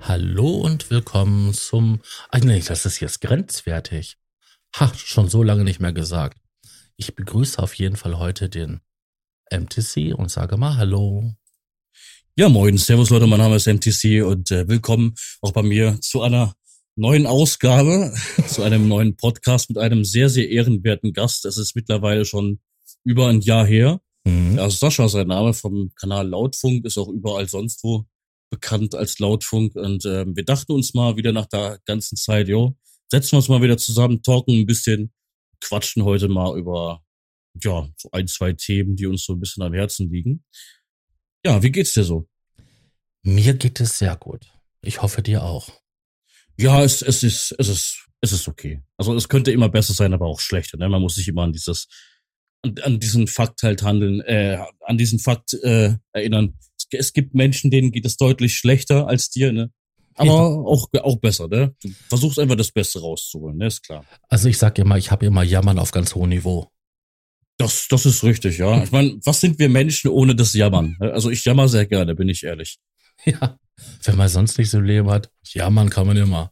Hallo und willkommen zum. Eigentlich, das ist jetzt grenzwertig. Ha, schon so lange nicht mehr gesagt. Ich begrüße auf jeden Fall heute den MTC und sage mal Hallo. Ja, moin, Servus Leute, mein Name ist MTC und äh, willkommen auch bei mir zu einer neuen Ausgabe, zu einem neuen Podcast mit einem sehr, sehr ehrenwerten Gast. Es ist mittlerweile schon über ein Jahr her. Mhm. Also Sascha, sein Name vom Kanal Lautfunk, ist auch überall sonst wo bekannt als Lautfunk. Und äh, wir dachten uns mal wieder nach der ganzen Zeit, jo, setzen wir uns mal wieder zusammen, talken ein bisschen, quatschen heute mal über ja, so ein, zwei Themen, die uns so ein bisschen am Herzen liegen. Ja, wie geht's dir so? Mir geht es sehr gut. Ich hoffe dir auch. Ja, es, es ist, es ist, es ist okay. Also es könnte immer besser sein, aber auch schlechter. Ne? Man muss sich immer an dieses, an, an diesen Fakt halt handeln, äh, an diesen Fakt äh, erinnern. Es, es gibt Menschen, denen geht es deutlich schlechter als dir, ne? Aber ja. auch, auch besser, ne? Du versuchst einfach das Beste rauszuholen, ne? Ist klar. Also ich sag immer, ich habe immer Jammern auf ganz hohem Niveau. Das, das ist richtig, ja. Ich meine, was sind wir Menschen ohne das Jammern? Also ich jammer sehr gerne, bin ich ehrlich. Ja, wenn man sonst nicht so Leben hat, jammern kann man immer.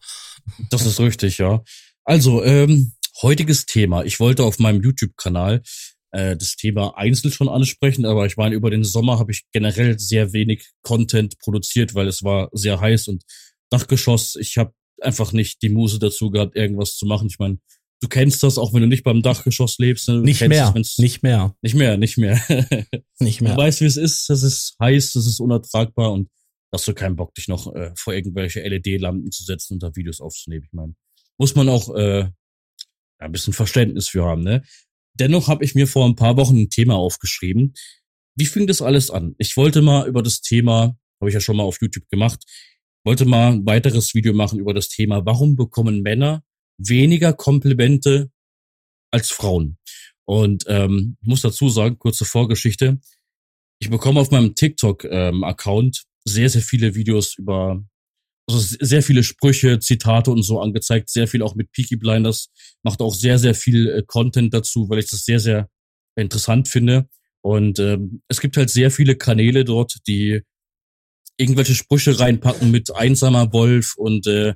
Das ist richtig, ja. Also, ähm, heutiges Thema. Ich wollte auf meinem YouTube-Kanal äh, das Thema einzeln schon ansprechen, aber ich meine, über den Sommer habe ich generell sehr wenig Content produziert, weil es war sehr heiß und Dachgeschoss. Ich habe einfach nicht die Muse dazu gehabt, irgendwas zu machen. Ich meine, du kennst das, auch wenn du nicht beim Dachgeschoss lebst. Ne? Nicht mehr, das, nicht mehr. Nicht mehr, nicht mehr. nicht mehr. Du weißt, wie es ist. Es ist heiß, es ist unertragbar und hast du keinen Bock, dich noch äh, vor irgendwelche LED-Lampen zu setzen und da Videos aufzunehmen. Ich meine, muss man auch äh, ein bisschen Verständnis für haben. Ne? Dennoch habe ich mir vor ein paar Wochen ein Thema aufgeschrieben. Wie fing das alles an? Ich wollte mal über das Thema, habe ich ja schon mal auf YouTube gemacht, wollte mal ein weiteres Video machen über das Thema, warum bekommen Männer weniger Komplimente als Frauen. Und ähm, ich muss dazu sagen, kurze Vorgeschichte, ich bekomme auf meinem TikTok-Account ähm, sehr, sehr viele Videos über, also sehr viele Sprüche, Zitate und so angezeigt, sehr viel auch mit Peaky Blinders, macht auch sehr, sehr viel äh, Content dazu, weil ich das sehr, sehr interessant finde. Und ähm, es gibt halt sehr viele Kanäle dort, die irgendwelche Sprüche reinpacken mit einsamer Wolf und äh,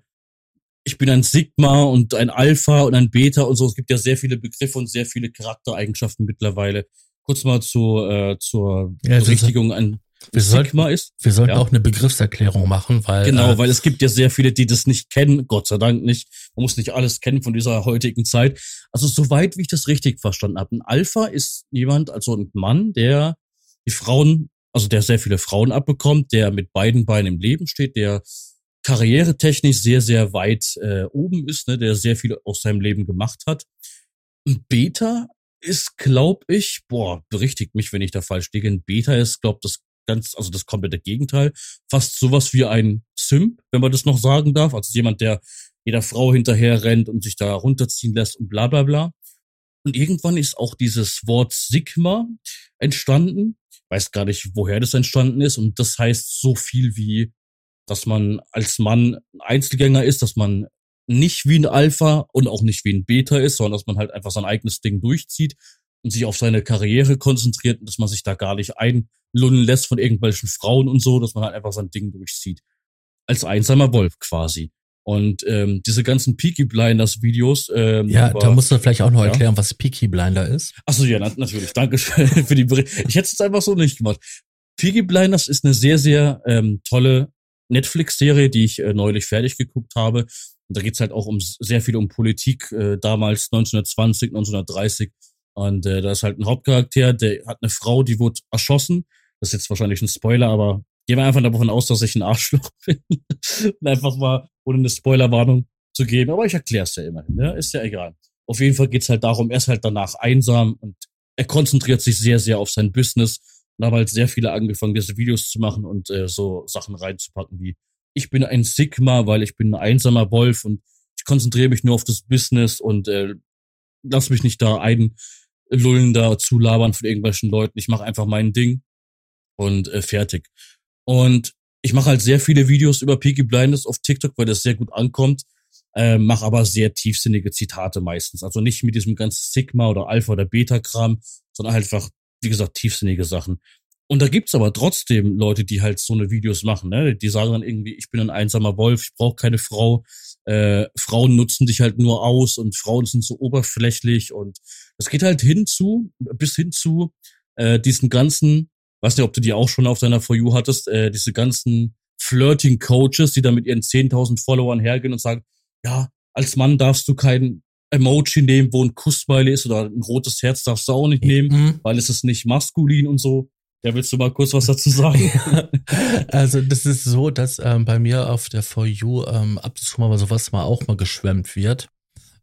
ich bin ein Sigma und ein Alpha und ein Beta und so. Es gibt ja sehr viele Begriffe und sehr viele Charaktereigenschaften mittlerweile. Kurz mal zu, äh, zur ja, Berichtigung ein wir sollten, ist. Wir sollten ja. auch eine Begriffserklärung machen, weil. Genau, äh, weil es gibt ja sehr viele, die das nicht kennen, Gott sei Dank nicht. Man muss nicht alles kennen von dieser heutigen Zeit. Also soweit, wie ich das richtig verstanden habe. Ein Alpha ist jemand, also ein Mann, der die Frauen, also der sehr viele Frauen abbekommt, der mit beiden Beinen im Leben steht, der karrieretechnisch sehr, sehr weit äh, oben ist, ne, der sehr viel aus seinem Leben gemacht hat. Ein Beta ist, glaub ich, boah, berichtigt mich, wenn ich da falsch liege. Ein Beta ist, glaub das ganz, also das komplette Gegenteil. Fast sowas wie ein Simp, wenn man das noch sagen darf. Also jemand, der jeder Frau hinterher rennt und sich da runterziehen lässt und bla bla bla. Und irgendwann ist auch dieses Wort Sigma entstanden. weiß gar nicht, woher das entstanden ist. Und das heißt so viel wie dass man als Mann Einzelgänger ist, dass man nicht wie ein Alpha und auch nicht wie ein Beta ist, sondern dass man halt einfach sein eigenes Ding durchzieht und sich auf seine Karriere konzentriert und dass man sich da gar nicht einlullen lässt von irgendwelchen Frauen und so, dass man halt einfach sein Ding durchzieht. Als einsamer Wolf quasi. Und ähm, diese ganzen Peaky Blinders Videos. Ähm, ja, aber, da musst du vielleicht auch noch erklären, ja. was Peaky Blinder ist. Achso, ja, natürlich. Dankeschön für die Bericht. Ich hätte es einfach so nicht gemacht. Peaky Blinders ist eine sehr, sehr ähm, tolle Netflix-Serie, die ich äh, neulich fertig geguckt habe. Und da geht's halt auch um sehr viel um Politik, äh, damals 1920, 1930. Und äh, da ist halt ein Hauptcharakter, der hat eine Frau, die wurde erschossen. Das ist jetzt wahrscheinlich ein Spoiler, aber gehen wir einfach davon aus, dass ich ein Arschloch bin. einfach mal, ohne eine Spoilerwarnung zu geben. Aber ich erkläre es ja immerhin, ne? Ist ja egal. Auf jeden Fall geht's halt darum, er ist halt danach einsam und er konzentriert sich sehr, sehr auf sein Business und habe halt sehr viele angefangen, diese Videos zu machen und äh, so Sachen reinzupacken wie ich bin ein Sigma, weil ich bin ein einsamer Wolf und ich konzentriere mich nur auf das Business und äh, lass mich nicht da einlullen, da zulabern von irgendwelchen Leuten. Ich mache einfach mein Ding und äh, fertig. Und ich mache halt sehr viele Videos über Peaky Blinders auf TikTok, weil das sehr gut ankommt. äh, mache aber sehr tiefsinnige Zitate meistens. Also nicht mit diesem ganzen Sigma oder Alpha oder Beta-Kram, sondern einfach, wie gesagt, tiefsinnige Sachen. Und da gibt's aber trotzdem Leute, die halt so eine Videos machen, ne? Die sagen dann irgendwie, ich bin ein einsamer Wolf, ich brauche keine Frau. Äh, Frauen nutzen dich halt nur aus und Frauen sind so oberflächlich und es geht halt hinzu, bis hin zu äh, diesen ganzen, weiß nicht, ob du die auch schon auf deiner For You hattest, äh, diese ganzen Flirting-Coaches, die da mit ihren 10.000 Followern hergehen und sagen, ja, als Mann darfst du kein Emoji nehmen, wo ein Kussbeile ist oder ein rotes Herz darfst du auch nicht nehmen, mhm. weil es ist nicht maskulin und so. Ja, willst du mal kurz was dazu sagen? also das ist so, dass ähm, bei mir auf der For You ähm, ab und zu mal sowas mal auch mal geschwemmt wird,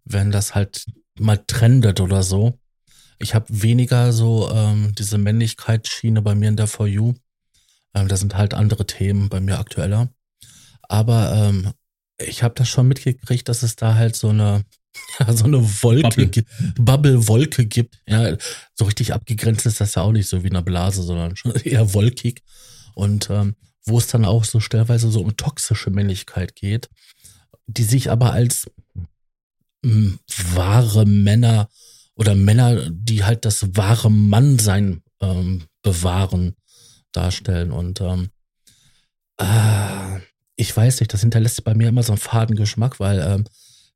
wenn das halt mal trendet oder so. Ich habe weniger so ähm, diese Männlichkeitsschiene bei mir in der For You. Ähm, da sind halt andere Themen bei mir aktueller. Aber ähm, ich habe das schon mitgekriegt, dass es da halt so eine so eine Wolke, Bubble-Wolke gibt. Ja, so richtig abgegrenzt ist das ja auch nicht so wie eine Blase, sondern schon eher wolkig. Und ähm, wo es dann auch so stellweise so um toxische Männlichkeit geht, die sich aber als mh, hm, wahre Männer oder Männer, die halt das wahre Mannsein ähm, bewahren, darstellen. Und ähm, äh, ich weiß nicht, das hinterlässt bei mir immer so einen faden Geschmack, weil ähm,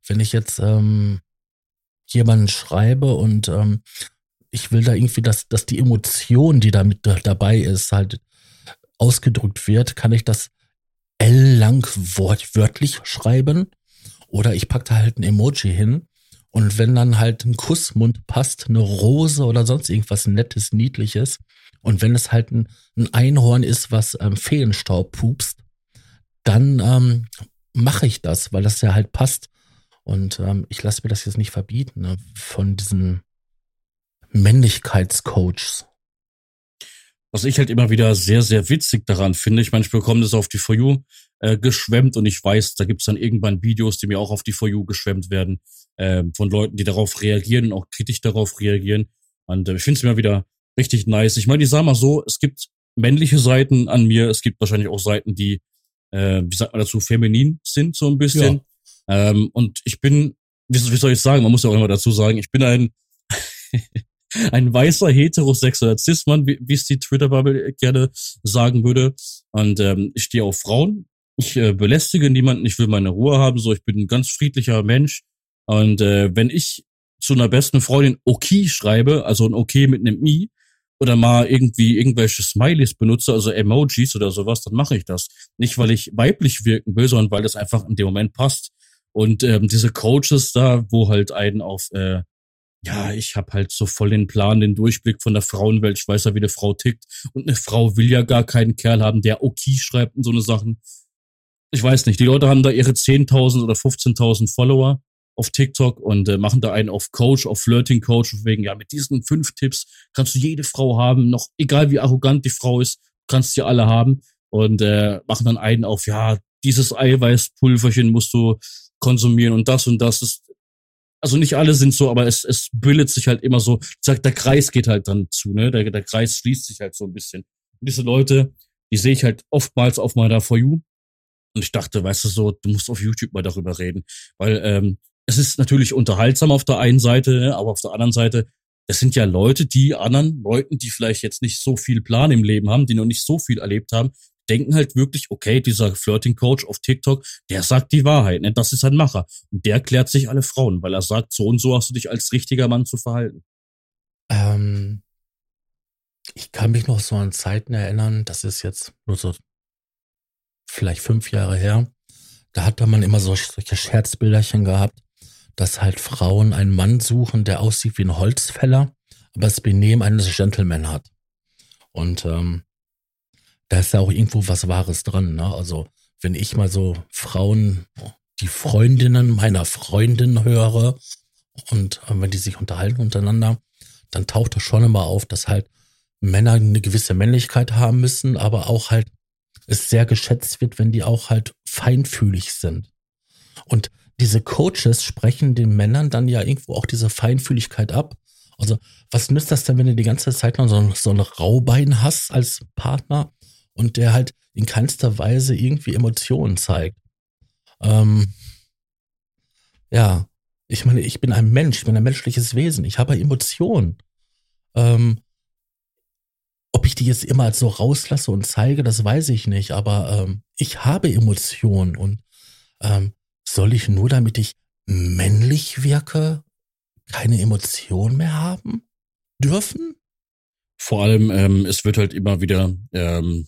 wenn ich jetzt ähm, jemanden schreibe und ähm, ich will da irgendwie, dass, dass die Emotion, die da dabei ist, halt ausgedrückt wird, kann ich das L-lang wortwörtlich schreiben oder ich packe da halt ein Emoji hin und wenn dann halt ein Kussmund passt, eine Rose oder sonst irgendwas Nettes, Niedliches und wenn es halt ein, ein Einhorn ist, was ähm, Feenstaub pupst, dann ähm, mache ich das, weil das ja halt passt. Und ähm, ich lasse mir das jetzt nicht verbieten ne, von diesen Männlichkeitscoaches. Was ich halt immer wieder sehr, sehr witzig daran finde, ich meine, ich bekomme das auf die For You äh, geschwemmt und ich weiß, da gibt's dann irgendwann Videos, die mir auch auf die For You geschwemmt werden, äh, von Leuten, die darauf reagieren und auch kritisch darauf reagieren. Und äh, ich finde es immer wieder richtig nice. Ich meine, ich sag mal so, es gibt männliche Seiten an mir, es gibt wahrscheinlich auch Seiten, die, äh, wie sagt man dazu, feminin sind, so ein bisschen. Ja. Ähm, und ich bin, wie, wie soll ich sagen, man muss ja auch immer dazu sagen, ich bin ein, ein weißer heterosexueller Cis-Mann, wie, wie es die Twitter-Bubble gerne sagen würde. Und ähm, ich stehe auf Frauen. Ich äh, belästige niemanden, ich will meine Ruhe haben, so ich bin ein ganz friedlicher Mensch. Und äh, wenn ich zu einer besten Freundin okay schreibe, also ein okay mit einem i, oder mal irgendwie irgendwelche Smileys benutze, also Emojis oder sowas, dann mache ich das. Nicht, weil ich weiblich wirken will, sondern weil das einfach in dem Moment passt. Und ähm, diese Coaches da, wo halt einen auf, äh, ja, ich habe halt so voll den Plan, den Durchblick von der Frauenwelt, ich weiß ja, wie eine Frau tickt. Und eine Frau will ja gar keinen Kerl haben, der okay schreibt und so eine Sachen. Ich weiß nicht, die Leute haben da ihre 10.000 oder 15.000 Follower auf TikTok und äh, machen da einen auf Coach, auf Flirting Coach, wegen, ja, mit diesen fünf Tipps kannst du jede Frau haben, noch egal wie arrogant die Frau ist, kannst du alle haben und äh, machen dann einen auf, ja, dieses Eiweißpulverchen musst du konsumieren und das und das ist, also nicht alle sind so, aber es, es bildet sich halt immer so, sagt, der Kreis geht halt dann zu, ne, der, der Kreis schließt sich halt so ein bisschen. Und diese Leute, die sehe ich halt oftmals auf meiner For You. Und ich dachte, weißt du so, du musst auf YouTube mal darüber reden, weil ähm, es ist natürlich unterhaltsam auf der einen Seite, ne, aber auf der anderen Seite, das sind ja Leute, die anderen Leuten, die vielleicht jetzt nicht so viel Plan im Leben haben, die noch nicht so viel erlebt haben, denken halt wirklich, okay, dieser Flirting-Coach auf TikTok, der sagt die Wahrheit, ne? das ist ein Macher. Und der klärt sich alle Frauen, weil er sagt, so und so hast du dich als richtiger Mann zu verhalten. Ähm, ich kann mich noch so an Zeiten erinnern, das ist jetzt nur so vielleicht fünf Jahre her, da hat man immer so solche Scherzbilderchen gehabt, dass halt Frauen einen Mann suchen, der aussieht wie ein Holzfäller, aber das Benehmen eines Gentleman hat. Und ähm, da ist ja auch irgendwo was Wahres dran. Ne? Also wenn ich mal so Frauen, die Freundinnen meiner Freundin höre und äh, wenn die sich unterhalten untereinander, dann taucht das schon immer auf, dass halt Männer eine gewisse Männlichkeit haben müssen, aber auch halt es sehr geschätzt wird, wenn die auch halt feinfühlig sind. Und diese Coaches sprechen den Männern dann ja irgendwo auch diese Feinfühligkeit ab. Also, was nützt das denn, wenn du die ganze Zeit noch so, so ein Raubein hast als Partner und der halt in keinster Weise irgendwie Emotionen zeigt. Ähm, ja, ich meine, ich bin ein Mensch, ich bin ein menschliches Wesen, ich habe Emotionen. Ähm, ob ich die jetzt immer so rauslasse und zeige, das weiß ich nicht, aber ähm, ich habe Emotionen und ähm, soll ich nur, damit ich männlich wirke, keine Emotionen mehr haben dürfen? Vor allem, ähm, es wird halt immer wieder ähm,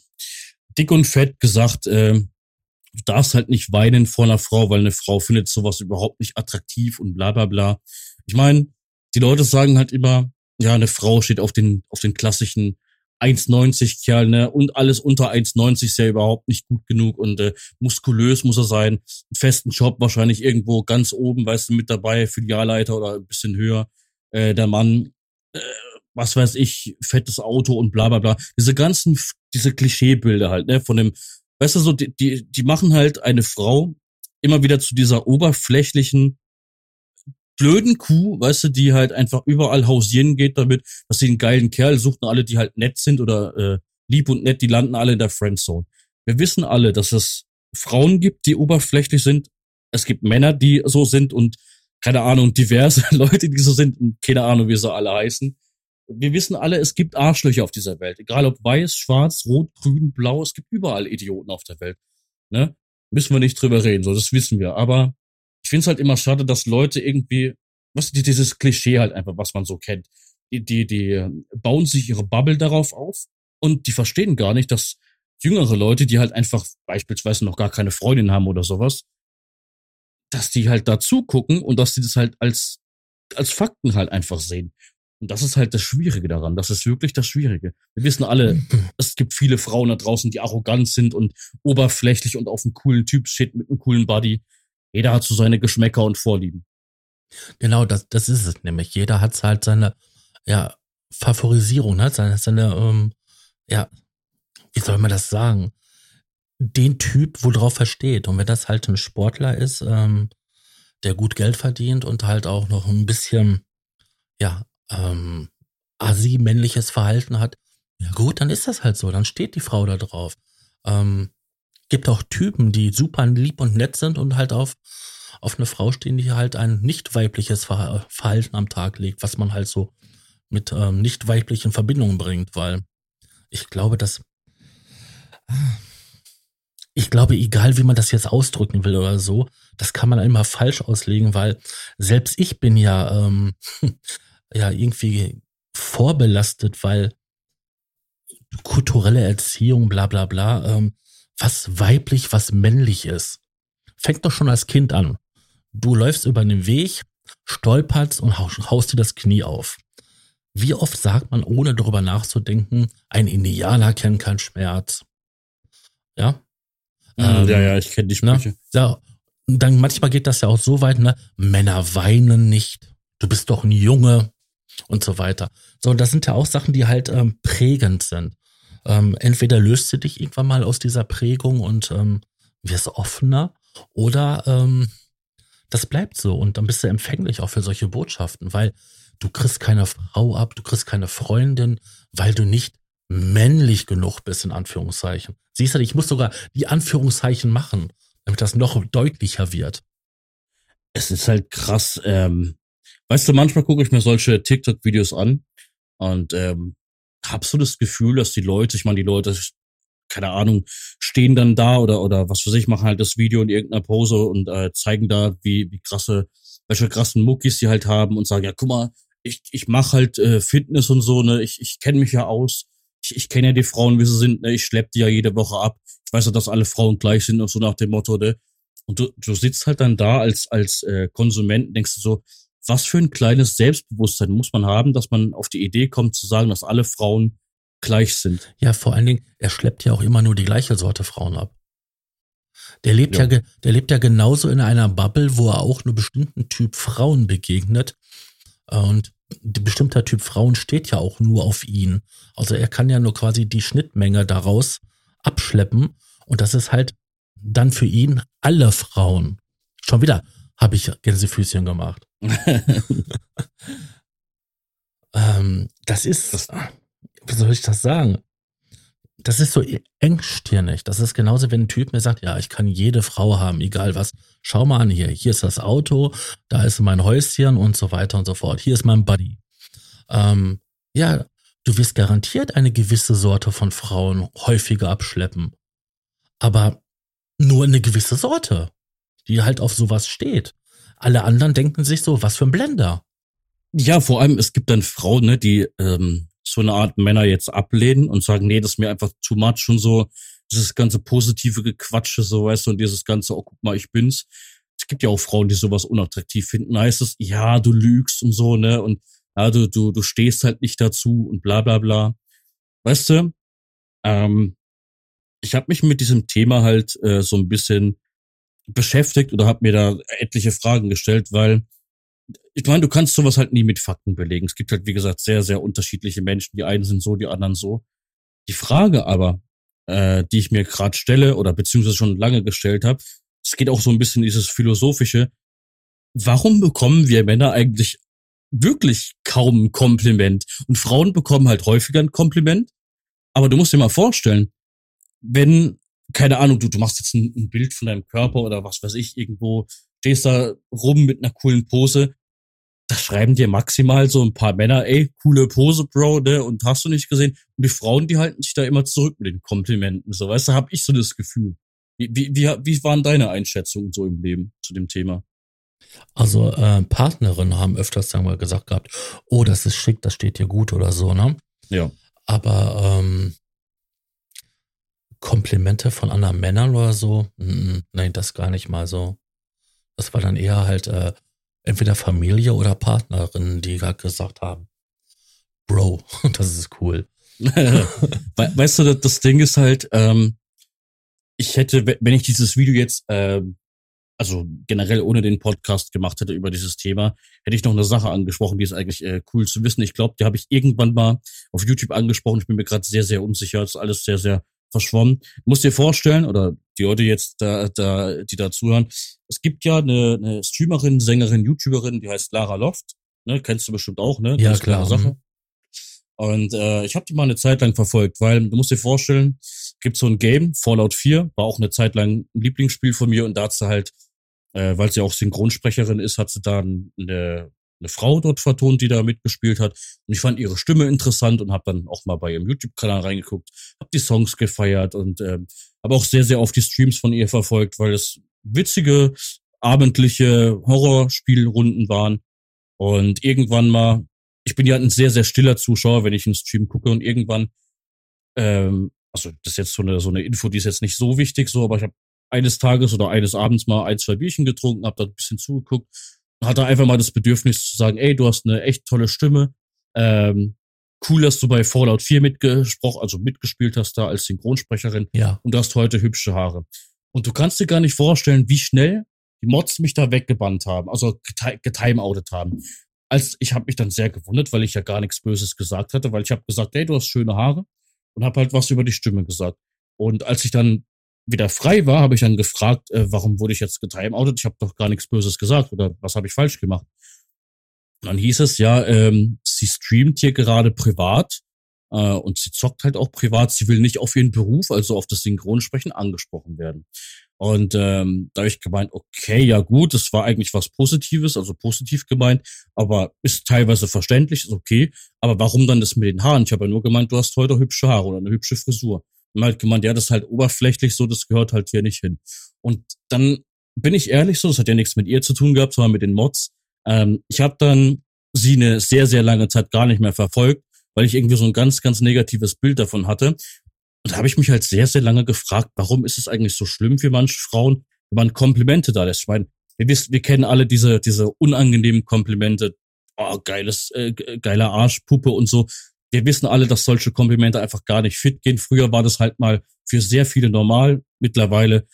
dick und fett gesagt, äh, du darfst halt nicht weinen vor einer Frau, weil eine Frau findet sowas überhaupt nicht attraktiv und bla bla bla. Ich meine, die Leute sagen halt immer, ja, eine Frau steht auf den, auf den klassischen 1,90 Kerl, ne? Und alles unter 1,90 ist ja überhaupt nicht gut genug und äh, muskulös muss er sein. Einen festen Job wahrscheinlich irgendwo ganz oben, weißt du, mit dabei, Filialleiter oder ein bisschen höher. Äh, der Mann, äh, was weiß ich, fettes Auto und bla bla bla. Diese ganzen, diese Klischeebilder halt, ne? Von dem, weißt du, so, die, die, die machen halt eine Frau immer wieder zu dieser oberflächlichen, blöden Kuh, weißt du, die halt einfach überall hausieren geht damit, dass sie einen geilen Kerl sucht und alle, die halt nett sind oder äh, lieb und nett, die landen alle in der Friendzone. Wir wissen alle, dass es Frauen gibt, die oberflächlich sind. Es gibt Männer, die so sind und keine Ahnung, diverse Leute, die so sind und keine Ahnung, wie sie alle heißen. Wir wissen alle, es gibt Arschlöcher auf dieser Welt. Egal ob weiß, schwarz, rot, grün, blau, es gibt überall Idioten auf der Welt. Ne? Müssen wir nicht drüber reden, so, das wissen wir. Aber ich finde es halt immer schade, dass Leute irgendwie, was die, dieses Klischee halt einfach, was man so kennt, die, die, die bauen sich ihre Bubble darauf auf und die verstehen gar nicht, dass jüngere Leute, die halt einfach beispielsweise noch gar keine Freundin haben oder sowas, dass die halt dazu gucken und dass die das halt als, als Fakten halt einfach sehen. Und das ist halt das Schwierige daran. Das ist wirklich das Schwierige. Wir wissen alle, es gibt viele Frauen da draußen, die arrogant sind und oberflächlich und auf einen coolen Typ shit mit einem coolen Buddy. Jeder hat so seine Geschmäcker und Vorlieben. Genau, das, das ist es nämlich. Jeder hat halt seine, ja, Favorisierung, ne? seine, seine, ähm, ja, wie soll man das sagen? Den Typ, worauf er steht. Und wenn das halt ein Sportler ist, ähm, der gut Geld verdient und halt auch noch ein bisschen, ja, ähm, assi-männliches Verhalten hat, ja gut, dann ist das halt so. Dann steht die Frau da drauf. Ähm, gibt auch Typen, die super lieb und nett sind und halt auf, auf eine Frau stehen, die halt ein nicht weibliches Verhalten am Tag legt, was man halt so mit ähm, nicht weiblichen Verbindungen bringt, weil ich glaube, dass ich glaube, egal wie man das jetzt ausdrücken will oder so, das kann man immer falsch auslegen, weil selbst ich bin ja ähm, ja irgendwie vorbelastet, weil kulturelle Erziehung, bla bla bla, ähm, was weiblich, was männlich ist. Fängt doch schon als Kind an. Du läufst über den Weg, stolperst und haust dir das Knie auf. Wie oft sagt man, ohne darüber nachzudenken, ein Indianer kennt keinen Schmerz? Ja? Ähm, ja, ja, ich kenne die ne? Sprüche. Ne? Ja, dann manchmal geht das ja auch so weit, ne? Männer weinen nicht. Du bist doch ein Junge und so weiter. So, das sind ja auch Sachen, die halt ähm, prägend sind. Ähm, entweder löst du dich irgendwann mal aus dieser Prägung und ähm, wirst offener oder ähm, das bleibt so und dann bist du empfänglich auch für solche Botschaften, weil du kriegst keine Frau ab, du kriegst keine Freundin, weil du nicht männlich genug bist, in Anführungszeichen. Siehst du, ich muss sogar die Anführungszeichen machen, damit das noch deutlicher wird. Es ist halt krass, ähm, weißt du, manchmal gucke ich mir solche TikTok-Videos an und ähm, habst du das Gefühl, dass die Leute, ich meine, die Leute, keine Ahnung, stehen dann da oder oder was weiß ich, machen halt das Video in irgendeiner Pose und äh, zeigen da, wie wie krasse, welche krassen Muckis sie halt haben und sagen, ja, guck mal, ich ich mache halt äh, Fitness und so, ne, ich ich kenne mich ja aus, ich, ich kenne ja die Frauen, wie sie sind, ne, ich schlepp die ja jede Woche ab, ich weiß ja, dass alle Frauen gleich sind und so nach dem Motto, ne, und du, du sitzt halt dann da als als äh, Konsument, denkst du so, was für ein kleines Selbstbewusstsein muss man haben, dass man auf die Idee kommt zu sagen, dass alle Frauen gleich sind. Ja, vor allen Dingen, er schleppt ja auch immer nur die gleiche Sorte Frauen ab. Der lebt ja, ja der lebt ja genauso in einer Bubble, wo er auch nur bestimmten Typ Frauen begegnet. Und bestimmter Typ Frauen steht ja auch nur auf ihn. Also er kann ja nur quasi die Schnittmenge daraus abschleppen. Und das ist halt dann für ihn alle Frauen. Schon wieder habe ich Gänsefüßchen gemacht. ähm, das ist, wie soll ich das sagen? das ist so engstirnig. Das ist genauso, wenn ein Typ mir sagt, ja, ich kann jede Frau haben, egal was. Schau mal an hier, hier ist das Auto, da ist mein Häuschen und so weiter und so fort. Hier ist mein Buddy. Ähm, ja, du wirst garantiert eine gewisse Sorte von Frauen häufiger abschleppen. Aber nur eine gewisse Sorte, die halt auf sowas steht. Alle anderen denken sich so, was für ein Blender. Ja, vor allem, es gibt dann Frauen, ne, die ähm, so eine Art Männer jetzt ablehnen und sagen, nee, das ist mir einfach too much und so, dieses ganze positive Gequatsche, so weißt du, und dieses ganze, oh, guck mal, ich bin's. Es gibt ja auch Frauen, die sowas unattraktiv finden. Heißt es, ja, du lügst und so, ne, und ja, du, du, du stehst halt nicht dazu und bla bla bla. Weißt du, ähm, ich habe mich mit diesem Thema halt äh, so ein bisschen beschäftigt oder habe mir da etliche Fragen gestellt, weil ich meine, du kannst sowas halt nie mit Fakten belegen. Es gibt halt, wie gesagt, sehr, sehr unterschiedliche Menschen. Die einen sind so, die anderen so. Die Frage aber, äh, die ich mir gerade stelle oder beziehungsweise schon lange gestellt habe, es geht auch so ein bisschen dieses philosophische. Warum bekommen wir Männer eigentlich wirklich kaum ein Kompliment? Und Frauen bekommen halt häufiger ein Kompliment. Aber du musst dir mal vorstellen, wenn, keine Ahnung, du, du machst jetzt ein, ein Bild von deinem Körper oder was weiß ich, irgendwo stehst da rum mit einer coolen Pose, da schreiben dir maximal so ein paar Männer, ey, coole Pose, Bro, ne, und hast du nicht gesehen? Und die Frauen, die halten sich da immer zurück mit den Komplimenten, so, weißt du, hab ich so das Gefühl. Wie, wie, wie, wie waren deine Einschätzungen so im Leben zu dem Thema? Also äh, Partnerinnen haben öfters, sagen wir, gesagt gehabt, oh, das ist schick, das steht dir gut oder so, ne? Ja. Aber ähm, Komplimente von anderen Männern oder so, nein, das gar nicht mal so. Das war dann eher halt äh, entweder Familie oder Partnerinnen, die gerade gesagt haben, Bro, das ist cool. weißt du, das Ding ist halt, ähm, ich hätte, wenn ich dieses Video jetzt, ähm, also generell ohne den Podcast gemacht hätte über dieses Thema, hätte ich noch eine Sache angesprochen, die ist eigentlich äh, cool zu wissen. Ich glaube, die habe ich irgendwann mal auf YouTube angesprochen. Ich bin mir gerade sehr, sehr unsicher. Das ist alles sehr, sehr verschwommen. Du musst dir vorstellen, oder die Leute jetzt da, da, die da zuhören, es gibt ja eine, eine Streamerin, Sängerin, YouTuberin, die heißt Lara Loft. Ne, kennst du bestimmt auch, ne? Ja, klar. Sache. Mhm. Und äh, ich habe die mal eine Zeit lang verfolgt, weil du musst dir vorstellen, gibt so ein Game, Fallout 4, war auch eine Zeit lang ein Lieblingsspiel von mir und da hat sie halt, äh, weil sie auch Synchronsprecherin ist, hat sie da eine eine Frau dort vertont, die da mitgespielt hat. Und ich fand ihre Stimme interessant und habe dann auch mal bei ihrem YouTube-Kanal reingeguckt, habe die Songs gefeiert und äh, habe auch sehr, sehr oft die Streams von ihr verfolgt, weil es witzige, abendliche Horrorspielrunden waren. Und irgendwann mal, ich bin ja ein sehr, sehr stiller Zuschauer, wenn ich einen Stream gucke und irgendwann, ähm, also das ist jetzt so eine, so eine Info, die ist jetzt nicht so wichtig, so, aber ich habe eines Tages oder eines Abends mal ein, zwei Bierchen getrunken, habe da ein bisschen zugeguckt hat er einfach mal das Bedürfnis zu sagen, ey, du hast eine echt tolle Stimme. Ähm, cool, dass du bei Fallout 4 mitgesprochen, also mitgespielt hast da als Synchronsprecherin. Ja. Und du hast heute hübsche Haare. Und du kannst dir gar nicht vorstellen, wie schnell die Mods mich da weggebannt haben, also getimeoutet haben. Als ich habe mich dann sehr gewundert, weil ich ja gar nichts Böses gesagt hatte, weil ich habe gesagt, hey, du hast schöne Haare und habe halt was über die Stimme gesagt. Und als ich dann wieder frei war, habe ich dann gefragt, äh, warum wurde ich jetzt getimeoutet? Ich habe doch gar nichts Böses gesagt oder was habe ich falsch gemacht? Und dann hieß es ja, ähm, sie streamt hier gerade privat äh, und sie zockt halt auch privat. Sie will nicht auf ihren Beruf, also auf das Synchronsprechen, angesprochen werden. Und ähm, da habe ich gemeint, okay, ja gut, das war eigentlich was Positives, also positiv gemeint, aber ist teilweise verständlich, ist okay. Aber warum dann das mit den Haaren? Ich habe ja nur gemeint, du hast heute hübsche Haare oder eine hübsche Frisur. Und halt gemeint, ja, das ist halt oberflächlich so, das gehört halt hier nicht hin. Und dann bin ich ehrlich so, das hat ja nichts mit ihr zu tun gehabt, sondern mit den Mods. Ähm, ich habe dann sie eine sehr, sehr lange Zeit gar nicht mehr verfolgt, weil ich irgendwie so ein ganz, ganz negatives Bild davon hatte. Und da habe ich mich halt sehr, sehr lange gefragt, warum ist es eigentlich so schlimm für manche Frauen, wenn man Komplimente da lässt. Ich meine, wir, wissen, wir kennen alle diese, diese unangenehmen Komplimente, oh, geiles, äh, geiler Arschpuppe und so wir wissen alle, dass solche Komplimente einfach gar nicht fit gehen. Früher war das halt mal für sehr viele normal. Mittlerweile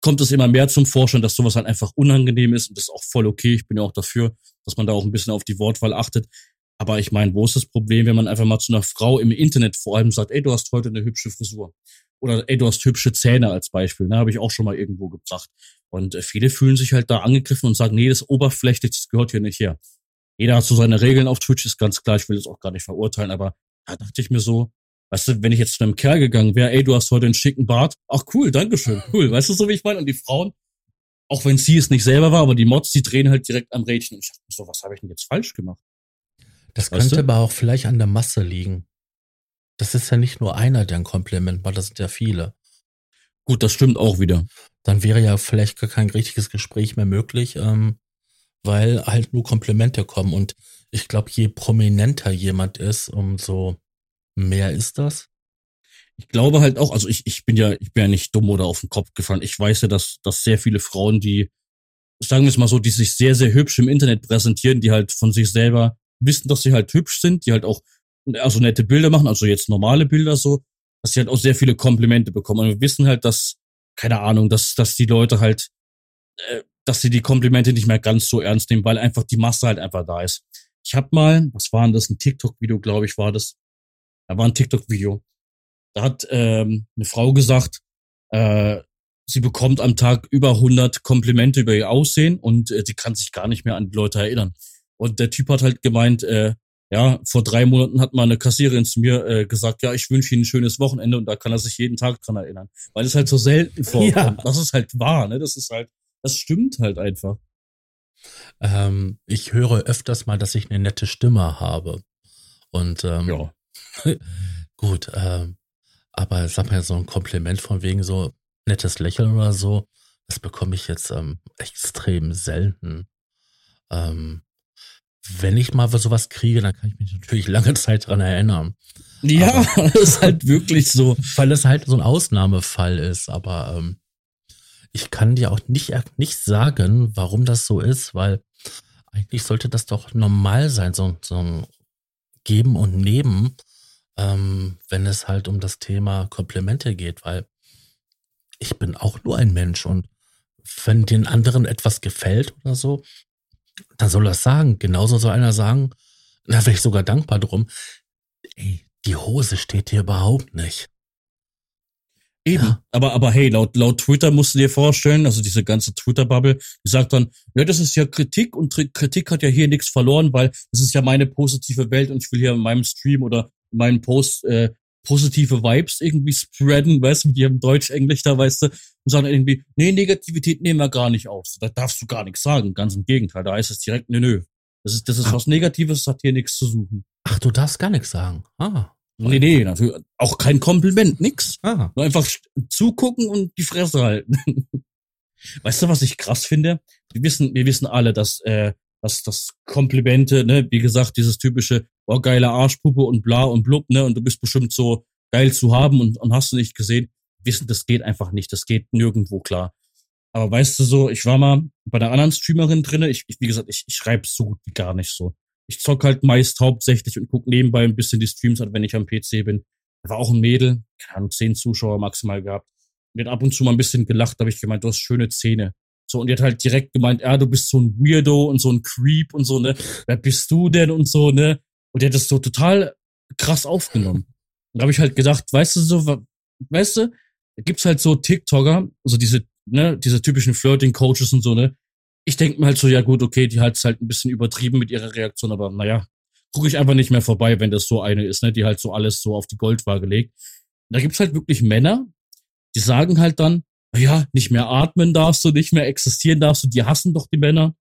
kommt es immer mehr zum Vorschein, dass sowas halt einfach unangenehm ist und das ist auch voll okay. Ich bin ja auch dafür, dass man da auch ein bisschen auf die Wortwahl achtet. Aber ich meine, wo ist das Problem, wenn man einfach mal zu einer Frau im Internet vor allem sagt, ey, du hast heute eine hübsche Frisur. Oder ey, du hast hübsche Zähne als Beispiel. Ne, habe ich auch schon mal irgendwo gebracht. Und äh, viele fühlen sich halt da angegriffen und sagen, nee, das oberflächlich, das gehört hier nicht her. Jeder hat so seine Regeln auf Twitch, ist ganz klar, ich will es auch gar nicht verurteilen, aber da dachte ich mir so, Weißt du, wenn ich jetzt zu einem Kerl gegangen wäre, ey, du hast heute einen schicken Bart, ach cool, dankeschön, cool. Weißt du, so wie ich meine? Und die Frauen, auch wenn sie es nicht selber war, aber die Mods, die drehen halt direkt am Rädchen. Und ich dachte so, was habe ich denn jetzt falsch gemacht? Das weißt könnte du? aber auch vielleicht an der Masse liegen. Das ist ja nicht nur einer, der ein Kompliment macht, das sind ja viele. Gut, das stimmt auch wieder. Dann wäre ja vielleicht gar kein richtiges Gespräch mehr möglich, ähm, weil halt nur Komplimente kommen. Und ich glaube, je prominenter jemand ist, umso mehr ist das. Ich glaube halt auch, also ich, ich bin ja, ich bin ja nicht dumm oder auf den Kopf gefallen. Ich weiß ja, dass, dass sehr viele Frauen, die, sagen wir es mal so, die sich sehr, sehr hübsch im Internet präsentieren, die halt von sich selber wissen, dass sie halt hübsch sind, die halt auch also nette Bilder machen, also jetzt normale Bilder so, dass sie halt auch sehr viele Komplimente bekommen. Und wir wissen halt, dass, keine Ahnung, dass, dass die Leute halt, äh, dass sie die Komplimente nicht mehr ganz so ernst nehmen, weil einfach die Masse halt einfach da ist. Ich hab mal, was war denn das, ein TikTok-Video, glaube ich, war das. Da war ein TikTok-Video. Da hat ähm, eine Frau gesagt, äh, sie bekommt am Tag über 100 Komplimente über ihr Aussehen und äh, sie kann sich gar nicht mehr an die Leute erinnern. Und der Typ hat halt gemeint, äh, ja, vor drei Monaten hat mal eine Kassiererin zu mir äh, gesagt, ja, ich wünsche Ihnen ein schönes Wochenende und da kann er sich jeden Tag dran erinnern. Weil es halt so selten vorkommt. Ja. Das ist halt wahr, ne? Das ist halt, das stimmt halt einfach. Ähm, ich höre öfters mal, dass ich eine nette Stimme habe. Und ähm, ja. gut, ähm, aber sag mal so ein Kompliment von wegen so nettes Lächeln oder so, das bekomme ich jetzt ähm, extrem selten. Ähm, wenn ich mal sowas kriege, dann kann ich mich natürlich lange Zeit dran erinnern. Ja, aber, das ist halt wirklich so. Weil es halt so ein Ausnahmefall ist, aber ähm, ich kann dir auch nicht, nicht sagen, warum das so ist, weil eigentlich sollte das doch normal sein, so, so ein Geben und Nehmen, ähm, wenn es halt um das Thema Komplimente geht, weil ich bin auch nur ein Mensch und wenn den anderen etwas gefällt oder so, dann soll das sagen. Genauso soll einer sagen, da wäre ich sogar dankbar drum. Ey, die Hose steht hier überhaupt nicht. Eben. Ja. Aber, aber hey, laut, laut Twitter musst du dir vorstellen, also diese ganze Twitter-Bubble, die sagt dann, ja, das ist ja Kritik und Kritik hat ja hier nichts verloren, weil das ist ja meine positive Welt und ich will hier in meinem Stream oder in meinem Post äh, positive Vibes irgendwie spreaden, weißt du, mit ihrem Deutsch-Englisch da, weißt du, und sagen irgendwie, nee, Negativität nehmen wir gar nicht auf. Da darfst du gar nichts sagen. Ganz im Gegenteil. Da heißt es direkt, nö, nö. Das ist, das ist was Negatives, das hat hier nichts zu suchen. Ach, du darfst gar nichts sagen. Ah. Nee, nee, natürlich. Auch kein Kompliment, nix. Ah. Nur einfach zugucken und die Fresse halten. weißt du, was ich krass finde? Wir wissen, wir wissen alle, dass, äh, dass das Komplimente, ne, wie gesagt, dieses typische, oh, geile Arschpuppe und bla und blub, ne, und du bist bestimmt so geil zu haben und, und hast du nicht gesehen. Wissen, das geht einfach nicht, das geht nirgendwo klar. Aber weißt du so, ich war mal bei der anderen Streamerin drinne, ich, ich wie gesagt, ich, ich schreibe so gut wie gar nicht so. Ich zock halt meist hauptsächlich und guck nebenbei ein bisschen die Streams an, wenn ich am PC bin. Da war auch ein Mädel, keine Ahnung, zehn Zuschauer maximal gehabt. Und die hat ab und zu mal ein bisschen gelacht, da habe ich gemeint, du hast schöne Zähne. So, und die hat halt direkt gemeint, ja, du bist so ein Weirdo und so ein Creep und so, ne? Wer bist du denn und so, ne? Und die hat das so total krass aufgenommen. Und da habe ich halt gedacht, weißt du, so, weißt du, da gibt's halt so TikToker, so diese, ne, diese typischen Flirting-Coaches und so, ne? Ich denke mir halt so, ja gut, okay, die hat's halt ein bisschen übertrieben mit ihrer Reaktion, aber naja, gucke ich einfach nicht mehr vorbei, wenn das so eine ist, ne, die halt so alles so auf die Goldwaage legt. Da gibt's halt wirklich Männer, die sagen halt dann, ja, nicht mehr atmen darfst du, nicht mehr existieren darfst du, die hassen doch die Männer.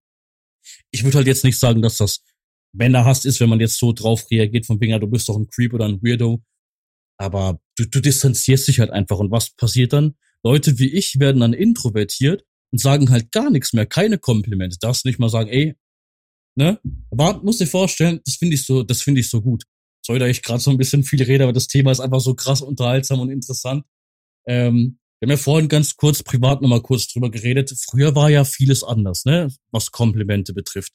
Ich würde halt jetzt nicht sagen, dass das Männerhass ist, wenn man jetzt so drauf reagiert, von ja, du bist doch ein Creep oder ein Weirdo. Aber du, du distanzierst dich halt einfach. Und was passiert dann? Leute wie ich werden dann introvertiert und sagen halt gar nichts mehr, keine Komplimente. Darfst nicht mal sagen, ey, ne? Aber muss dir vorstellen, das finde ich so, das finde ich so gut. Sorry, da ich gerade so ein bisschen viel rede, aber das Thema ist einfach so krass unterhaltsam und interessant. Ähm, wir haben ja vorhin ganz kurz privat nochmal kurz drüber geredet. Früher war ja vieles anders, ne, was Komplimente betrifft.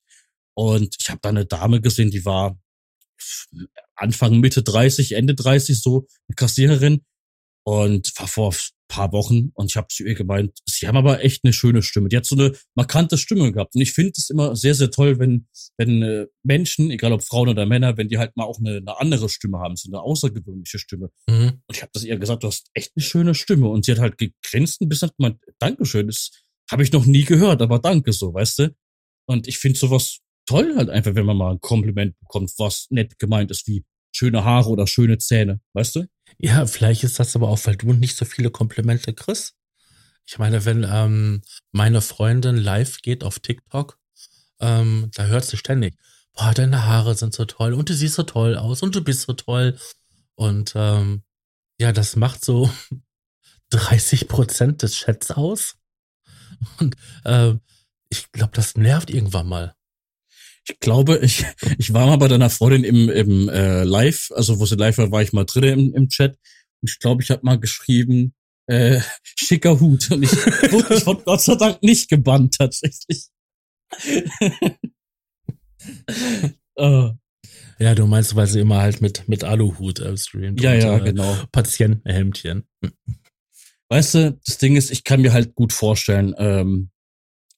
Und ich habe da eine Dame gesehen, die war Anfang, Mitte 30, Ende 30, so eine Kassiererin. Und war vor paar Wochen und ich habe zu ihr gemeint, sie haben aber echt eine schöne Stimme. Die hat so eine markante Stimme gehabt. Und ich finde es immer sehr, sehr toll, wenn, wenn äh, Menschen, egal ob Frauen oder Männer, wenn die halt mal auch eine, eine andere Stimme haben, so eine außergewöhnliche Stimme. Mhm. Und ich habe das ihr gesagt, du hast echt eine schöne Stimme. Und sie hat halt gegrinst ein bisschen und gemeint, Dankeschön, das habe ich noch nie gehört, aber danke so, weißt du? Und ich finde sowas toll halt einfach, wenn man mal ein Kompliment bekommt, was nett gemeint ist, wie schöne Haare oder schöne Zähne, weißt du? Ja, vielleicht ist das aber auch, weil du nicht so viele Komplimente kriegst. Ich meine, wenn ähm, meine Freundin live geht auf TikTok, ähm, da hört sie ständig, boah, deine Haare sind so toll und du siehst so toll aus und du bist so toll. Und ähm, ja, das macht so 30 Prozent des Chats aus. Und äh, ich glaube, das nervt irgendwann mal. Ich glaube, ich, ich war mal bei deiner Freundin im, im äh, Live, also wo sie live war, war ich mal drin im, im Chat. Und ich glaube, ich habe mal geschrieben, äh, schicker Hut. Und ich wurde von Gott sei Dank nicht gebannt, tatsächlich. uh. Ja, du meinst, weil sie immer halt mit, mit Aluhut äh, streamt. Ja, und, ja, äh, genau. Patientenhemdchen. Weißt du, das Ding ist, ich kann mir halt gut vorstellen, ähm,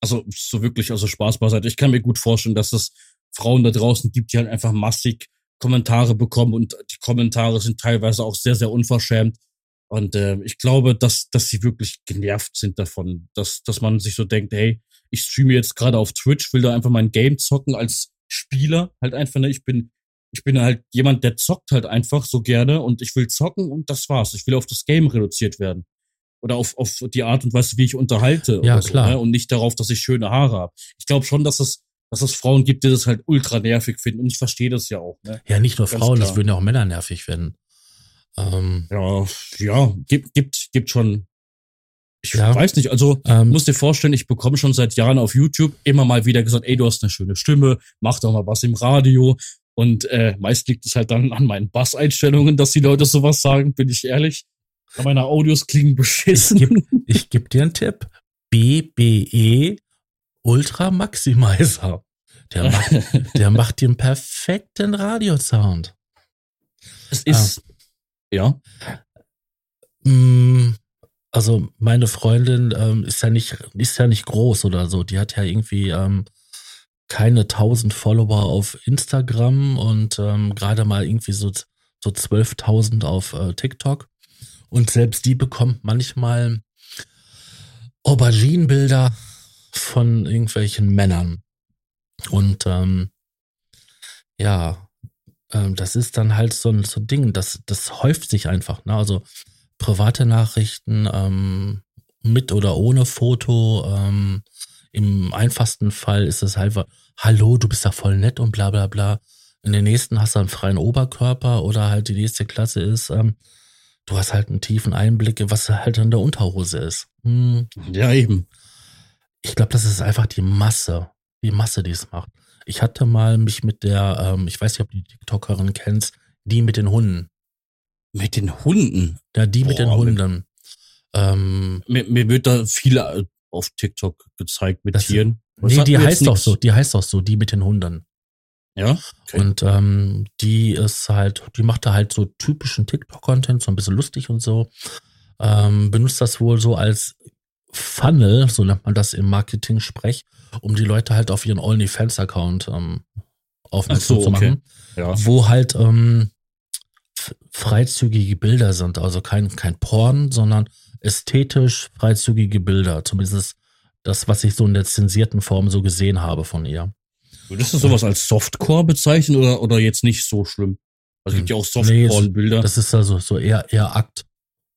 also so wirklich, also Spaß beiseite, ich kann mir gut vorstellen, dass es Frauen da draußen gibt, die halt einfach massig Kommentare bekommen und die Kommentare sind teilweise auch sehr, sehr unverschämt. Und äh, ich glaube, dass, dass sie wirklich genervt sind davon, dass, dass man sich so denkt, hey, ich streame jetzt gerade auf Twitch, will da einfach mein Game zocken als Spieler, halt einfach, ne, ich bin, ich bin halt jemand, der zockt halt einfach so gerne und ich will zocken und das war's. Ich will auf das Game reduziert werden. Oder auf, auf die Art und Weise, wie ich unterhalte. Ja, so, klar. Ne? Und nicht darauf, dass ich schöne Haare habe. Ich glaube schon, dass es, dass es Frauen gibt, die das halt ultra nervig finden. Und ich verstehe das ja auch. Ne? Ja, nicht nur Ganz Frauen, klar. das würden ja auch Männer nervig finden. Ähm, ja, ja, gibt, gibt, gibt schon. Ich ja, weiß nicht, also ähm, muss dir vorstellen, ich bekomme schon seit Jahren auf YouTube immer mal wieder gesagt, ey, du hast eine schöne Stimme, mach doch mal was im Radio. Und äh, meist liegt es halt dann an meinen Basseinstellungen, dass die Leute sowas sagen, bin ich ehrlich. Aber meine Audios klingen beschissen. Ich gebe geb dir einen Tipp. BBE Ultra Maximizer. Der macht, der macht den perfekten Radiosound. Es ist, ah. Ja. Mm, also meine Freundin ähm, ist ja nicht ist ja nicht groß oder so. Die hat ja irgendwie ähm, keine tausend Follower auf Instagram und ähm, gerade mal irgendwie so so 12.000 auf äh, TikTok. Und selbst die bekommt manchmal Auberginenbilder von irgendwelchen Männern. Und ähm, ja, ähm, das ist dann halt so ein, so ein Ding, das, das häuft sich einfach. Ne? Also private Nachrichten ähm, mit oder ohne Foto. Ähm, Im einfachsten Fall ist es halt, hallo, du bist ja voll nett und bla bla bla. In den nächsten hast du einen freien Oberkörper oder halt die nächste Klasse ist, ähm, du hast halt einen tiefen Einblick, was halt in der Unterhose ist. Hm. Ja, eben. Ich glaube, das ist einfach die Masse, die Masse, die es macht. Ich hatte mal mich mit der, ähm, ich weiß nicht, ob du die TikTokerin kennst, die mit den Hunden. Mit den Hunden? Ja, die Boah, mit den Hunden. Ähm, mir, mir wird da viele äh, auf TikTok gezeigt mit Tieren. Was nee, die heißt doch so, die heißt doch so, die mit den Hunden. Ja. Okay. Und ähm, die ist halt, die macht da halt so typischen TikTok-Content, so ein bisschen lustig und so. Ähm, benutzt das wohl so als Funnel, so nennt man das im Marketing-Sprech, um die Leute halt auf ihren OnlyFans-Account ähm, aufmerksam so, zu machen. Okay. Ja. Wo halt ähm, freizügige Bilder sind, also kein, kein Porn, sondern ästhetisch freizügige Bilder. Zumindest das, was ich so in der zensierten Form so gesehen habe von ihr. Würdest du sowas als Softcore bezeichnen oder, oder jetzt nicht so schlimm? Also es gibt ja auch Softcore-Bilder. Nee, das ist also so eher, eher Akt.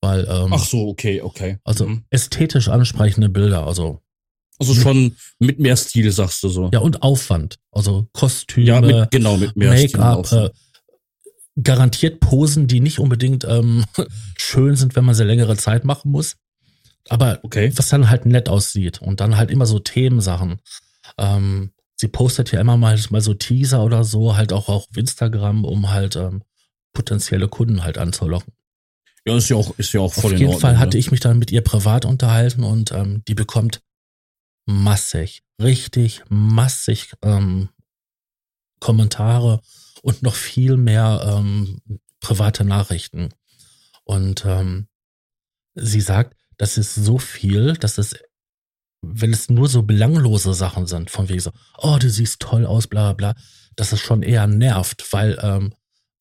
Weil, ähm, Ach so, okay, okay. Also mhm. ästhetisch ansprechende Bilder, also. Also schon mit mehr Stil, sagst du so. Ja, und Aufwand. Also Kostüme, ja, mit, genau, mit mehr Make-up, äh, garantiert Posen, die nicht unbedingt ähm, schön sind, wenn man sie längere Zeit machen muss. Aber okay. was dann halt nett aussieht. Und dann halt immer so Themensachen. Ähm, sie postet ja immer mal, mal so Teaser oder so, halt auch auf Instagram, um halt ähm, potenzielle Kunden halt anzulocken. Ja, ist ja auch, ist ja auch voll Auf jeden Ordnung, Fall hatte ja. ich mich dann mit ihr privat unterhalten und ähm, die bekommt massig, richtig massig ähm, Kommentare und noch viel mehr ähm, private Nachrichten. Und ähm, sie sagt, das ist so viel, dass es, wenn es nur so belanglose Sachen sind, von wegen so, oh, du siehst toll aus, bla bla, dass es schon eher nervt, weil ähm,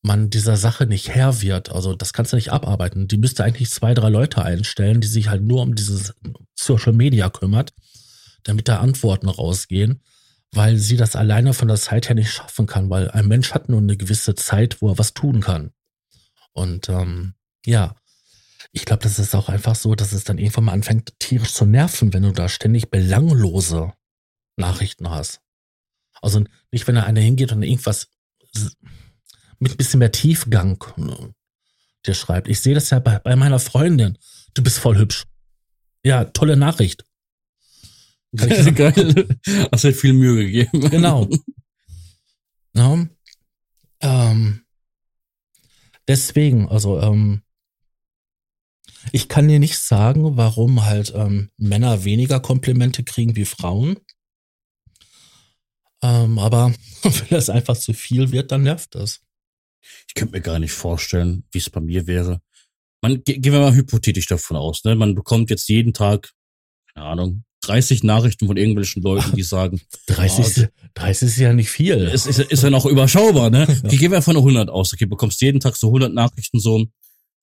man dieser Sache nicht Herr wird. Also das kannst du nicht abarbeiten. Die müsste eigentlich zwei, drei Leute einstellen, die sich halt nur um dieses Social Media kümmert, damit da Antworten rausgehen, weil sie das alleine von der Zeit her nicht schaffen kann, weil ein Mensch hat nur eine gewisse Zeit, wo er was tun kann. Und ähm, Ja. Ich glaube, das ist auch einfach so, dass es dann irgendwann mal anfängt, tierisch zu nerven, wenn du da ständig belanglose Nachrichten hast. Also nicht, wenn da einer hingeht und irgendwas mit ein bisschen mehr Tiefgang ne, dir schreibt. Ich sehe das ja bei, bei meiner Freundin. Du bist voll hübsch. Ja, tolle Nachricht. Geil. Hast halt viel Mühe gegeben. Genau. Ja. Ähm, deswegen, also ähm, ich kann dir nicht sagen, warum halt ähm, Männer weniger Komplimente kriegen wie Frauen. Ähm, aber wenn das einfach zu viel wird, dann nervt das. Ich könnte mir gar nicht vorstellen, wie es bei mir wäre. Man, gehen wir mal hypothetisch davon aus, ne? Man bekommt jetzt jeden Tag, keine Ahnung, 30 Nachrichten von irgendwelchen Leuten, die sagen, 30, oh, 30 ist ja nicht viel. Ist, ist, ist ja noch überschaubar, ne? Okay, gehen wir von 100 aus. Okay, bekommst jeden Tag so 100 Nachrichten so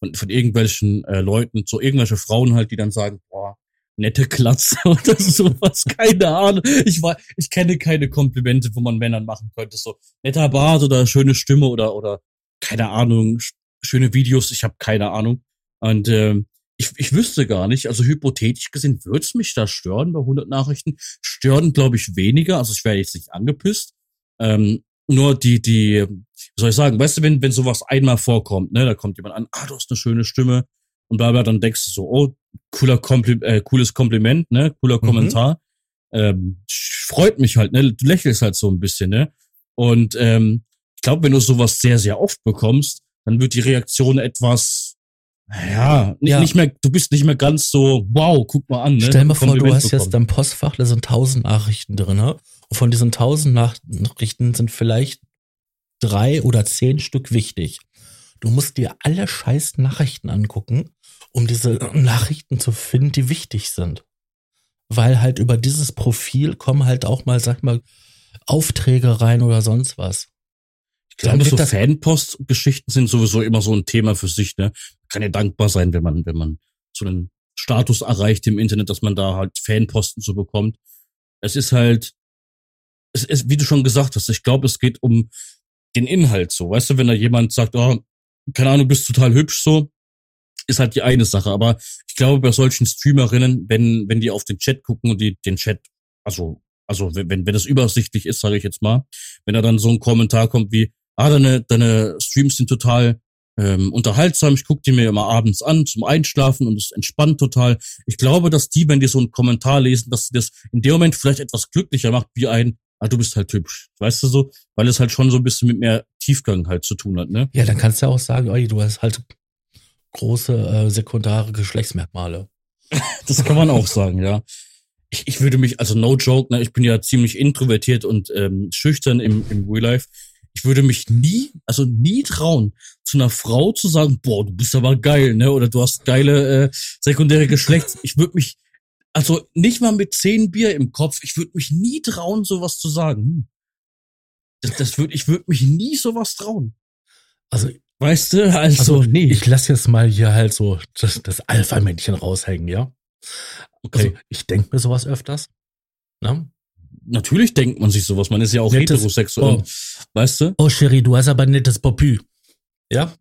von, von irgendwelchen äh, Leuten, so irgendwelche Frauen halt, die dann sagen, boah, nette Klatze oder sowas, keine Ahnung. Ich war, ich kenne keine Komplimente, wo man Männern machen könnte, so netter Bart oder schöne Stimme oder oder keine Ahnung, schöne Videos, ich habe keine Ahnung. Und ähm, ich, ich wüsste gar nicht, also hypothetisch gesehen, würde es mich da stören bei 100 Nachrichten? Stören, glaube ich, weniger, also ich wäre jetzt nicht angepisst. Ähm, nur die, die, wie soll ich sagen, weißt du, wenn, wenn sowas einmal vorkommt, ne, da kommt jemand an, ah, du hast eine schöne Stimme und bla bla, dann denkst du so, oh, cooler Kompli äh, cooles Kompliment, ne, cooler mhm. Kommentar. Ähm, freut mich halt, ne, du lächelst halt so ein bisschen, ne. Und ähm, ich glaube, wenn du sowas sehr, sehr oft bekommst, dann wird die Reaktion etwas, ja, nicht, ja. nicht mehr, du bist nicht mehr ganz so, wow, guck mal an. Ne? Stell mal vor, du hast bekommen. jetzt dein Postfach, da sind tausend Nachrichten drin, ne? Und von diesen tausend Nachrichten sind vielleicht drei oder zehn Stück wichtig. Du musst dir alle scheiß Nachrichten angucken, um diese Nachrichten zu finden, die wichtig sind. Weil halt über dieses Profil kommen halt auch mal, sag mal, Aufträge rein oder sonst was. Ich glaube, so Fanpost-Geschichten sind sowieso immer so ein Thema für sich, ne? Kann ja dankbar sein, wenn man, wenn man so einen Status erreicht im Internet, dass man da halt Fanposten so bekommt. Es ist halt, es ist, wie du schon gesagt hast, ich glaube, es geht um den Inhalt so. Weißt du, wenn da jemand sagt, oh, keine Ahnung, bist total hübsch so, ist halt die eine Sache. Aber ich glaube, bei solchen Streamerinnen, wenn, wenn die auf den Chat gucken und die den Chat, also, also wenn, wenn das übersichtlich ist, sage ich jetzt mal, wenn da dann so ein Kommentar kommt wie, ah, deine, deine Streams sind total ähm, unterhaltsam, ich gucke die mir immer abends an zum Einschlafen und es entspannt total. Ich glaube, dass die, wenn die so einen Kommentar lesen, dass sie das in dem Moment vielleicht etwas glücklicher macht, wie ein, ah, du bist halt hübsch. Weißt du so? Weil es halt schon so ein bisschen mit mehr Tiefgang halt zu tun hat, ne? Ja, dann kannst du ja auch sagen, oi, du hast halt große äh, sekundäre Geschlechtsmerkmale. das kann man auch sagen, ja. Ich, ich würde mich, also no joke, ne, ich bin ja ziemlich introvertiert und ähm, schüchtern im, im Real Life. Ich würde mich nie, also nie trauen, zu einer Frau zu sagen, boah, du bist aber geil, ne? Oder du hast geile äh, sekundäre Geschlechts. Ich würde mich also nicht mal mit zehn Bier im Kopf. Ich würde mich nie trauen, sowas zu sagen. Hm. Das, das würd, ich würde mich nie sowas trauen. Also, weißt du, also, also nee. Ich lasse jetzt mal hier halt so das, das Alpha-Männchen raushängen, ja? Okay. Also, ich denke mir sowas öfters. Ne? Natürlich denkt man sich sowas. Man ist ja auch nettes, heterosexuell. Oh, weißt du? Oh, Cherie, du hast aber ein nettes Popü. Ja?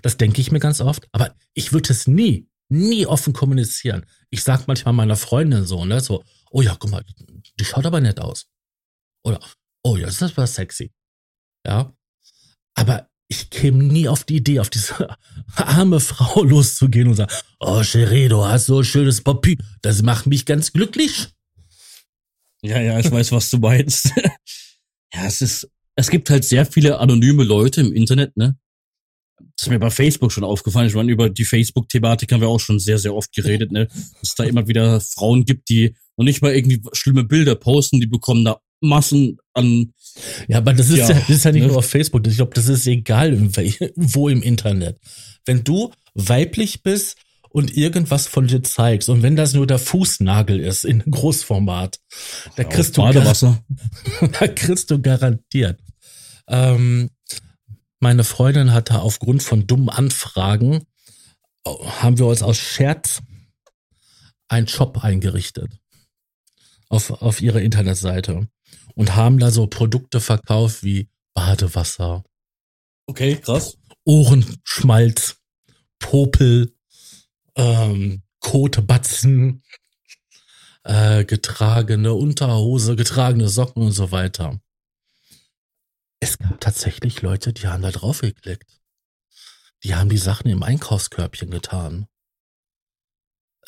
Das denke ich mir ganz oft. Aber ich würde es nie, nie offen kommunizieren. Ich sag manchmal meiner Freundin so, ne, so, oh ja, guck mal, die schaut aber nett aus. Oder, oh ja, das war sexy. Ja. Aber ich käme nie auf die Idee, auf diese arme Frau loszugehen und sagen, oh Cherie, du hast so ein schönes Papier, das macht mich ganz glücklich. Ja, ja, ich weiß, was du meinst. ja, es ist, es gibt halt sehr viele anonyme Leute im Internet, ne? Das ist mir bei Facebook schon aufgefallen. Ich meine, über die Facebook-Thematik haben wir auch schon sehr, sehr oft geredet, ne? Dass es da immer wieder Frauen gibt, die und nicht mal irgendwie schlimme Bilder posten, die bekommen da Massen an. Ja, aber das ist ja, ja das ist ja nicht ne? nur auf Facebook. Ich glaube, das ist egal, wo im Internet. Wenn du weiblich bist und irgendwas von dir zeigst und wenn das nur der Fußnagel ist in Großformat, da kriegst du Badewasser. da kriegst du garantiert. Ähm, meine Freundin hatte aufgrund von dummen Anfragen, haben wir uns aus Scherz einen Shop eingerichtet auf, auf ihre Internetseite und haben da so Produkte verkauft wie Badewasser. Okay, krass. Ohrenschmalz, Popel, ähm, Kotbatzen, äh, getragene Unterhose, getragene Socken und so weiter. Es gab tatsächlich Leute, die haben da drauf geklickt. Die haben die Sachen im Einkaufskörbchen getan.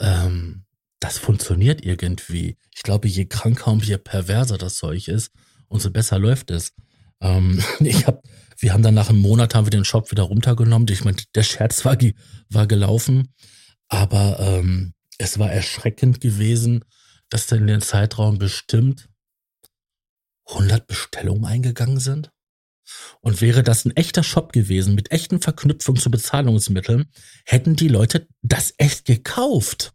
Ähm, das funktioniert irgendwie. Ich glaube, je kranker und je perverser das Zeug ist, umso besser läuft es. Ähm, ich hab, wir haben dann nach einem Monat haben wir den Shop wieder runtergenommen. Ich meine, der Scherz war, war gelaufen, aber ähm, es war erschreckend gewesen, dass dann in den Zeitraum bestimmt 100 Bestellungen eingegangen sind. Und wäre das ein echter Shop gewesen mit echten Verknüpfungen zu Bezahlungsmitteln, hätten die Leute das echt gekauft.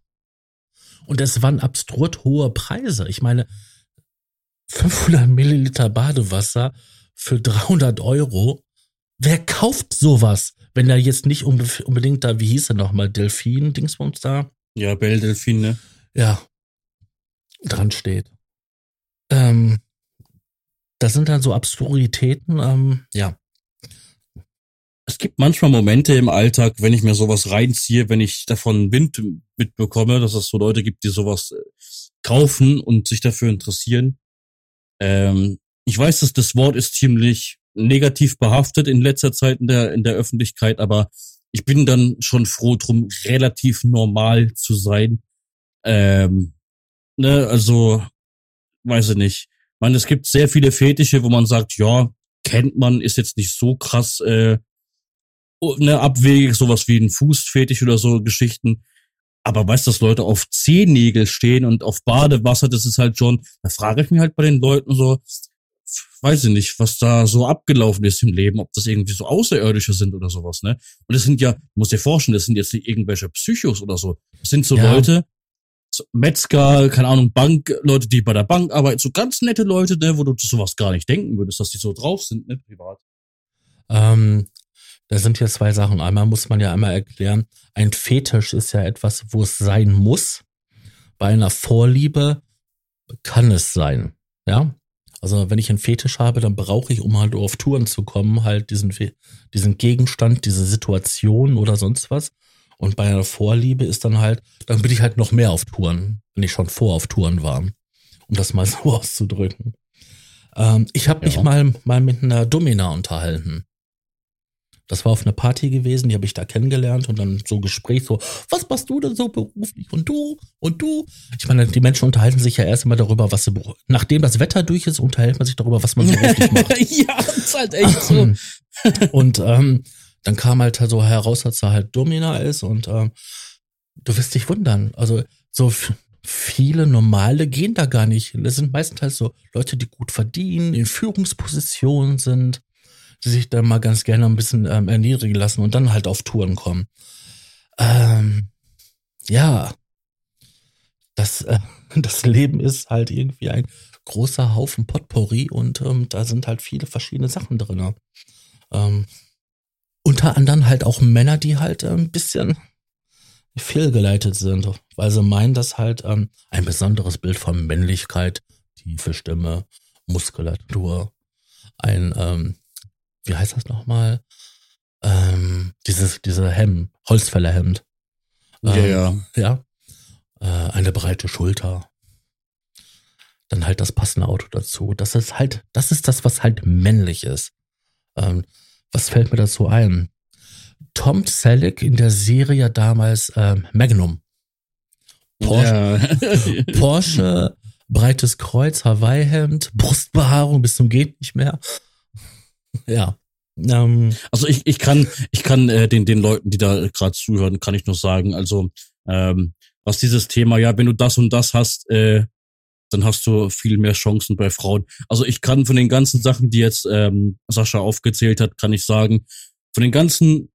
Und es waren abstrut hohe Preise. Ich meine, 500 Milliliter Badewasser für 300 Euro. Wer kauft sowas, wenn da jetzt nicht unbedingt da, wie hieß er nochmal, Delfin, Dingsbums da? Ja, Bell Delfin, ne? Ja, dran steht. Ähm, das sind dann so Absurditäten, ähm, ja. Es gibt manchmal Momente im Alltag, wenn ich mir sowas reinziehe, wenn ich davon Wind mitbekomme, dass es so Leute gibt, die sowas äh, kaufen und sich dafür interessieren. Ähm, ich weiß, dass das Wort ist ziemlich negativ behaftet in letzter Zeit in der, in der Öffentlichkeit, aber ich bin dann schon froh drum, relativ normal zu sein. Ähm, ne, also, weiß ich nicht meine, es gibt sehr viele Fetische, wo man sagt, ja, kennt man, ist jetzt nicht so krass äh, ne, abwegig, sowas wie ein Fußfetisch oder so Geschichten. Aber weißt du, dass Leute auf Zehennägel stehen und auf Badewasser, das ist halt schon, da frage ich mich halt bei den Leuten so, weiß ich nicht, was da so abgelaufen ist im Leben, ob das irgendwie so Außerirdische sind oder sowas, ne? Und das sind ja, muss dir vorstellen, das sind jetzt nicht irgendwelche Psychos oder so. Das sind so ja. Leute, Metzger, keine Ahnung, Bank, Leute, die bei der Bank arbeiten, so ganz nette Leute, ne, wo du sowas gar nicht denken würdest, dass die so drauf sind, ne, privat. Ähm, da sind hier zwei Sachen. Einmal muss man ja einmal erklären, ein Fetisch ist ja etwas, wo es sein muss. Bei einer Vorliebe kann es sein, ja. Also wenn ich einen Fetisch habe, dann brauche ich, um halt auf Touren zu kommen, halt diesen, diesen Gegenstand, diese Situation oder sonst was. Und bei einer Vorliebe ist dann halt, dann bin ich halt noch mehr auf Touren, wenn ich schon vor auf Touren war, um das mal so auszudrücken. Ähm, ich habe ja. mich mal, mal mit einer Domina unterhalten. Das war auf einer Party gewesen, die habe ich da kennengelernt und dann so Gespräch so, was machst du denn so beruflich und du und du? Ich meine, die Menschen unterhalten sich ja erst einmal darüber, was sie nachdem das Wetter durch ist, unterhält man sich darüber, was man beruflich macht. ja, das ist halt echt so. und ähm, dann kam halt so heraus, dass er halt Domina ist und ähm, du wirst dich wundern. Also so viele normale gehen da gar nicht. Das sind meistens halt so Leute, die gut verdienen, in Führungspositionen sind, die sich dann mal ganz gerne ein bisschen ähm, erniedrigen lassen und dann halt auf Touren kommen. Ähm, ja, das, äh, das Leben ist halt irgendwie ein großer Haufen Potpourri und ähm, da sind halt viele verschiedene Sachen drin. Ähm, unter anderem halt auch Männer, die halt äh, ein bisschen fehlgeleitet sind, weil sie meinen, dass halt ähm, ein besonderes Bild von Männlichkeit, tiefe Stimme, Muskulatur, ein, ähm, wie heißt das nochmal? Ähm, dieses, diese Hemd, Holzfällerhemd. Ähm, ja, ja. Ja. Äh, eine breite Schulter. Dann halt das passende Auto dazu. Das ist halt, das ist das, was halt männlich ist. Was fällt mir dazu ein? Tom Selleck in der Serie damals ähm, Magnum. Porsche, ja. Porsche, breites Kreuz, Hawaii-Hemd, Brustbehaarung bis zum geht nicht mehr. Ja. Ähm, also ich, ich kann, ich kann äh, den, den Leuten, die da gerade zuhören, kann ich nur sagen, also ähm, was dieses Thema, ja, wenn du das und das hast, äh, dann hast du viel mehr Chancen bei Frauen. Also ich kann von den ganzen Sachen, die jetzt ähm, Sascha aufgezählt hat, kann ich sagen, von den ganzen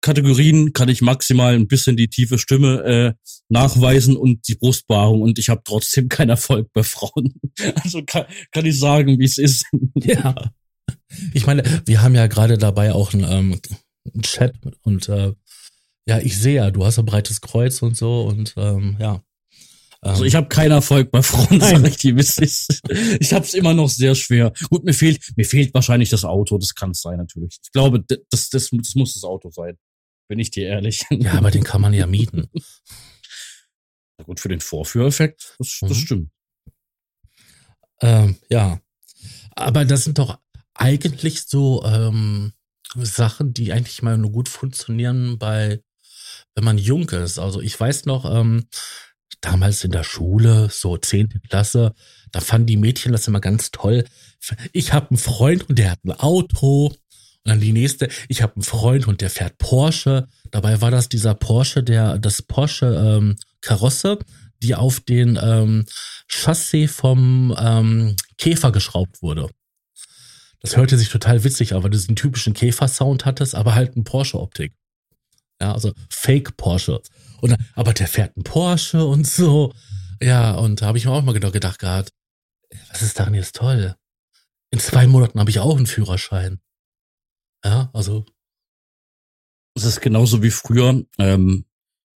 Kategorien kann ich maximal ein bisschen die tiefe Stimme äh, nachweisen und die Brustbehaarung und ich habe trotzdem keinen Erfolg bei Frauen. Also kann, kann ich sagen, wie es ist. Ja. Ich meine, wir haben ja gerade dabei auch einen, ähm, einen Chat und äh, ja, ich sehe ja, du hast ein breites Kreuz und so und ähm, ja. Also ich habe keinen Erfolg bei Frauen, Nein. sag ich dir, Ich habe es immer noch sehr schwer. Gut, mir fehlt, mir fehlt wahrscheinlich das Auto, das kann es sein natürlich. Ich glaube, das, das, das muss das Auto sein. bin ich dir ehrlich. Ja, aber den kann man ja mieten. Na gut, für den Vorführeffekt, das, das Mhm. stimmt. Ähm, ja. Aber das sind doch eigentlich so ähm, Sachen, die eigentlich mal nur gut funktionieren bei, wenn man jung ist. Also ich weiß noch, ähm, damals in der Schule, so zehnte Klasse, da fanden die Mädchen das immer ganz toll. Ich habe einen Freund und der hat ein Auto. Und dann die nächste, ich habe einen Freund und der fährt Porsche. Dabei war das dieser Porsche, der das Porsche ähm, Karosse, die auf den ähm, Chassis vom ähm, Käfer geschraubt wurde. Das hörte sich total witzig an, weil du diesen typischen Käfer-Sound hattest, aber halt eine Porsche-Optik. Ja, also Fake Porsche. Und, aber der fährt einen Porsche und so. Ja, und da habe ich mir auch mal gedacht, gedacht gehabt, was ist daran jetzt toll? In zwei Monaten habe ich auch einen Führerschein. Ja, also, Es ist genauso wie früher. Ähm,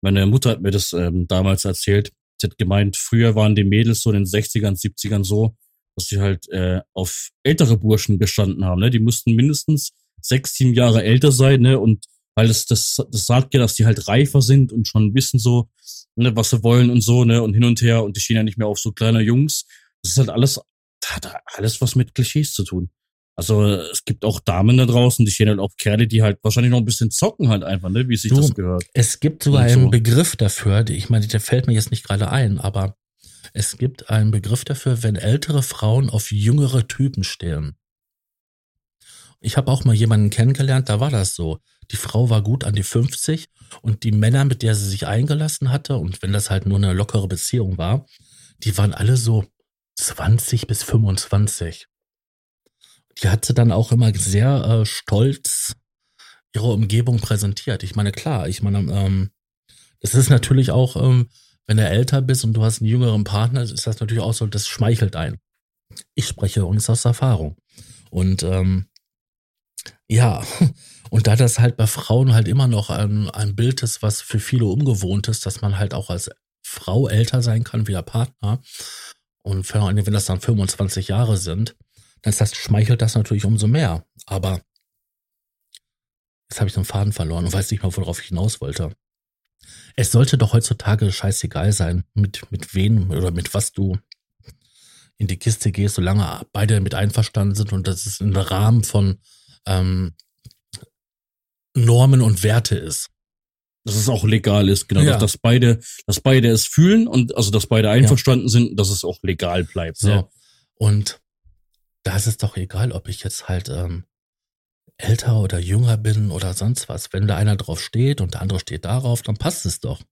meine Mutter hat mir das ähm, damals erzählt. Sie hat gemeint, früher waren die Mädels so in den 60ern, 70ern so, dass sie halt äh, auf ältere Burschen gestanden haben. Ne? Die mussten mindestens sechs, sieben Jahre älter sein, ne? Und weil das, das, das sagt ja, dass die halt reifer sind und schon wissen so, ne, was sie wollen und so, ne? Und hin und her und die stehen ja nicht mehr auf so kleine Jungs. Das ist halt alles, hat alles was mit Klischees zu tun. Also es gibt auch Damen da draußen, die stehen halt auf Kerle, die halt wahrscheinlich noch ein bisschen zocken halt einfach, ne, wie sich Du, das gehört. es gibt sogar Und einen so. Begriff dafür, die- ich meine, der fällt mir jetzt nicht gerade ein, aber es gibt einen Begriff dafür, wenn ältere Frauen auf jüngere Typen stehen. Ich habe auch mal jemanden kennengelernt, da war das so. Die Frau war gut an die 50 und die Männer, mit der sie sich eingelassen hatte, und wenn das halt nur eine lockere Beziehung war, die waren alle so 20 bis 25. Die hat sie dann auch immer sehr äh, stolz ihre Umgebung präsentiert. Ich meine, klar, ich meine, ähm, es ist natürlich auch, ähm, wenn du älter bist und du hast einen jüngeren Partner, ist das natürlich auch so, das schmeichelt ein. Ich spreche übrigens aus Erfahrung. Und ähm, ja, und da das halt bei Frauen halt immer noch ein, ein Bild ist, was für viele ungewohnt ist, dass man halt auch als Frau älter sein kann wie der Partner. Und vor allem, wenn das dann 25 Jahre sind, dann das, schmeichelt das natürlich umso mehr. Aber jetzt habe ich den Faden verloren und weiß nicht mehr, worauf ich hinaus wollte. Es sollte doch heutzutage scheißegal sein, mit, mit wem oder mit was du in die Kiste gehst, solange beide mit einverstanden sind und das ist im Rahmen von ähm, Normen und Werte ist. Dass es auch legal ist, genau, Ja. dass, dass beide, dass beide es fühlen und also dass beide einverstanden sind, dass es auch legal bleibt. So. Ne? Und da ist es doch egal, ob ich jetzt halt ähm, älter oder jünger bin oder sonst was. Wenn da einer drauf steht und der andere steht darauf, dann passt es doch.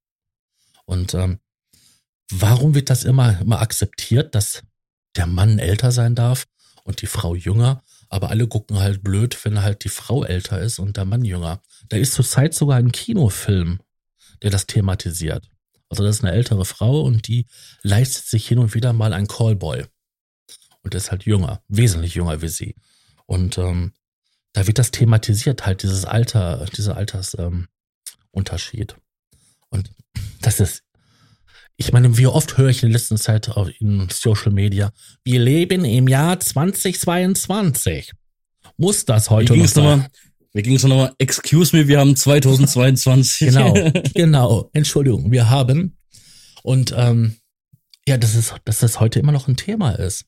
Und ähm, warum wird das immer, immer akzeptiert, dass der Mann älter sein darf und die Frau jünger? Aber alle gucken halt blöd, wenn halt die Frau älter ist und der Mann jünger. Da ist zurzeit sogar ein Kinofilm, der das thematisiert. Also das ist eine ältere Frau und die leistet sich hin und wieder mal ein Callboy. Und ist halt jünger, wesentlich jünger wie sie. Und ähm, da wird das thematisiert, halt dieses Alter, dieser Altersunterschied. Ähm, und das ist, ich meine, wie oft höre ich in der letzten Zeit auf- in Social Media, wir leben im Jahr 2022. Muss das Wie heute ging noch sein? Wie ging es nochmal? Excuse me, wir haben 2022. Genau, genau. Entschuldigung, wir haben. Und ähm, ja, das ist, dass das heute immer noch ein Thema ist.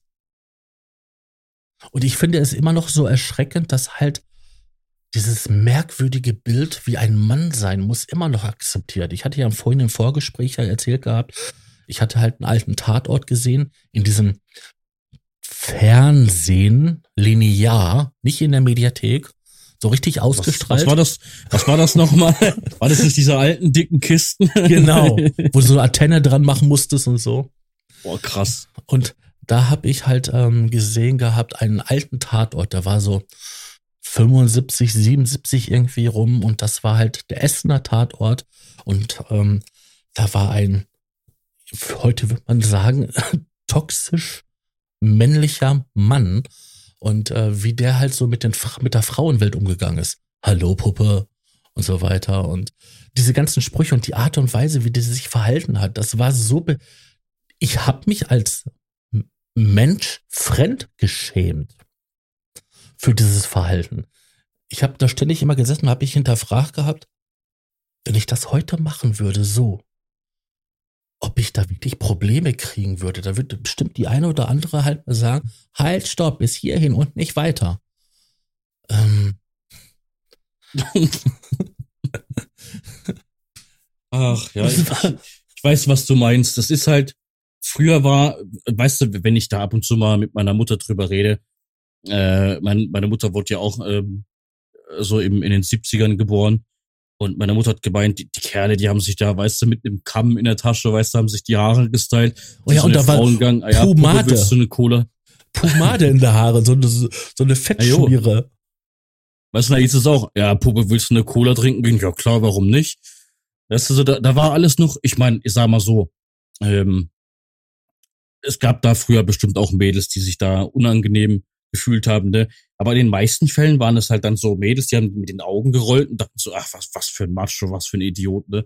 Und ich finde es immer noch so erschreckend, dass halt dieses merkwürdige Bild, wie ein Mann sein muss, immer noch akzeptiert. Ich hatte ja vorhin im Vorgespräch ja erzählt gehabt, ich hatte halt einen alten Tatort gesehen, in diesem Fernsehen, linear, nicht in der Mediathek, so richtig Was, ausgestrahlt. was war das? Was war das nochmal? War das nicht diese alten dicken Kisten? Genau, wo du so eine Antenne dran machen musstest und so. Boah, krass. Und da habe ich halt ähm, gesehen gehabt, einen alten Tatort, der war so 75, 77 irgendwie rum. Und das war halt der Essener Tatort. Und ähm, da war ein, heute wird man sagen, toxisch männlicher Mann. Und äh, wie der halt so mit, den, mit der Frauenwelt umgegangen ist. Hallo Puppe. Und so weiter. Und diese ganzen Sprüche und die Art und Weise, wie der sich verhalten hat, das war so, be ich habe mich als Mensch fremd geschämt für dieses Verhalten. Ich habe da ständig immer gesessen und habe mich hinterfragt gehabt, wenn ich das heute machen würde, so, ob ich da wirklich Probleme kriegen würde. Da würde bestimmt die eine oder andere halt sagen, halt, stopp, bis hierhin und nicht weiter. Ähm. Ach ja, ich, ich weiß, was du meinst. Das ist halt, früher war, weißt du, wenn ich da ab und zu mal mit meiner Mutter drüber rede, äh, mein, meine Mutter wurde ja auch ähm, so im, in den 70ern geboren. Und meine Mutter hat gemeint, die, die Kerle, die haben sich da, weißt du, mit einem Kamm in der Tasche, weißt du, haben sich die Haare gestylt. Oh ja, so und da war Frauengang. Ah, ja, Pomade. Du eine Cola? Pomade in der Haare, so eine, so eine Fettschmiere. Weißt du, da hieß es auch, ja, Puppe, willst du eine Cola trinken? Ja, klar, warum nicht? Weißt du, so, da, da war alles noch, ich meine, ich sag mal so, ähm, es gab da früher bestimmt auch Mädels, die sich da unangenehm gefühlt haben, ne? Aber in den meisten Fällen waren es halt dann so Mädels, die haben mit den Augen gerollt und dachten so, ach, was, was für ein Macho, was für ein Idiot, ne?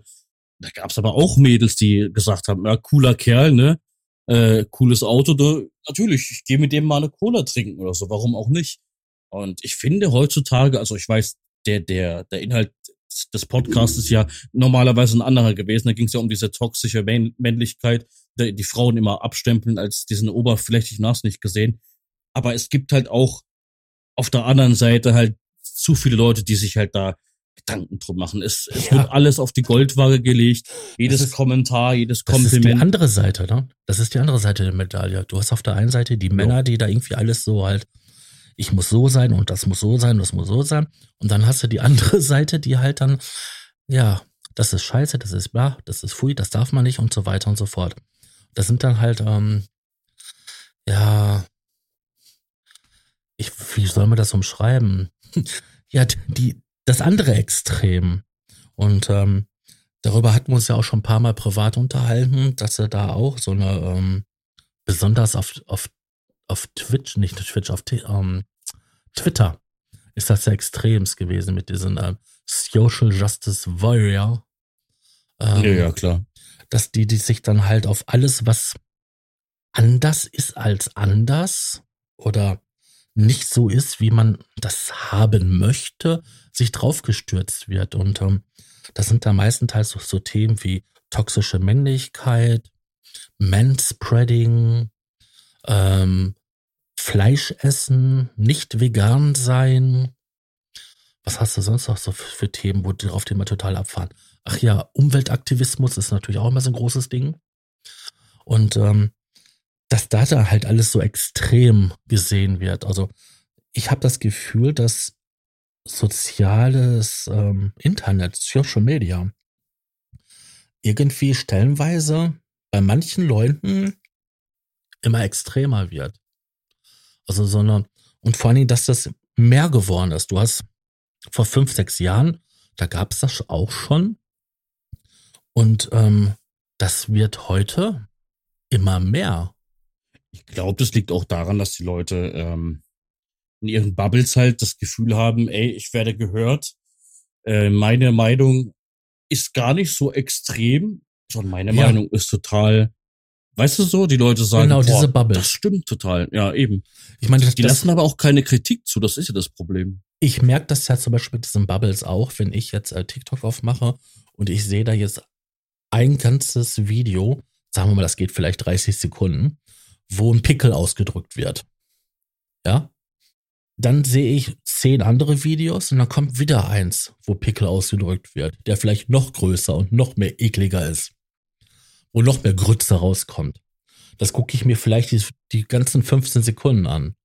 Da gab's aber auch Mädels, die gesagt haben, ja, cooler Kerl, ne? Äh, cooles Auto, ne? natürlich, ich gehe mit dem mal eine Cola trinken oder so, warum auch nicht? Und ich finde heutzutage, also ich weiß, der, der, der Inhalt des Podcasts ist ja normalerweise ein anderer gewesen. Da ging es ja um diese toxische Männlichkeit, die, Frauen immer abstempeln als diesen oberflächlichen hast nicht gesehen. Aber es gibt halt auch auf der anderen Seite halt zu viele Leute, die sich halt da Gedanken drum machen. Es, es Ja. wird alles auf die Goldwaage gelegt. Jedes ist- Kommentar, jedes Das ist die Kompliment. andere Seite, ne? Das ist die andere Seite der Medaille. Du hast auf der einen Seite die Männer, die da irgendwie alles so halt, ich muss so sein und das muss so sein das muss so sein. Und dann hast du die andere Seite, die halt dann, ja, das ist scheiße, das ist bla, das ist fui, das darf man nicht und so weiter und so fort. Das sind dann halt, ähm, ja, ich, wie soll man das umschreiben? ja, die, das andere Extrem. Und ähm, darüber hatten wir uns ja auch schon ein paar Mal privat unterhalten, dass er da auch so eine, ähm, besonders auf, auf, auf Twitch, nicht Twitch, auf ähm, Twitter ist das sehr extremst gewesen mit diesen ähm, Social Justice Warrior. Ähm, ja, ja, klar. dass die, die sich dann halt auf alles, was anders ist als anders oder nicht so ist, wie man das haben möchte, sich draufgestürzt wird. Und ähm, das sind da meistenteils so, so Themen wie toxische Männlichkeit, Manspreading, ähm, Fleisch essen, nicht vegan sein. Was hast du sonst noch so für, für Themen, wo, auf die wir total abfahren? Ach ja, Umweltaktivismus ist natürlich auch immer so ein großes Ding. Und ähm, dass da halt alles so extrem gesehen wird. Also ich habe das Gefühl, dass soziales ähm, Internet, Social Media, irgendwie stellenweise bei manchen Leuten immer extremer wird. Also so eine, und vor allen Dingen, dass das mehr geworden ist. Du hast vor fünf, sechs Jahren, da gab es das auch schon. Und ähm, das wird heute immer mehr. Ich glaube, das liegt auch daran, dass die Leute ähm, in ihren Bubbles halt das Gefühl haben, ey, ich werde gehört. Äh, meine Meinung ist gar nicht so extrem, sondern meine Ja. Meinung ist total, weißt du so, die Leute sagen, Genau, diese boah, Bubbles. das stimmt total. Ja, eben. Ich meine, das, Die lassen aber auch keine Kritik zu, das ist ja das Problem. ich merke das ja zum Beispiel mit diesen Bubbles auch, wenn ich jetzt äh, TikTok aufmache und ich sehe da jetzt ein ganzes Video, sagen wir mal, das geht vielleicht 30 Sekunden, wo ein Pickel ausgedrückt wird. Ja? Dann sehe ich zehn andere Videos und dann kommt wieder eins, wo Pickel ausgedrückt wird, der vielleicht noch größer und noch mehr ekliger ist. Wo noch mehr Grütze rauskommt. Das gucke ich mir vielleicht die, die ganzen 15 Sekunden an.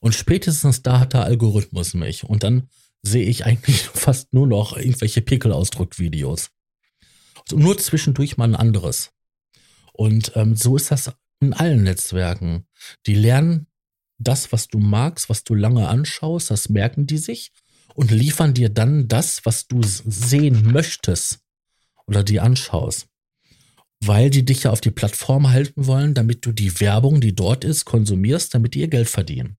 Und spätestens da hat der Algorithmus mich. Und dann sehe ich eigentlich fast nur noch irgendwelche Pickelausdruckvideos. Also nur zwischendurch mal ein anderes. Und ähm, so ist das in allen Netzwerken. Die lernen das, was du magst, was du lange anschaust, das merken die sich und liefern dir dann das, was du sehen möchtest oder die anschaust. Weil die dich ja auf die Plattform halten wollen, damit du die Werbung, die dort ist, konsumierst, damit die ihr Geld verdienen.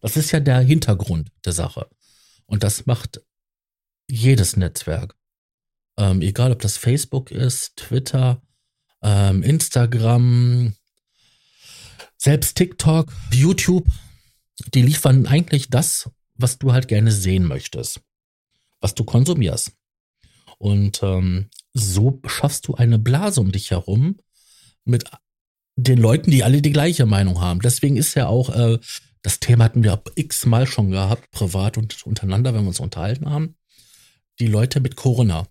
Das ist ja der Hintergrund der Sache. Und das macht jedes Netzwerk. Ähm, egal, ob das Facebook ist, Twitter, ähm, Instagram, selbst TikTok, YouTube, die liefern eigentlich das, was du halt gerne sehen möchtest, was du konsumierst. Und ähm, so schaffst du eine Blase um dich herum mit den Leuten, die alle die gleiche Meinung haben. Deswegen ist ja auch, äh, das Thema hatten wir x-mal schon gehabt, privat und untereinander, wenn wir uns unterhalten haben, die Leute mit Corona.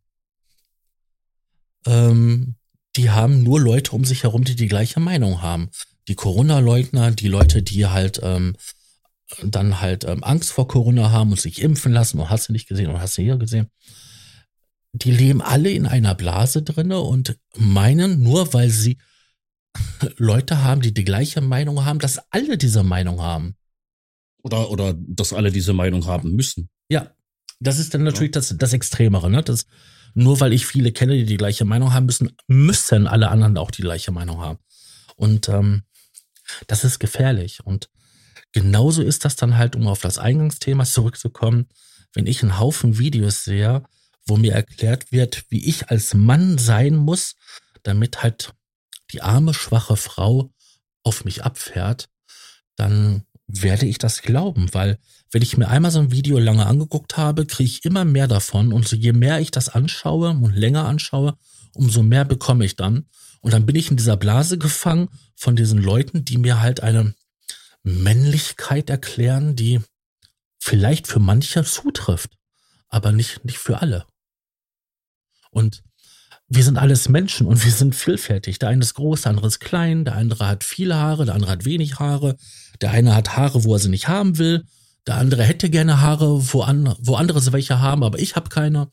Ähm, die haben nur Leute um sich herum, die die gleiche Meinung haben. Die Corona-Leugner, die Leute, die halt ähm, dann halt ähm, Angst vor Corona haben und sich impfen lassen und hast du nicht gesehen und hast du hier gesehen. Die leben alle in einer Blase drinne und meinen, nur weil sie Leute haben, die die gleiche Meinung haben, dass alle diese Meinung haben. Oder, oder dass alle diese Meinung haben müssen. Ja, das ist dann natürlich ja. das, das Extremere, ne? Das, nur weil ich viele kenne, die die gleiche Meinung haben müssen, müssen alle anderen auch die gleiche Meinung haben. Und ähm, das ist gefährlich. Und genauso ist das dann halt, um auf das Eingangsthema zurückzukommen, wenn ich einen Haufen Videos sehe, wo mir erklärt wird, wie ich als Mann sein muss, damit halt die arme, schwache Frau auf mich abfährt, dann werde ich das glauben, weil wenn ich mir einmal so ein Video lange angeguckt habe, kriege ich immer mehr davon und je mehr ich das anschaue und länger anschaue, umso mehr bekomme ich dann. Und dann bin ich in dieser Blase gefangen von diesen Leuten, die mir halt eine Männlichkeit erklären, die vielleicht für manche zutrifft, aber nicht, nicht für alle. Und wir sind alles Menschen und wir sind vielfältig. Der eine ist groß, der andere ist klein, der andere hat viele Haare, der andere hat wenig Haare, der eine hat Haare, wo er sie nicht haben will, der andere hätte gerne Haare, wo, an, wo andere sie welche haben, aber ich habe keine.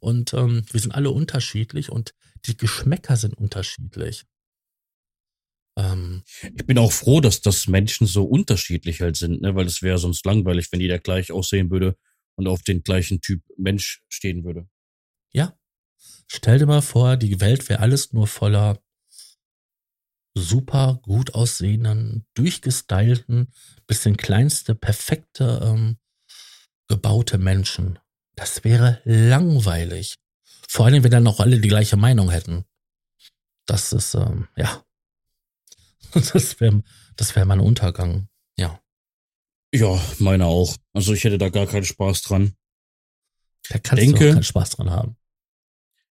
Und ähm, wir sind alle unterschiedlich und die Geschmäcker sind unterschiedlich. Ähm, ich bin auch froh, dass das Menschen so unterschiedlich halt sind, ne? weil es wäre sonst langweilig, wenn jeder gleich aussehen würde und auf den gleichen Typ Mensch stehen würde. Ja, Stell dir mal vor, die Welt wäre alles nur voller super gut aussehenden, durchgestylten, bis in kleinste, perfekte ähm, gebaute Menschen. Das wäre langweilig. Vor allem, wenn dann auch alle die gleiche Meinung hätten. Das ist, ähm, ja. Das wäre das wär mein Untergang. Ja. Ja, meine auch. Also ich hätte da gar keinen Spaß dran. Da kannst denke, du auch keinen Spaß dran haben.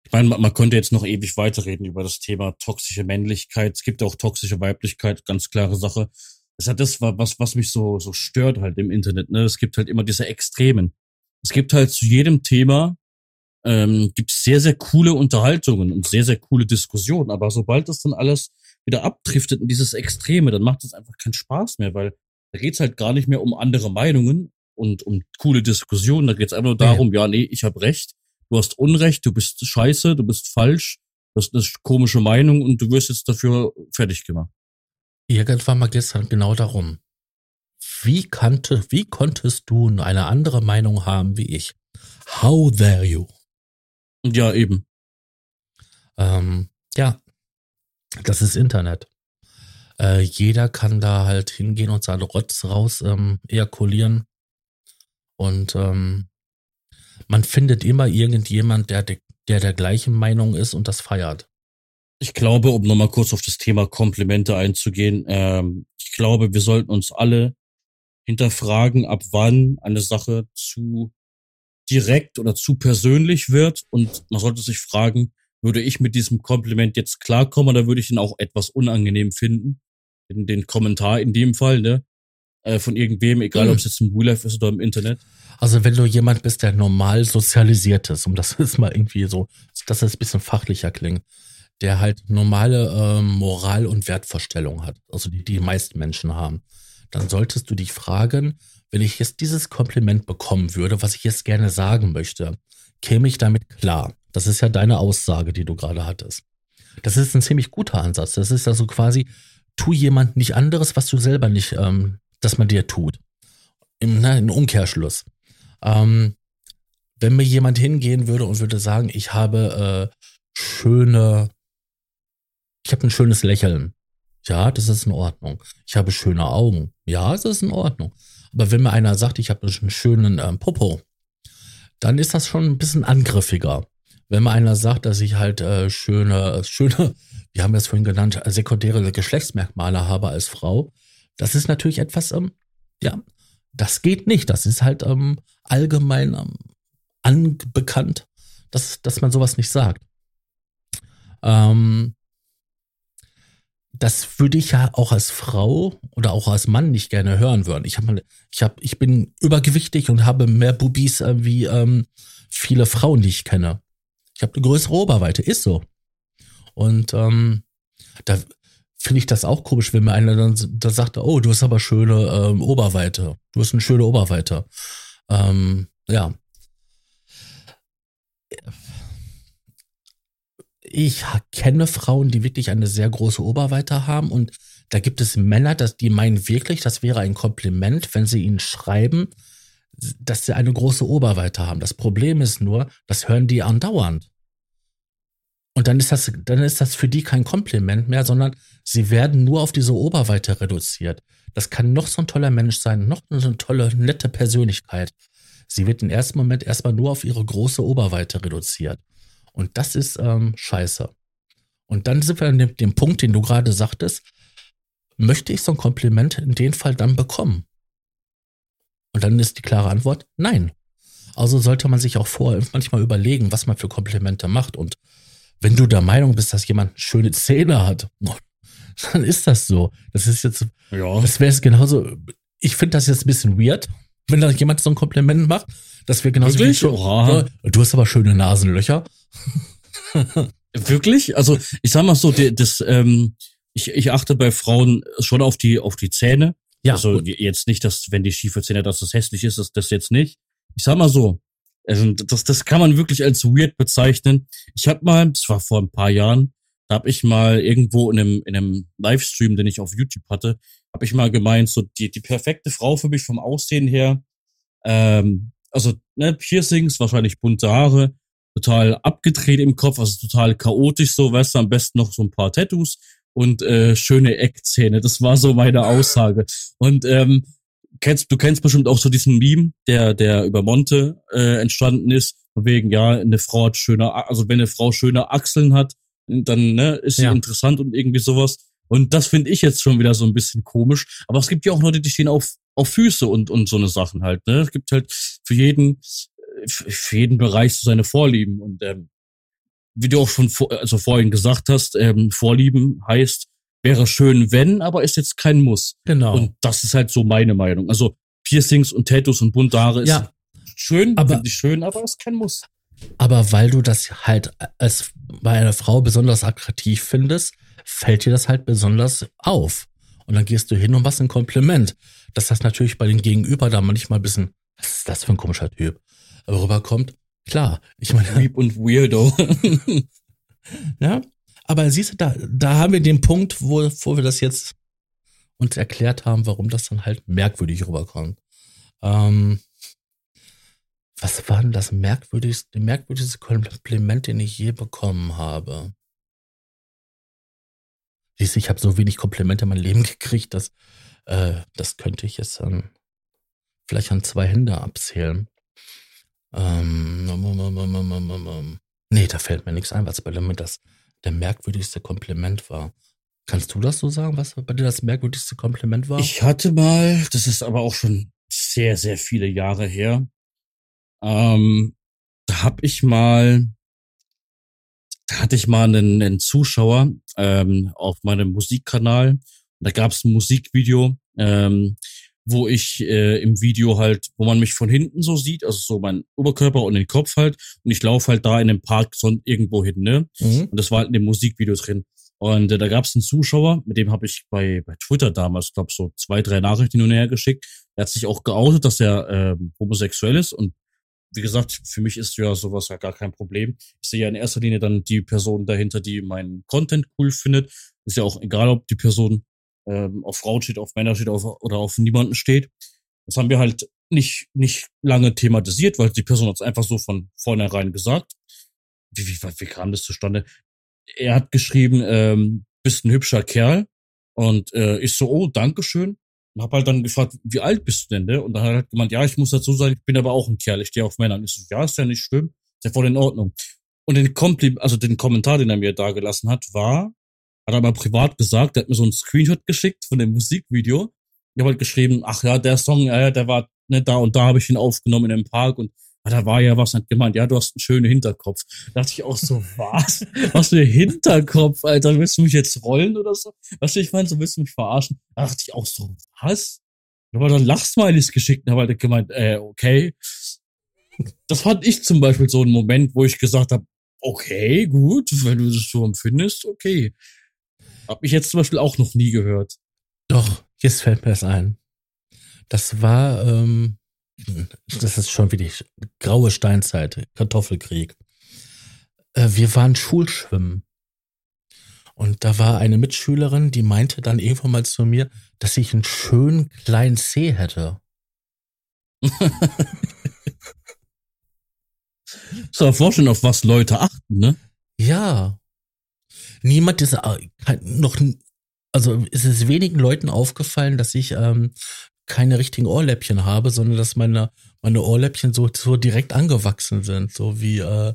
Ich meine, man, man könnte jetzt noch ewig weiterreden über das Thema toxische Männlichkeit. Es gibt auch toxische Weiblichkeit, ganz klare Sache. Das hat das, was, was mich so, so stört halt im Internet. Ne? Es gibt halt immer diese Extremen. Es gibt halt zu jedem Thema ähm, gibt sehr, sehr coole Unterhaltungen und sehr, sehr coole Diskussionen. Aber sobald das dann alles wieder abdriftet in dieses Extreme, dann macht es einfach keinen Spaß mehr, weil da geht's halt gar nicht mehr um andere Meinungen und um coole Diskussionen. Da geht's einfach nur darum, ja, nee, ich habe recht du hast Unrecht, du bist scheiße, du bist falsch, das ist eine komische Meinung und du wirst jetzt dafür fertig gemacht. Irgendwann mal geht's dann genau darum. Wie, kannte, wie konntest du eine andere Meinung haben wie ich? How dare you? Ja, eben. Ähm, ja, das ist Internet. Äh, jeder kann da halt hingehen und seinen Rotz raus ähm, ejakulieren. Und ähm, man findet immer irgendjemand, der, der der gleichen Meinung ist und das feiert. Ich glaube, um nochmal kurz auf das Thema Komplimente einzugehen, ähm, ich glaube, wir sollten uns alle hinterfragen, ab wann eine Sache zu direkt oder zu persönlich wird. Und man sollte sich fragen, würde ich mit diesem Kompliment jetzt klarkommen oder würde ich ihn auch etwas unangenehm finden? In den Kommentar in dem Fall, ne? Äh, von irgendwem, egal mhm. ob es jetzt im Real Life ist oder im Internet. Also wenn du jemand bist, der normal sozialisiert ist, um das jetzt mal irgendwie so, dass das ein bisschen fachlicher klingt, der halt normale ähm, Moral- und Wertvorstellungen hat, also die die meisten Menschen haben, dann solltest du dich fragen, wenn ich jetzt dieses Kompliment bekommen würde, was ich jetzt gerne sagen möchte, käme ich damit klar? Das ist ja deine Aussage, die du gerade hattest. Das ist ein ziemlich guter Ansatz. Das ist also quasi, tu jemand nicht anderes, was du selber nicht, ähm, dass man dir tut. Im, ne, im Umkehrschluss. Ähm, wenn mir jemand hingehen würde und würde sagen, ich habe äh, schöne, ich habe ein schönes Lächeln. Ja, das ist in Ordnung. Ich habe schöne Augen. Ja, das ist in Ordnung. Aber wenn mir einer sagt, ich habe einen schönen ähm, Popo, dann ist das schon ein bisschen angriffiger. Wenn mir einer sagt, dass ich halt äh, schöne, schöne, wir haben das vorhin genannt, sekundäre Geschlechtsmerkmale habe als Frau, das ist natürlich etwas, ähm, ja, das geht nicht. Das ist halt ähm, allgemein ähm, anbekannt, dass, dass man sowas nicht sagt. Ähm, das würde ich ja auch als Frau oder auch als Mann nicht gerne hören würden. Ich habe ich habe, ich bin übergewichtig und habe mehr Bubis äh, wie ähm, viele Frauen, die ich kenne. Ich habe eine größere Oberweite, ist so. Und ähm, da finde ich das auch komisch, wenn mir einer dann, dann sagt, oh, du hast aber schöne ähm, Oberweite. Du hast eine schöne Oberweite. Ähm, ja. Ich kenne Frauen, die wirklich eine sehr große Oberweite haben und da gibt es Männer, dass die meinen wirklich, das wäre ein Kompliment, wenn sie ihnen schreiben, dass sie eine große Oberweite haben. Das Problem ist nur, das hören die andauernd. Und dann ist das, dann ist das für die kein Kompliment mehr, sondern sie werden nur auf diese Oberweite reduziert. Das kann noch so ein toller Mensch sein, noch so eine tolle, nette Persönlichkeit. Sie wird im ersten Moment erstmal nur auf ihre große Oberweite reduziert. Und das ist ähm, scheiße. Und dann sind wir an dem, dem Punkt, den du gerade sagtest. Möchte ich so ein Kompliment in dem Fall dann bekommen? Und dann ist die klare Antwort, nein. Also sollte man sich auch vorher manchmal überlegen, was man für Komplimente macht. Und wenn du der Meinung bist, dass jemand schöne Zähne hat, dann ist das so. Das ist jetzt, ja. das wäre es genauso. Ich finde das jetzt ein bisschen weird, wenn da jemand so ein Kompliment macht. Das wäre genauso Wirklich? wie, ja, du hast aber schöne Nasenlöcher. Wirklich? Also ich sag mal so, das, ähm, ich, ich achte bei Frauen schon auf die auf die Zähne. Ja. Also jetzt nicht, dass wenn die schiefe Zähne, dass das hässlich ist, das, das jetzt nicht. Ich sag mal so, also das, das kann man wirklich als weird bezeichnen. Ich habe mal, das war vor ein paar Jahren, da habe ich mal irgendwo in einem, in einem Livestream, den ich auf YouTube hatte, habe ich mal gemeint, so die, die perfekte Frau für mich vom Aussehen her, ähm, also ne, Piercings, wahrscheinlich bunte Haare, total abgedreht im Kopf, also total chaotisch so, weißt du, am besten noch so ein paar Tattoos und äh, schöne Eckzähne. Das war so meine Aussage. Und ähm, kennst, du kennst bestimmt auch so diesen Meme, der, der über Monte äh, entstanden ist, von wegen, ja, eine Frau hat schöne, also wenn eine Frau schöne Achseln hat, dann ne, ist sie ja. interessant und irgendwie sowas. Und das finde ich jetzt schon wieder so ein bisschen komisch. Aber es gibt ja auch Leute, die stehen auf, auf Füße und, und so eine Sachen halt. Ne? Es gibt halt für jeden, für jeden Bereich so seine Vorlieben. Und ähm, wie du auch schon vor, also vorhin gesagt hast, ähm, Vorlieben heißt, wäre schön, wenn, aber ist jetzt kein Muss. Genau. Und das ist halt so meine Meinung. Also Piercings und Tattoos und bunte Haare ist ja. schön, aber ich schön, aber ist kein Muss. Aber weil du das halt als bei einer Frau besonders attraktiv findest, fällt dir das halt besonders auf. Und dann gehst du hin und machst ein Kompliment. Dass das natürlich bei den Gegenüber da manchmal ein bisschen, was ist das für ein komischer Typ, rüberkommt. Klar, ich meine. Lieb und Weirdo. ja, aber siehst du, da, da haben wir den Punkt, wo, wo wir das jetzt uns erklärt haben, warum das dann halt merkwürdig rüberkommt. Ähm, was war denn das merkwürdigste, merkwürdigste Kompliment, den ich je bekommen habe? Siehst du, ich habe so wenig Komplimente in meinem Leben gekriegt, dass äh, das könnte ich jetzt an, vielleicht an zwei Hände abzählen. Ähm, nee, da fällt mir nichts ein, was bei mir das der merkwürdigste Kompliment war. Kannst du das so sagen, was bei dir das merkwürdigste Kompliment war? Ich hatte mal, das ist aber auch schon sehr, sehr viele Jahre her, ähm, da hab ich mal, da hatte ich mal einen, einen Zuschauer ähm, auf meinem Musikkanal. Da gab es ein Musikvideo, ähm, wo ich äh, im Video halt, wo man mich von hinten so sieht, also so mein Oberkörper und den Kopf halt, und ich laufe halt da in dem Park so irgendwo hin, ne? Mhm. Und das war halt in dem Musikvideo drin. Und äh, da gab es einen Zuschauer, mit dem habe ich bei, bei Twitter damals, glaube so zwei, drei Nachrichten hin und her geschickt. Er hat sich auch geoutet, dass er äh, homosexuell ist und wie gesagt, für mich ist ja sowas ja gar kein Problem. Ich sehe ja in erster Linie dann die Person dahinter, die meinen Content cool findet. Ist ja auch egal, ob die Person ähm, auf Frauen steht, auf Männer steht auf, oder auf niemanden steht. Das haben wir halt nicht, nicht lange thematisiert, weil die Person hat es einfach so von vornherein gesagt. Wie, wie, wie kam das zustande? Er hat geschrieben, ähm, bist ein hübscher Kerl. Und äh, ich so, oh, Dankeschön. Und hab halt dann gefragt, wie alt bist du denn? Ne? Und dann hat er halt gemeint, ja, ich muss dazu sagen, ich bin aber auch ein Kerl, ich stehe auf Männer. Und ich so, ja, ist ja nicht schlimm, ist ja voll in Ordnung. Und den Kompli also den Kommentar, den er mir da gelassen hat, war, hat er mal privat gesagt, der hat mir so einen Screenshot geschickt von dem Musikvideo. Ich habe halt geschrieben, ach ja, der Song, ja, der war ne, da und da habe ich ihn aufgenommen in einem Park und da war ja was, hat gemeint, ja, du hast einen schönen Hinterkopf. Da dachte ich auch so, was? Was für ein Hinterkopf, Alter, willst du mich jetzt rollen oder so? Weißt du, ich meine, so willst du mich verarschen? Da dachte ich auch so, was? Aber dann Lachsmilies geschickt und habe halt gemeint, äh, okay. Das fand ich zum Beispiel so ein Moment, wo ich gesagt habe, okay, gut, wenn du das so empfindest, okay. Hab ich jetzt zum Beispiel auch noch nie gehört. Doch, jetzt fällt mir das ein. Das war, ähm, das ist schon wie die graue Steinzeit, Kartoffelkrieg. Äh, wir waren Schulschwimmen. Und da war eine Mitschülerin, die meinte dann irgendwann mal zu mir, dass ich einen schönen kleinen C hätte. so vorstellen, auf was Leute achten, ne? Ja. Niemand ist äh, noch, also ist es wenigen Leuten aufgefallen, dass ich ähm, keine richtigen Ohrläppchen habe, sondern dass meine, meine Ohrläppchen so, so direkt angewachsen sind, so wie, äh,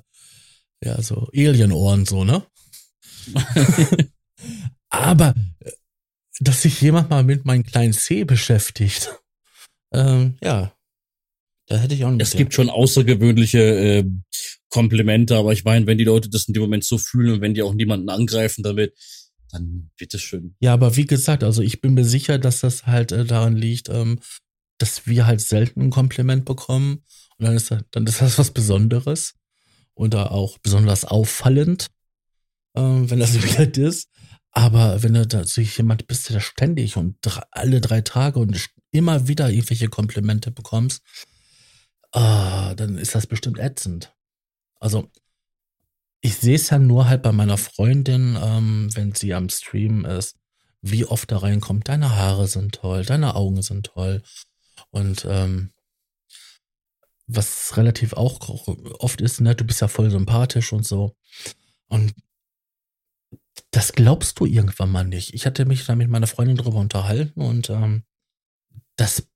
ja, so Alienohren, so, ne? Aber, äh, dass sich jemand mal mit meinem kleinen C beschäftigt, ähm, ja, da hätte ich auch nicht. Es gibt schon außergewöhnliche äh, Komplimente, aber ich meine, wenn die Leute das in dem Moment so fühlen und wenn die auch niemanden angreifen damit, dann bitteschön. Ja, aber wie gesagt, also ich bin mir sicher, dass das halt äh, daran liegt, ähm, dass wir halt selten ein Kompliment bekommen. Und dann ist, das, dann ist das was Besonderes. Oder auch besonders auffallend, ähm, wenn das wieder ist. Aber wenn du da sich jemand bist, der ständig und drei, alle drei Tage und immer wieder irgendwelche Komplimente bekommst, ah, dann ist das bestimmt ätzend. Also ich sehe es ja nur halt bei meiner Freundin, ähm, wenn sie am Stream ist, wie oft da reinkommt, deine Haare sind toll, deine Augen sind toll. Und ähm, was relativ auch oft ist, ne, du bist ja voll sympathisch und so. Und das glaubst du irgendwann mal nicht. Ich hatte mich da mit meiner Freundin drüber unterhalten und ähm, das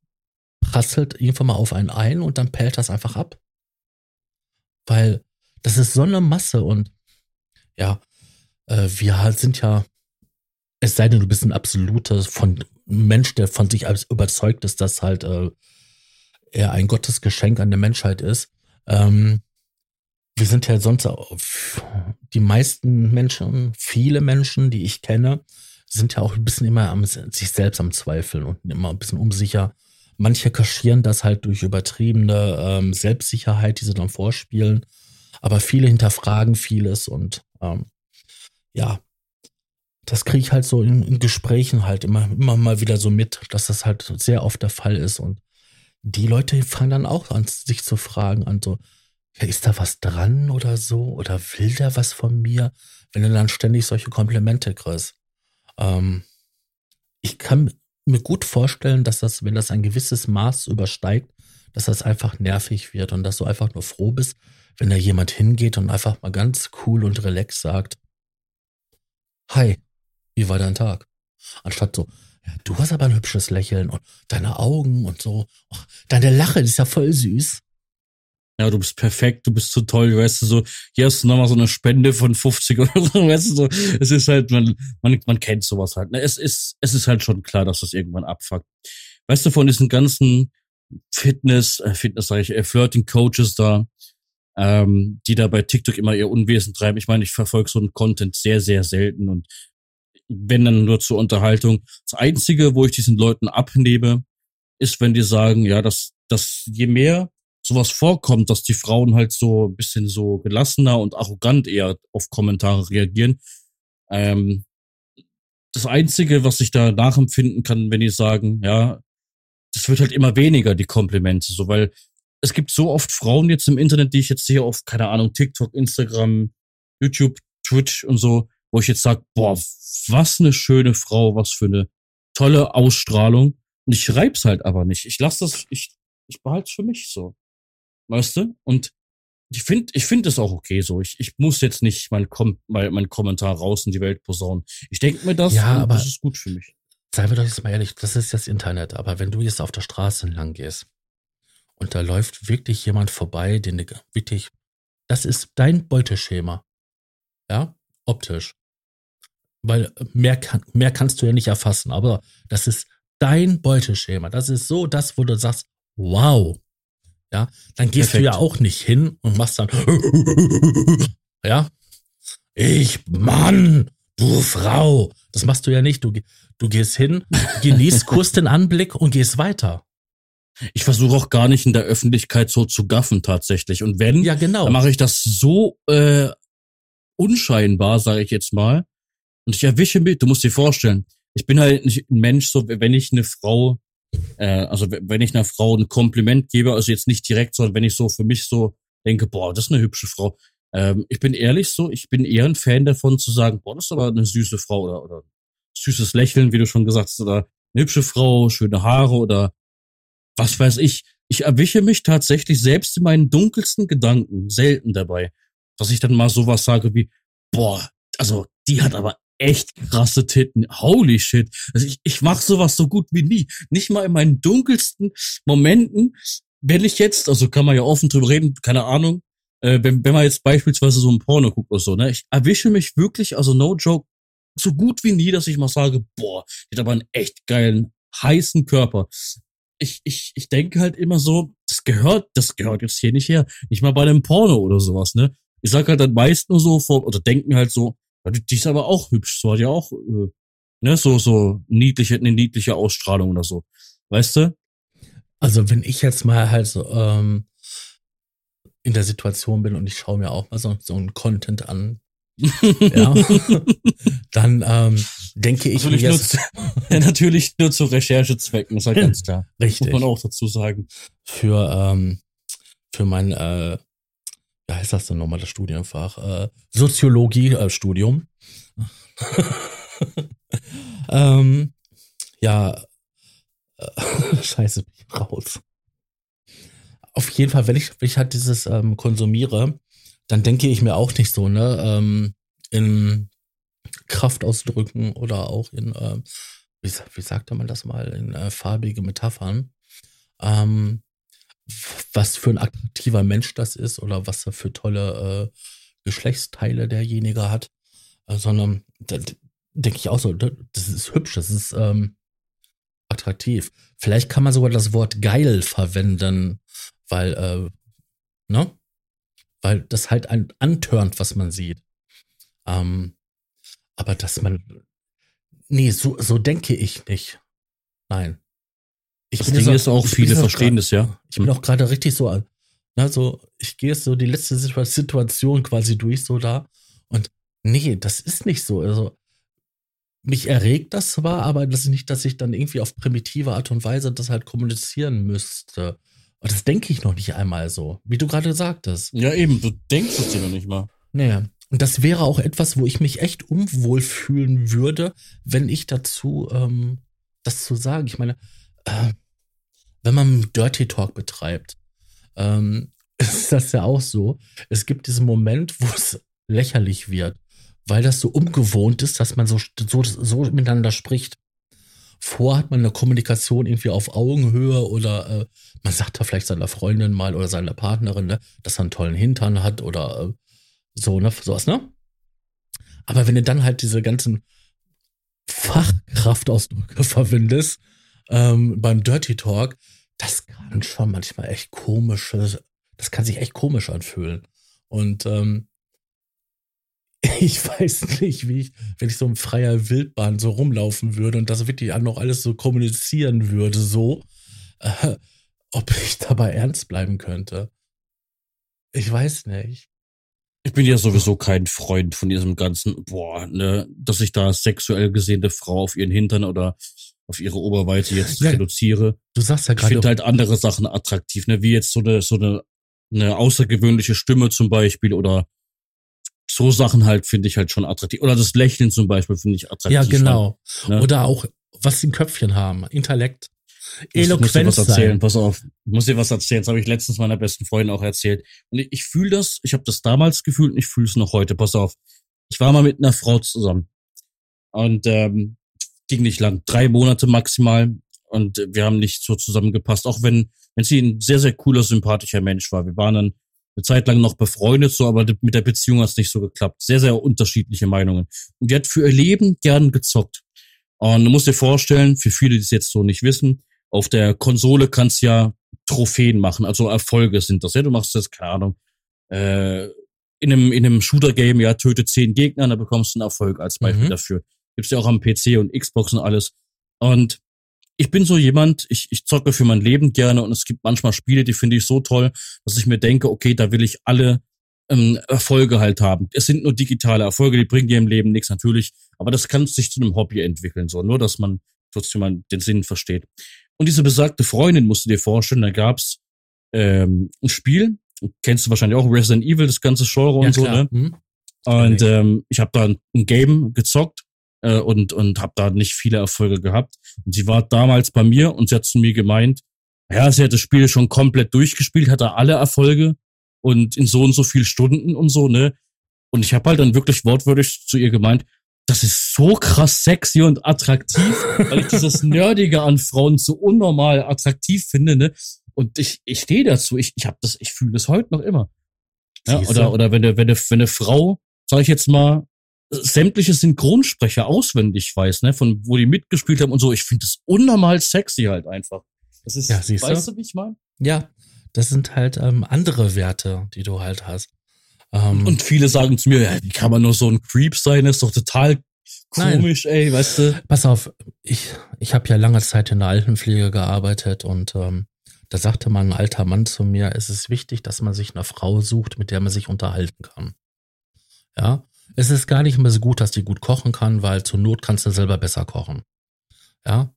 prasselt irgendwann mal auf einen ein und dann pellt das einfach ab. Weil das ist so eine Masse und ja, äh, wir halt sind ja, es sei denn, du bist ein absoluter von Mensch, der von sich als überzeugt ist, dass halt äh, er ein Gottesgeschenk an der Menschheit ist. Ähm, wir sind ja sonst die meisten Menschen, viele Menschen, die ich kenne, sind ja auch ein bisschen immer am sich selbst am Zweifeln und immer ein bisschen unsicher. Manche kaschieren das halt durch übertriebene ähm, Selbstsicherheit, die sie dann vorspielen. Aber viele hinterfragen vieles und ähm, ja, das kriege ich halt so in, in, Gesprächen halt immer, immer mal wieder so mit, dass das halt sehr oft der Fall ist. Und die Leute fangen dann auch an, sich zu fragen, an so, ja, ist da was dran oder so? Oder will der was von mir? Wenn du dann ständig solche Komplimente kriegst. Ähm, ich kann mir gut vorstellen, dass das, wenn das ein gewisses Maß übersteigt, dass das einfach nervig wird und dass du einfach nur froh bist, wenn da jemand hingeht und einfach mal ganz cool und relax sagt, Hi, wie war dein Tag? Anstatt so, ja, du hast aber ein hübsches Lächeln und deine Augen und so. Oh, deine Lache ist ja voll süß. Ja, du bist perfekt, du bist so toll, weißt du, so, hier hast du nochmal so eine Spende von 50 oder so, weißt du, so, es ist halt, man, man, man kennt sowas halt, ne? es ist, es ist halt schon klar, dass das irgendwann abfuckt. Weißt du, von diesen ganzen Fitness, äh, Fitness sag ich, äh, Flirting Coaches da, ähm, die da bei TikTok immer ihr Unwesen treiben. Ich meine, ich verfolge so einen Content sehr, sehr selten und wenn dann nur zur Unterhaltung. Das Einzige, wo ich diesen Leuten abnehme, ist, wenn die sagen, ja, dass, dass je mehr sowas vorkommt, dass die Frauen halt so ein bisschen so gelassener und arrogant eher auf Kommentare reagieren. Ähm, das Einzige, was ich da nachempfinden kann, wenn die sagen, ja, das wird halt immer weniger, die Komplimente, so, weil es gibt so oft Frauen jetzt im Internet, die ich jetzt sehe auf, keine Ahnung, TikTok, Instagram, YouTube, Twitch und so, wo ich jetzt sage, boah, was eine schöne Frau, was für eine tolle Ausstrahlung. Und ich schreib's halt aber nicht. Ich lasse das, ich, ich behalte es für mich so. Weißt du? Und ich finde, ich finde es auch okay so. Ich, ich muss jetzt nicht mein, Kom mein, mein Kommentar raus in die Welt posaunen. Ich denke mir das, ja, aber das ist gut für mich. Seien wir doch jetzt mal ehrlich, das ist das Internet. Aber wenn du jetzt auf der Straße entlang gehst und da läuft wirklich jemand vorbei, den du wirklich, das ist dein Beuteschema. Ja, optisch. Weil mehr, kann, mehr kannst du ja nicht erfassen, aber das ist dein Beuteschema. Das ist so das, wo du sagst, wow. ja, dann gehst Perfekt. du ja auch nicht hin und machst dann, ja, ich, Mann, du Frau. Das machst du ja nicht. Du, du gehst hin, genießt kurz den Anblick und gehst weiter. Ich versuche auch gar nicht in der Öffentlichkeit so zu gaffen tatsächlich. Und wenn, ja, genau. dann mache ich das so äh, unscheinbar, sage ich jetzt mal. Und ich erwische mich, du musst dir vorstellen, ich bin halt nicht ein Mensch, so wenn ich eine Frau, äh, also wenn ich einer Frau ein Kompliment gebe, also jetzt nicht direkt, sondern wenn ich so für mich so denke, boah, das ist eine hübsche Frau. Ähm, ich bin ehrlich so, ich bin eher ein Fan davon zu sagen, boah, das ist aber eine süße Frau oder, oder süßes Lächeln, wie du schon gesagt hast, oder eine hübsche Frau, schöne Haare oder was weiß ich. Ich erwische mich tatsächlich selbst in meinen dunkelsten Gedanken selten dabei, dass ich dann mal sowas sage wie, boah, also die hat aber echt krasse Titten. Holy shit. Also ich, ich mach sowas so gut wie nie. Nicht mal in meinen dunkelsten Momenten, wenn ich jetzt, also kann man ja offen drüber reden, keine Ahnung, äh, wenn, wenn man jetzt beispielsweise so ein Porno guckt oder so, ne, ich erwische mich wirklich, also no joke, so gut wie nie, dass ich mal sage, boah, die hat aber einen echt geilen, heißen Körper. Ich, ich, ich denke halt immer so, das gehört, das gehört jetzt hier nicht her. Nicht mal bei einem Porno oder sowas, ne? Ich sag halt dann meist nur so vor, oder denken halt so, die ist aber auch hübsch, so hat ja auch, äh, ne, so, so niedliche, eine niedliche Ausstrahlung oder so. Weißt du? Also wenn ich jetzt mal halt so, ähm, in der Situation bin und ich schaue mir auch mal so, so ein Content an, ja, dann ähm, denke ich natürlich, nur, ja, natürlich nur zu Recherchezwecken, ist halt ganz klar. Richtig. Muss man auch dazu sagen. Für, ähm, für mein äh, ja, ist das denn nochmal das Studienfach? Äh, Soziologie-Studium. ähm, ja, äh, scheiße, bin ich raus. Auf jeden Fall, wenn ich, wenn ich halt dieses ähm, konsumiere, dann denke ich mir auch nicht so, ne, ähm, in Kraftausdrücken oder auch in, äh, wie, wie sagte man das mal, in äh, farbige Metaphern. Ähm, was für ein attraktiver Mensch das ist oder was er für tolle äh, Geschlechtsteile derjenige hat, äh, sondern denke ich auch so, das ist hübsch, das ist ähm, attraktiv. Vielleicht kann man sogar das Wort geil verwenden, weil, äh, ne? Weil das halt ein antörnt, was man sieht. Ähm, aber dass man, nee, so, so denke ich nicht. Nein. Ich das Ding so, ist auch, viele verstehen das, ja. Ich bin auch gerade richtig so, also ich gehe so die letzte Situation quasi durch so da und nee, das ist nicht so. Also mich erregt das zwar, aber das ist nicht, dass ich dann irgendwie auf primitive Art und Weise das halt kommunizieren müsste. Und das denke ich noch nicht einmal so, wie du gerade sagtest. Ja, eben, du denkst es dir noch nicht mal. Nee. Und das wäre auch etwas, wo ich mich echt unwohl fühlen würde, wenn ich dazu ähm, das zu sagen. Ich meine, äh, wenn man Dirty Talk betreibt, ähm, ist das ja auch so. Es gibt diesen Moment, wo es lächerlich wird, weil das so ungewohnt ist, dass man so, so, so miteinander spricht. Vor hat man eine Kommunikation irgendwie auf Augenhöhe oder äh, man sagt da vielleicht seiner Freundin mal oder seiner Partnerin, ne, dass er einen tollen Hintern hat oder äh, so, ne, sowas, ne? Aber wenn du dann halt diese ganzen Fachkraftausdrücke verwendest ähm, beim Dirty Talk, das kann schon manchmal echt komische, das kann sich echt komisch anfühlen. Und ähm, ich weiß nicht, wie ich, wenn ich so in freier Wildbahn so rumlaufen würde und das wirklich noch alles so kommunizieren würde, so, äh, ob ich dabei ernst bleiben könnte. Ich weiß nicht. Ich bin ja sowieso kein Freund von diesem ganzen, boah, ne, dass ich da sexuell gesehene Frau auf ihren Hintern oder auf ihre Oberweite jetzt ja, reduziere. Du sagst ja gerade. Ich finde halt andere Sachen attraktiv, ne? Wie jetzt so eine, so eine, eine außergewöhnliche Stimme zum Beispiel oder so Sachen halt finde ich halt schon attraktiv. Oder das Lächeln zum Beispiel finde ich attraktiv. Ja, genau. Halt, ne? Oder auch, was sie im Köpfchen haben. Intellekt. Eloquenz ich muss dir was erzählen, pass auf. Ich muss dir was erzählen. Das habe ich letztens meiner besten Freundin auch erzählt. Und ich, ich fühle das, ich habe das damals gefühlt und ich fühle es noch heute. Pass auf. Ich war mal mit einer Frau zusammen. Und ähm, ging nicht lang, drei Monate maximal. Und wir haben nicht so zusammengepasst, auch wenn, wenn sie ein sehr, sehr cooler, sympathischer Mensch war. Wir waren dann eine Zeit lang noch befreundet, so, aber mit der Beziehung hat es nicht so geklappt. Sehr, sehr unterschiedliche Meinungen. Und die hat für ihr Leben gern gezockt. Und du musst dir vorstellen, für viele, die es jetzt so nicht wissen, auf der Konsole kannst ja Trophäen machen, also Erfolge sind das. Ja, du machst jetzt, keine Ahnung, äh, in einem, in einem Shooter-Game, ja, töte zehn Gegner, dann bekommst du einen Erfolg als Beispiel Mhm. dafür. Gibt's ja auch am PC und Xbox und alles. Und ich bin so jemand, ich, ich zocke für mein Leben gerne und es gibt manchmal Spiele, die finde ich so toll, dass ich mir denke, okay, da will ich alle ähm, Erfolge halt haben. Es sind nur digitale Erfolge, die bringen dir im Leben nichts natürlich, aber das kann sich zu einem Hobby entwickeln, so nur, dass man trotzdem mal den Sinn versteht. Und diese besagte Freundin musst du dir vorstellen, da gab's ähm, ein Spiel, kennst du wahrscheinlich auch Resident Evil, das ganze Genre und so, ne? Hm? Und ähm, ich habe da ein Game gezockt äh, und und habe da nicht viele Erfolge gehabt. Und sie war damals bei mir und sie hat zu mir gemeint, ja, sie hat das Spiel schon komplett durchgespielt, hat da alle Erfolge und in so und so viel Stunden und so, ne? Und ich habe halt dann wirklich wortwörtlich zu ihr gemeint, das ist so krass sexy und attraktiv, weil ich dieses Nerdige an Frauen so unnormal attraktiv finde, ne? Und ich, ich stehe dazu, ich, ich habe das, ich fühle das heute noch immer. Ja, Siehste? oder, oder wenn eine, wenn eine, wenn eine Frau, sag ich jetzt mal, sämtliche Synchronsprecher auswendig weiß, ne, von wo die mitgespielt haben und so, ich finde das unnormal sexy halt einfach. Das ist, Ja, weißt du, wie ich meine? Ja, das sind halt ähm, andere Werte, die du halt hast. Ähm, Und viele sagen zu mir, ja, wie kann man nur so ein Creep sein? Das ist doch total Nein. komisch, ey, weißt du? Pass auf, ich, ich habe ja lange Zeit in der Altenpflege gearbeitet und ähm, da sagte mal ein alter Mann zu mir, es ist wichtig, dass man sich eine Frau sucht, mit der man sich unterhalten kann. Ja, es ist gar nicht mehr so gut, dass die gut kochen kann, weil zur Not kannst du selber besser kochen. Ja,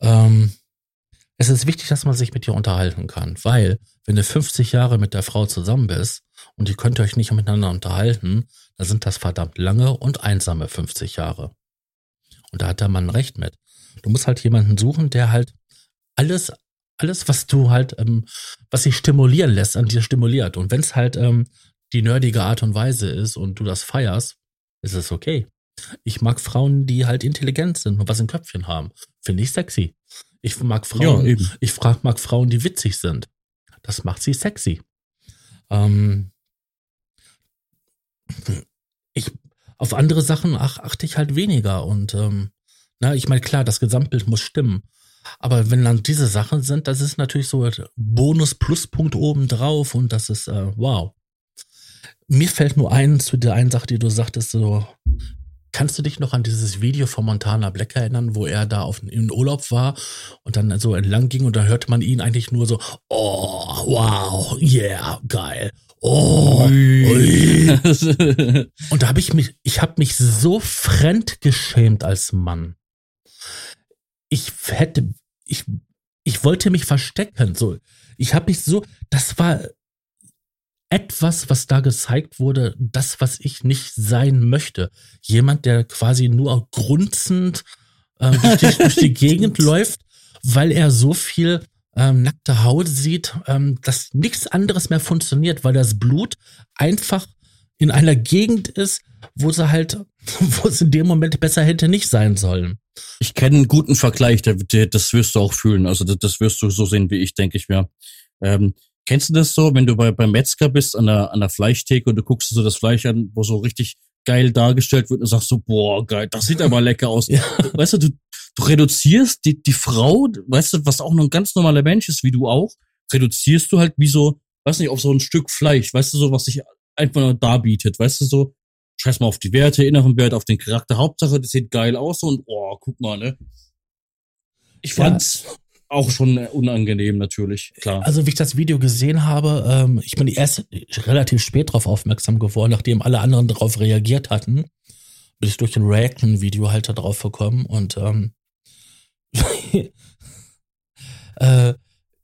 ähm, es ist wichtig, dass man sich mit dir unterhalten kann, weil wenn du 50 Jahre mit der Frau zusammen bist und ihr könnt euch nicht miteinander unterhalten, dann sind das verdammt lange und einsame 50 Jahre. Und da hat der Mann recht mit. Du musst halt jemanden suchen, der halt alles, alles, was du halt, ähm, was sich stimulieren lässt, an dir stimuliert. Und wenn es halt ähm, die nerdige Art und Weise ist und du das feierst, ist es okay. Ich mag Frauen, die halt intelligent sind und was im Köpfchen haben. Finde ich sexy. Ich mag Frauen, eben. ich frag, mag Frauen, die witzig sind. Das macht sie sexy. Ähm, ich, auf andere Sachen ach, achte ich halt weniger und ähm, na, ich meine, klar, das Gesamtbild muss stimmen. Aber wenn dann diese Sachen sind, das ist natürlich so ein Bonus-Pluspunkt oben drauf und das ist äh, wow. Mir fällt nur ein zu der einen Sache, die du sagtest, so, kannst du dich noch an dieses Video von Montana Black erinnern, wo er da auf, in Urlaub war und dann so entlang ging und da hörte man ihn eigentlich nur so, oh, wow, yeah, geil. Oh, ui. Und da habe ich mich, ich habe mich so fremdgeschämt als Mann. Ich hätte, ich, ich wollte mich verstecken. So, ich habe mich so, das war etwas, was da gezeigt wurde, das, was ich nicht sein möchte. Jemand, der quasi nur grunzend äh, durch, die, durch die Gegend läuft, weil er so viel ähm, nackte Haut sieht, ähm, dass nichts anderes mehr funktioniert, weil das Blut einfach in einer Gegend ist, wo sie halt, wo es in dem Moment besser hätte nicht sein sollen. Ich kenne einen guten Vergleich, das wirst du auch fühlen. Also das, wirst du so sehen wie ich, denke ich mir. Ähm, kennst du das so, wenn du bei, beim Metzger bist an der, an der Fleischtheke und du guckst so das Fleisch an, wo so richtig geil dargestellt wird und sagst so, boah, geil, das sieht aber lecker aus. Ja. Weißt du, du, du reduzierst die, die Frau, weißt du, was auch nur ein ganz normaler Mensch ist, wie du auch, reduzierst du halt wie so, weiß nicht, auf so ein Stück Fleisch, weißt du, so, was sich einfach nur darbietet, weißt du, so, scheiß mal auf die Werte, inneren Wert, auf den Charakter, Hauptsache, das sieht geil aus und, oh, guck mal, ne. Ich Ja. Auch schon unangenehm, natürlich, klar. Also wie ich das Video gesehen habe, ähm, ich bin erst relativ spät darauf aufmerksam geworden, nachdem alle anderen darauf reagiert hatten, bin ich durch ein Reaction-Video halt da drauf gekommen und ähm, äh,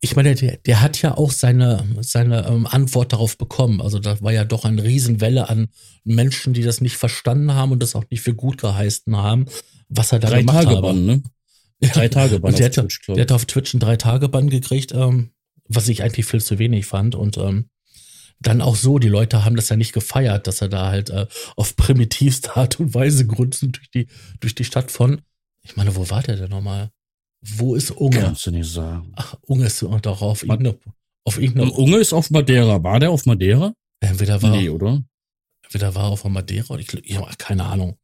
ich meine, der, der hat ja auch seine, seine ähm, Antwort darauf bekommen. Also da war ja doch eine Riesenwelle an Menschen, die das nicht verstanden haben und das auch nicht für gut geheißen haben, was er da Drei gemacht Tage. Bann, ne? Drei Tage Bann Und der, auf hat, Twitch, der ich. hat auf Twitch einen drei Tage Bann gekriegt, ähm, was ich eigentlich viel zu wenig fand. Und ähm, dann auch so, die Leute haben das ja nicht gefeiert, dass er da halt äh, auf primitivste Art und Weise grunzend durch die, durch die Stadt von. Ich meine, wo war der denn nochmal? Wo ist Unge? Kannst du nicht sagen. Ach, Unge ist doch auf Man- irgendeine, auf Und irgendeine, Unge ist auf Madeira. War der auf Madeira? entweder war, Nee, oder? entweder war er auf Madeira oder ich, glaub- ja, keine Ahnung.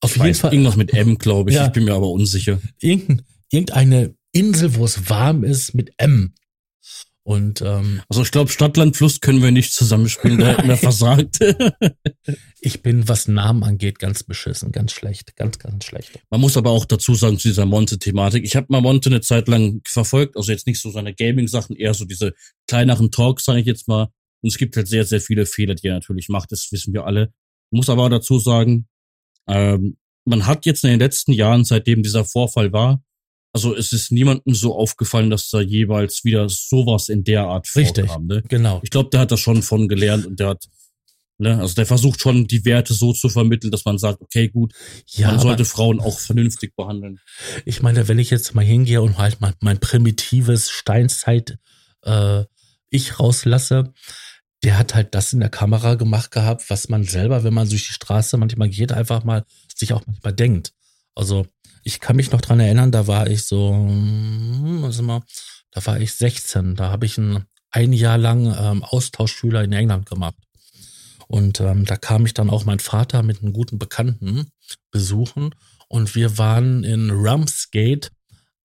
Auf jeden Fall, irgendwas mit M, glaube ich. Ja. Ich bin mir aber unsicher. irgendein, irgendeine Insel, wo es warm ist mit M. Und ähm, also ich glaube, Stadtland Fluss können wir nicht zusammenspielen, da hätten wir versagt. ich bin, was Namen angeht, ganz beschissen, ganz schlecht, ganz, ganz schlecht. Man muss aber auch dazu sagen, zu dieser Monte-Thematik. Ich habe mal Monte eine Zeit lang verfolgt, also jetzt nicht so seine Gaming-Sachen, eher so diese kleineren Talks, sage ich jetzt mal. Und es gibt halt sehr, sehr viele Fehler, die er natürlich macht, das wissen wir alle. Muss aber auch dazu sagen, ähm, man hat jetzt in den letzten Jahren, seitdem dieser Vorfall war, also es ist niemandem so aufgefallen, dass da jeweils wieder sowas in der Art Richtig, vorkam. Ne? Genau. Ich glaube, der hat das schon von gelernt und der hat, ne, also der versucht schon die Werte so zu vermitteln, dass man sagt, okay, gut, ja, man sollte Frauen auch vernünftig behandeln. Ich meine, wenn ich jetzt mal hingehe und halt mal mein primitives Steinzeit äh, ich rauslasse, der hat halt das in der Kamera gemacht gehabt, was man selber, wenn man durch die Straße manchmal geht, einfach mal sich auch manchmal denkt. Also ich kann mich noch dran erinnern, da war ich so, hm, was immer, da war ich 16, da habe ich ein, ein Jahr lang ähm, Austauschschüler in England gemacht. Und ähm, da kam ich dann auch mein Vater mit einem guten Bekannten besuchen und wir waren in Ramsgate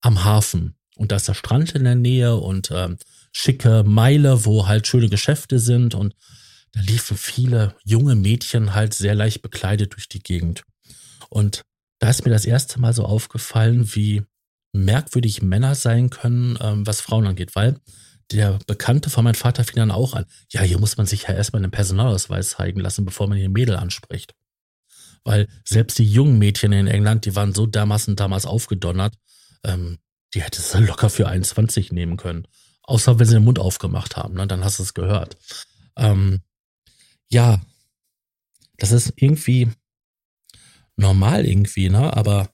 am Hafen. Und da ist der Strand in der Nähe und ähm, schicke Meile, wo halt schöne Geschäfte sind und da liefen viele junge Mädchen halt sehr leicht bekleidet durch die Gegend. Und da ist mir das erste Mal so aufgefallen, wie merkwürdig Männer sein können, ähm, was Frauen angeht, weil der Bekannte von meinem Vater fing dann auch an, ja, hier muss man sich ja erstmal einen Personalausweis zeigen lassen, bevor man hier Mädel anspricht. Weil selbst die jungen Mädchen in England, die waren so dermaßen damals aufgedonnert, ähm, die hätte es locker für 21 nehmen können. Außer wenn sie den Mund aufgemacht haben, ne? dann hast du es gehört. Ähm, ja, das ist irgendwie, normal irgendwie, ne? Aber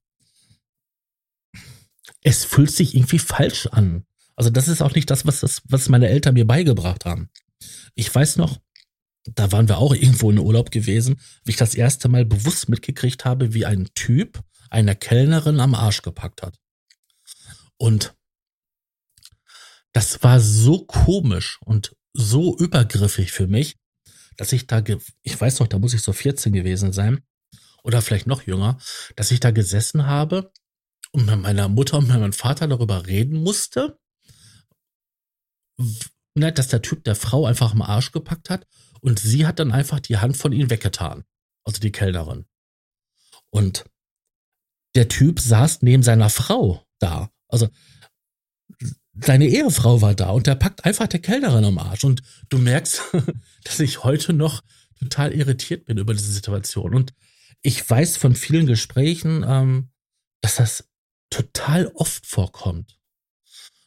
es fühlt sich irgendwie falsch an. Also das ist auch nicht das, was, das, was meine Eltern mir beigebracht haben. Ich weiß noch, da waren wir auch irgendwo in Urlaub gewesen, wie ich das erste Mal bewusst mitgekriegt habe, wie ein Typ einer Kellnerin am Arsch gepackt hat. Und das war so komisch und so übergriffig für mich, dass ich da, ich weiß noch, da muss ich so 14 gewesen sein, oder vielleicht noch jünger, dass ich da gesessen habe und mit meiner Mutter und meinem Vater darüber reden musste, ne, dass der Typ der Frau einfach am Arsch gepackt hat und sie hat dann einfach die Hand von ihm weggetan. Also die Kellnerin. Und der Typ saß neben seiner Frau da. Also seine Ehefrau war da und der packt einfach der Kellnerin am Arsch. Und du merkst, dass ich heute noch total irritiert bin über diese Situation. Und ich weiß von vielen Gesprächen, ähm, dass das total oft vorkommt.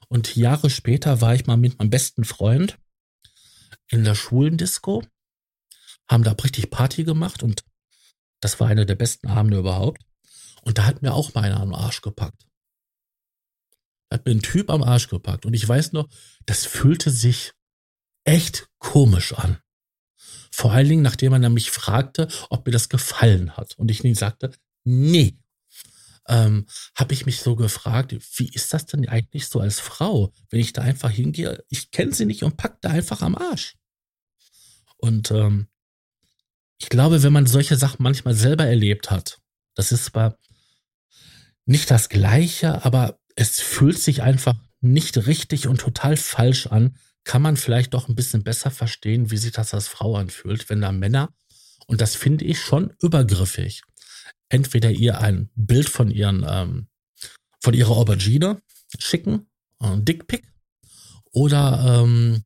Und Jahre später war ich mal mit meinem besten Freund in der Schulendisco, haben da richtig Party gemacht und das war einer der besten Abende überhaupt. Und da hat mir auch mal einer am Arsch gepackt. Hat mir ein Typ am Arsch gepackt. Und ich weiß noch, das fühlte sich echt komisch an. Vor allen Dingen, nachdem er mich fragte, ob mir das gefallen hat. Und ich nie sagte, nee. Ähm, habe ich mich so gefragt, wie ist das denn eigentlich so als Frau, wenn ich da einfach hingehe, ich kenne sie nicht und pack da einfach am Arsch. Und ähm, ich glaube, wenn man solche Sachen manchmal selber erlebt hat, das ist zwar nicht das Gleiche, aber es fühlt sich einfach nicht richtig und total falsch an, kann man vielleicht doch ein bisschen besser verstehen, wie sich das als Frau anfühlt, wenn da Männer, und das finde ich schon übergriffig, entweder ihr ein Bild von ihren, ähm, von ihrer Aubergine schicken, ein Dickpick, oder ähm,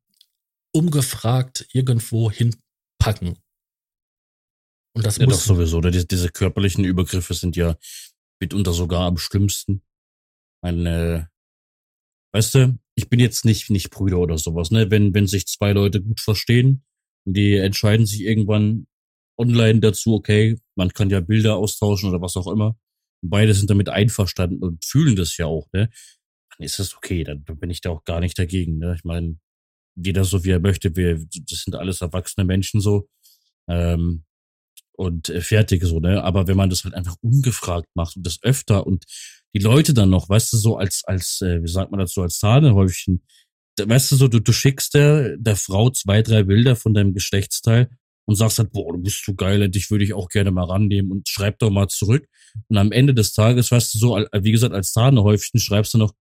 umgefragt irgendwo hinpacken. Und das ja, muss doch sowieso. Oder diese, diese körperlichen Übergriffe sind ja mitunter sogar am schlimmsten. Eine weißt du, ich bin jetzt nicht, nicht Brüder oder sowas, ne? Wenn, wenn sich zwei Leute gut verstehen und die entscheiden sich irgendwann online dazu, okay, man kann ja Bilder austauschen oder was auch immer. Beide sind damit einverstanden und fühlen das ja auch, ne? Dann ist das okay, dann, dann bin ich da auch gar nicht dagegen, ne? Ich meine, jeder so wie er möchte, wir, das sind alles erwachsene Menschen so. Ähm, und äh, fertig so, ne? Aber wenn man das halt einfach ungefragt macht und das öfter und die Leute dann noch, weißt du, so als, als, äh, wie sagt man dazu, als Sahnehäufchen, weißt du so, du, du schickst der, der Frau zwei, drei Bilder von deinem Geschlechtsteil und sagst halt, boah, du bist so geil, dich würde ich auch gerne mal rannehmen und schreib doch mal zurück. Und am Ende des Tages, weißt du, so, wie gesagt, als Sahnehäufchen schreibst du noch,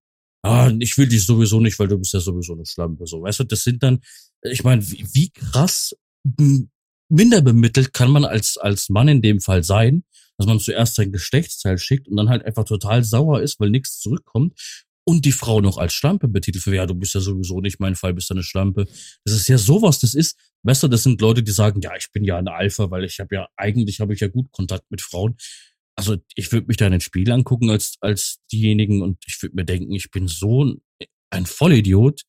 ah, ich will dich sowieso nicht, weil du bist ja sowieso eine Schlampe. So, weißt du, das sind dann, ich meine, wie, wie krass minder bemittelt kann man als, als Mann in dem Fall sein, dass man zuerst sein Geschlechtsteil schickt und dann halt einfach total sauer ist, weil nichts zurückkommt und die Frau noch als Schlampe betitelt für, ja, du bist ja sowieso nicht mein Fall, bist ja eine Schlampe. Das ist ja sowas, das ist, weißt du, das sind Leute, die sagen, ja, ich bin ja ein Alpha, weil ich habe ja, eigentlich habe ich ja gut Kontakt mit Frauen. Also ich würde mich da in den Spiel angucken als, als diejenigen und ich würde mir denken, ich bin so ein, ein Vollidiot,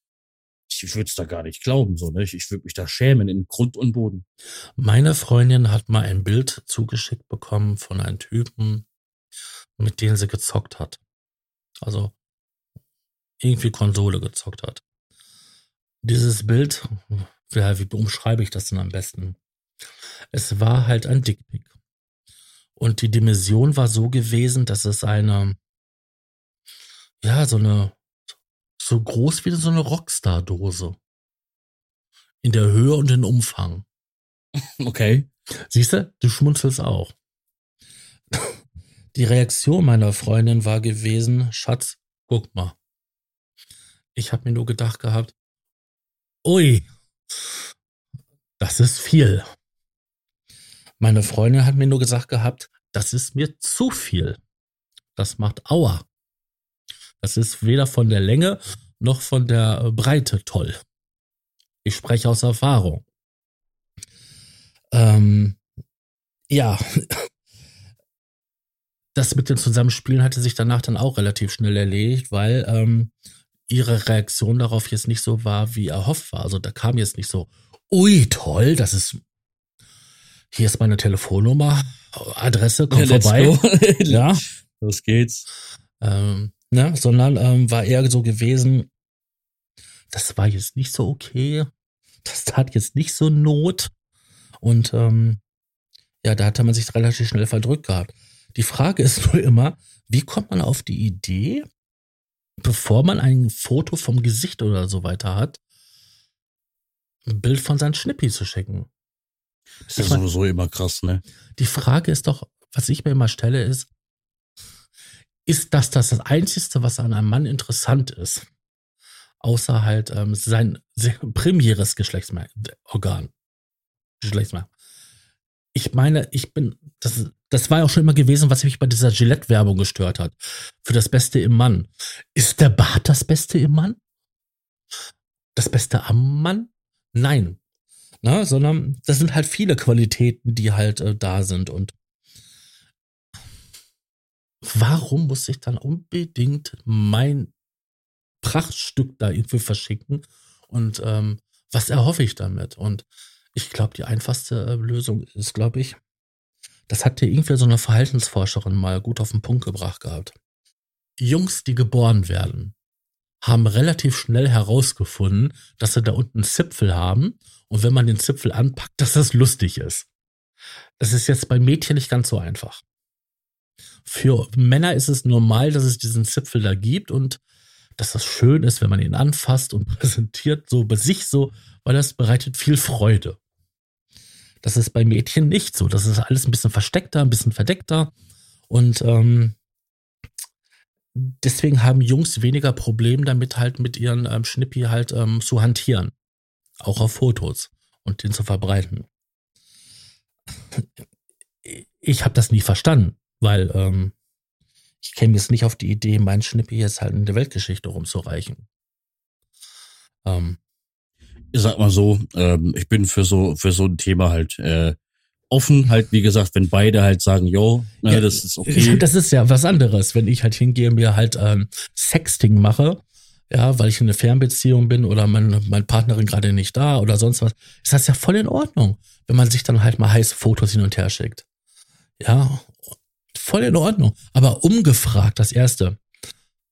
ich würde es da gar nicht glauben, so, ne? Ich, ich würde mich da schämen in Grund und Boden. Meine Freundin hat mal ein Bild zugeschickt bekommen von einem Typen, mit dem sie gezockt hat. Also irgendwie Konsole gezockt hat. Dieses Bild, ja, wie umschreibe ich das denn am besten? Es war halt ein Dickpick. Und die Dimension war so gewesen, dass es eine, ja, so eine so groß wie so eine Rockstar-Dose. In der Höhe und im Umfang. Okay. Siehst du, du schmunzelst auch. Die Reaktion meiner Freundin war gewesen, Schatz, guck mal. Ich habe mir nur gedacht gehabt, ui, das ist viel. Meine Freundin hat mir nur gesagt gehabt, das ist mir zu viel. Das macht Aua. Das ist weder von der Länge noch von der Breite toll. Ich spreche aus Erfahrung. Ähm, ja, das mit dem Zusammenspielen hatte sich danach dann auch relativ schnell erledigt, weil ähm, ihre Reaktion darauf jetzt nicht so war, wie erhofft war. Also da kam jetzt nicht so, ui, toll, das ist, hier ist meine Telefonnummer, Adresse, komm ja, vorbei. ja. Los geht's. Ähm, ne, sondern ähm, war eher so gewesen, das war jetzt nicht so okay, das tat jetzt nicht so Not und ähm, ja, da hatte man sich relativ schnell verdrückt gehabt. Die Frage ist nur immer, wie kommt man auf die Idee, bevor man ein Foto vom Gesicht oder so weiter hat, ein Bild von seinem Schnippi zu schicken? Das ist ja sowieso immer krass, ne? Die Frage ist doch, was ich mir immer stelle, ist, ist das das, das Einzige, was an einem Mann interessant ist. Außer halt ähm, sein primäres Geschlechtsorgan. Geschlechtsmerkmal. Ich meine, ich bin, das, das war ja auch schon immer gewesen, was mich bei dieser Gillette-Werbung gestört hat. Für das Beste im Mann. Ist der Bart das Beste im Mann? Das Beste am Mann? Nein. Na, sondern das sind halt viele Qualitäten, die halt äh, da sind und warum muss ich dann unbedingt mein Prachtstück da irgendwie verschicken? Und ähm, was erhoffe ich damit? Und ich glaube, die einfachste äh, Lösung ist, glaube ich, das hat dir irgendwie so eine Verhaltensforscherin mal gut auf den Punkt gebracht gehabt. Jungs, die geboren werden, haben relativ schnell herausgefunden, dass sie da unten einen Zipfel haben und wenn man den Zipfel anpackt, dass das lustig ist. Das ist jetzt bei Mädchen nicht ganz so einfach. Für Männer ist es normal, dass es diesen Zipfel da gibt und dass das schön ist, wenn man ihn anfasst und präsentiert, so bei sich so, weil das bereitet viel Freude. Das ist bei Mädchen nicht so. Das ist alles ein bisschen versteckter, ein bisschen verdeckter. Und ähm, deswegen haben Jungs weniger Probleme damit, halt mit ihren ähm, Schnippi halt ähm, zu hantieren. Auch auf Fotos und den zu verbreiten. Ich habe das nie verstanden. Weil ähm, ich käme jetzt nicht auf die Idee, mein Schnippi jetzt halt in der Weltgeschichte rumzureichen. Ähm, ich sag mal so, ähm, ich bin für so für so ein Thema halt äh, offen, halt wie gesagt, wenn beide halt sagen, jo, ne, ja, das ist okay. Das ist ja was anderes, wenn ich halt hingehe, mir halt ähm, Sexting mache, ja, weil ich in einer Fernbeziehung bin oder mein, meine Partnerin gerade nicht da oder sonst was, ist das ja voll in Ordnung, wenn man sich dann halt mal heiße Fotos hin und her schickt. Ja, voll in Ordnung. Aber umgefragt, das erste.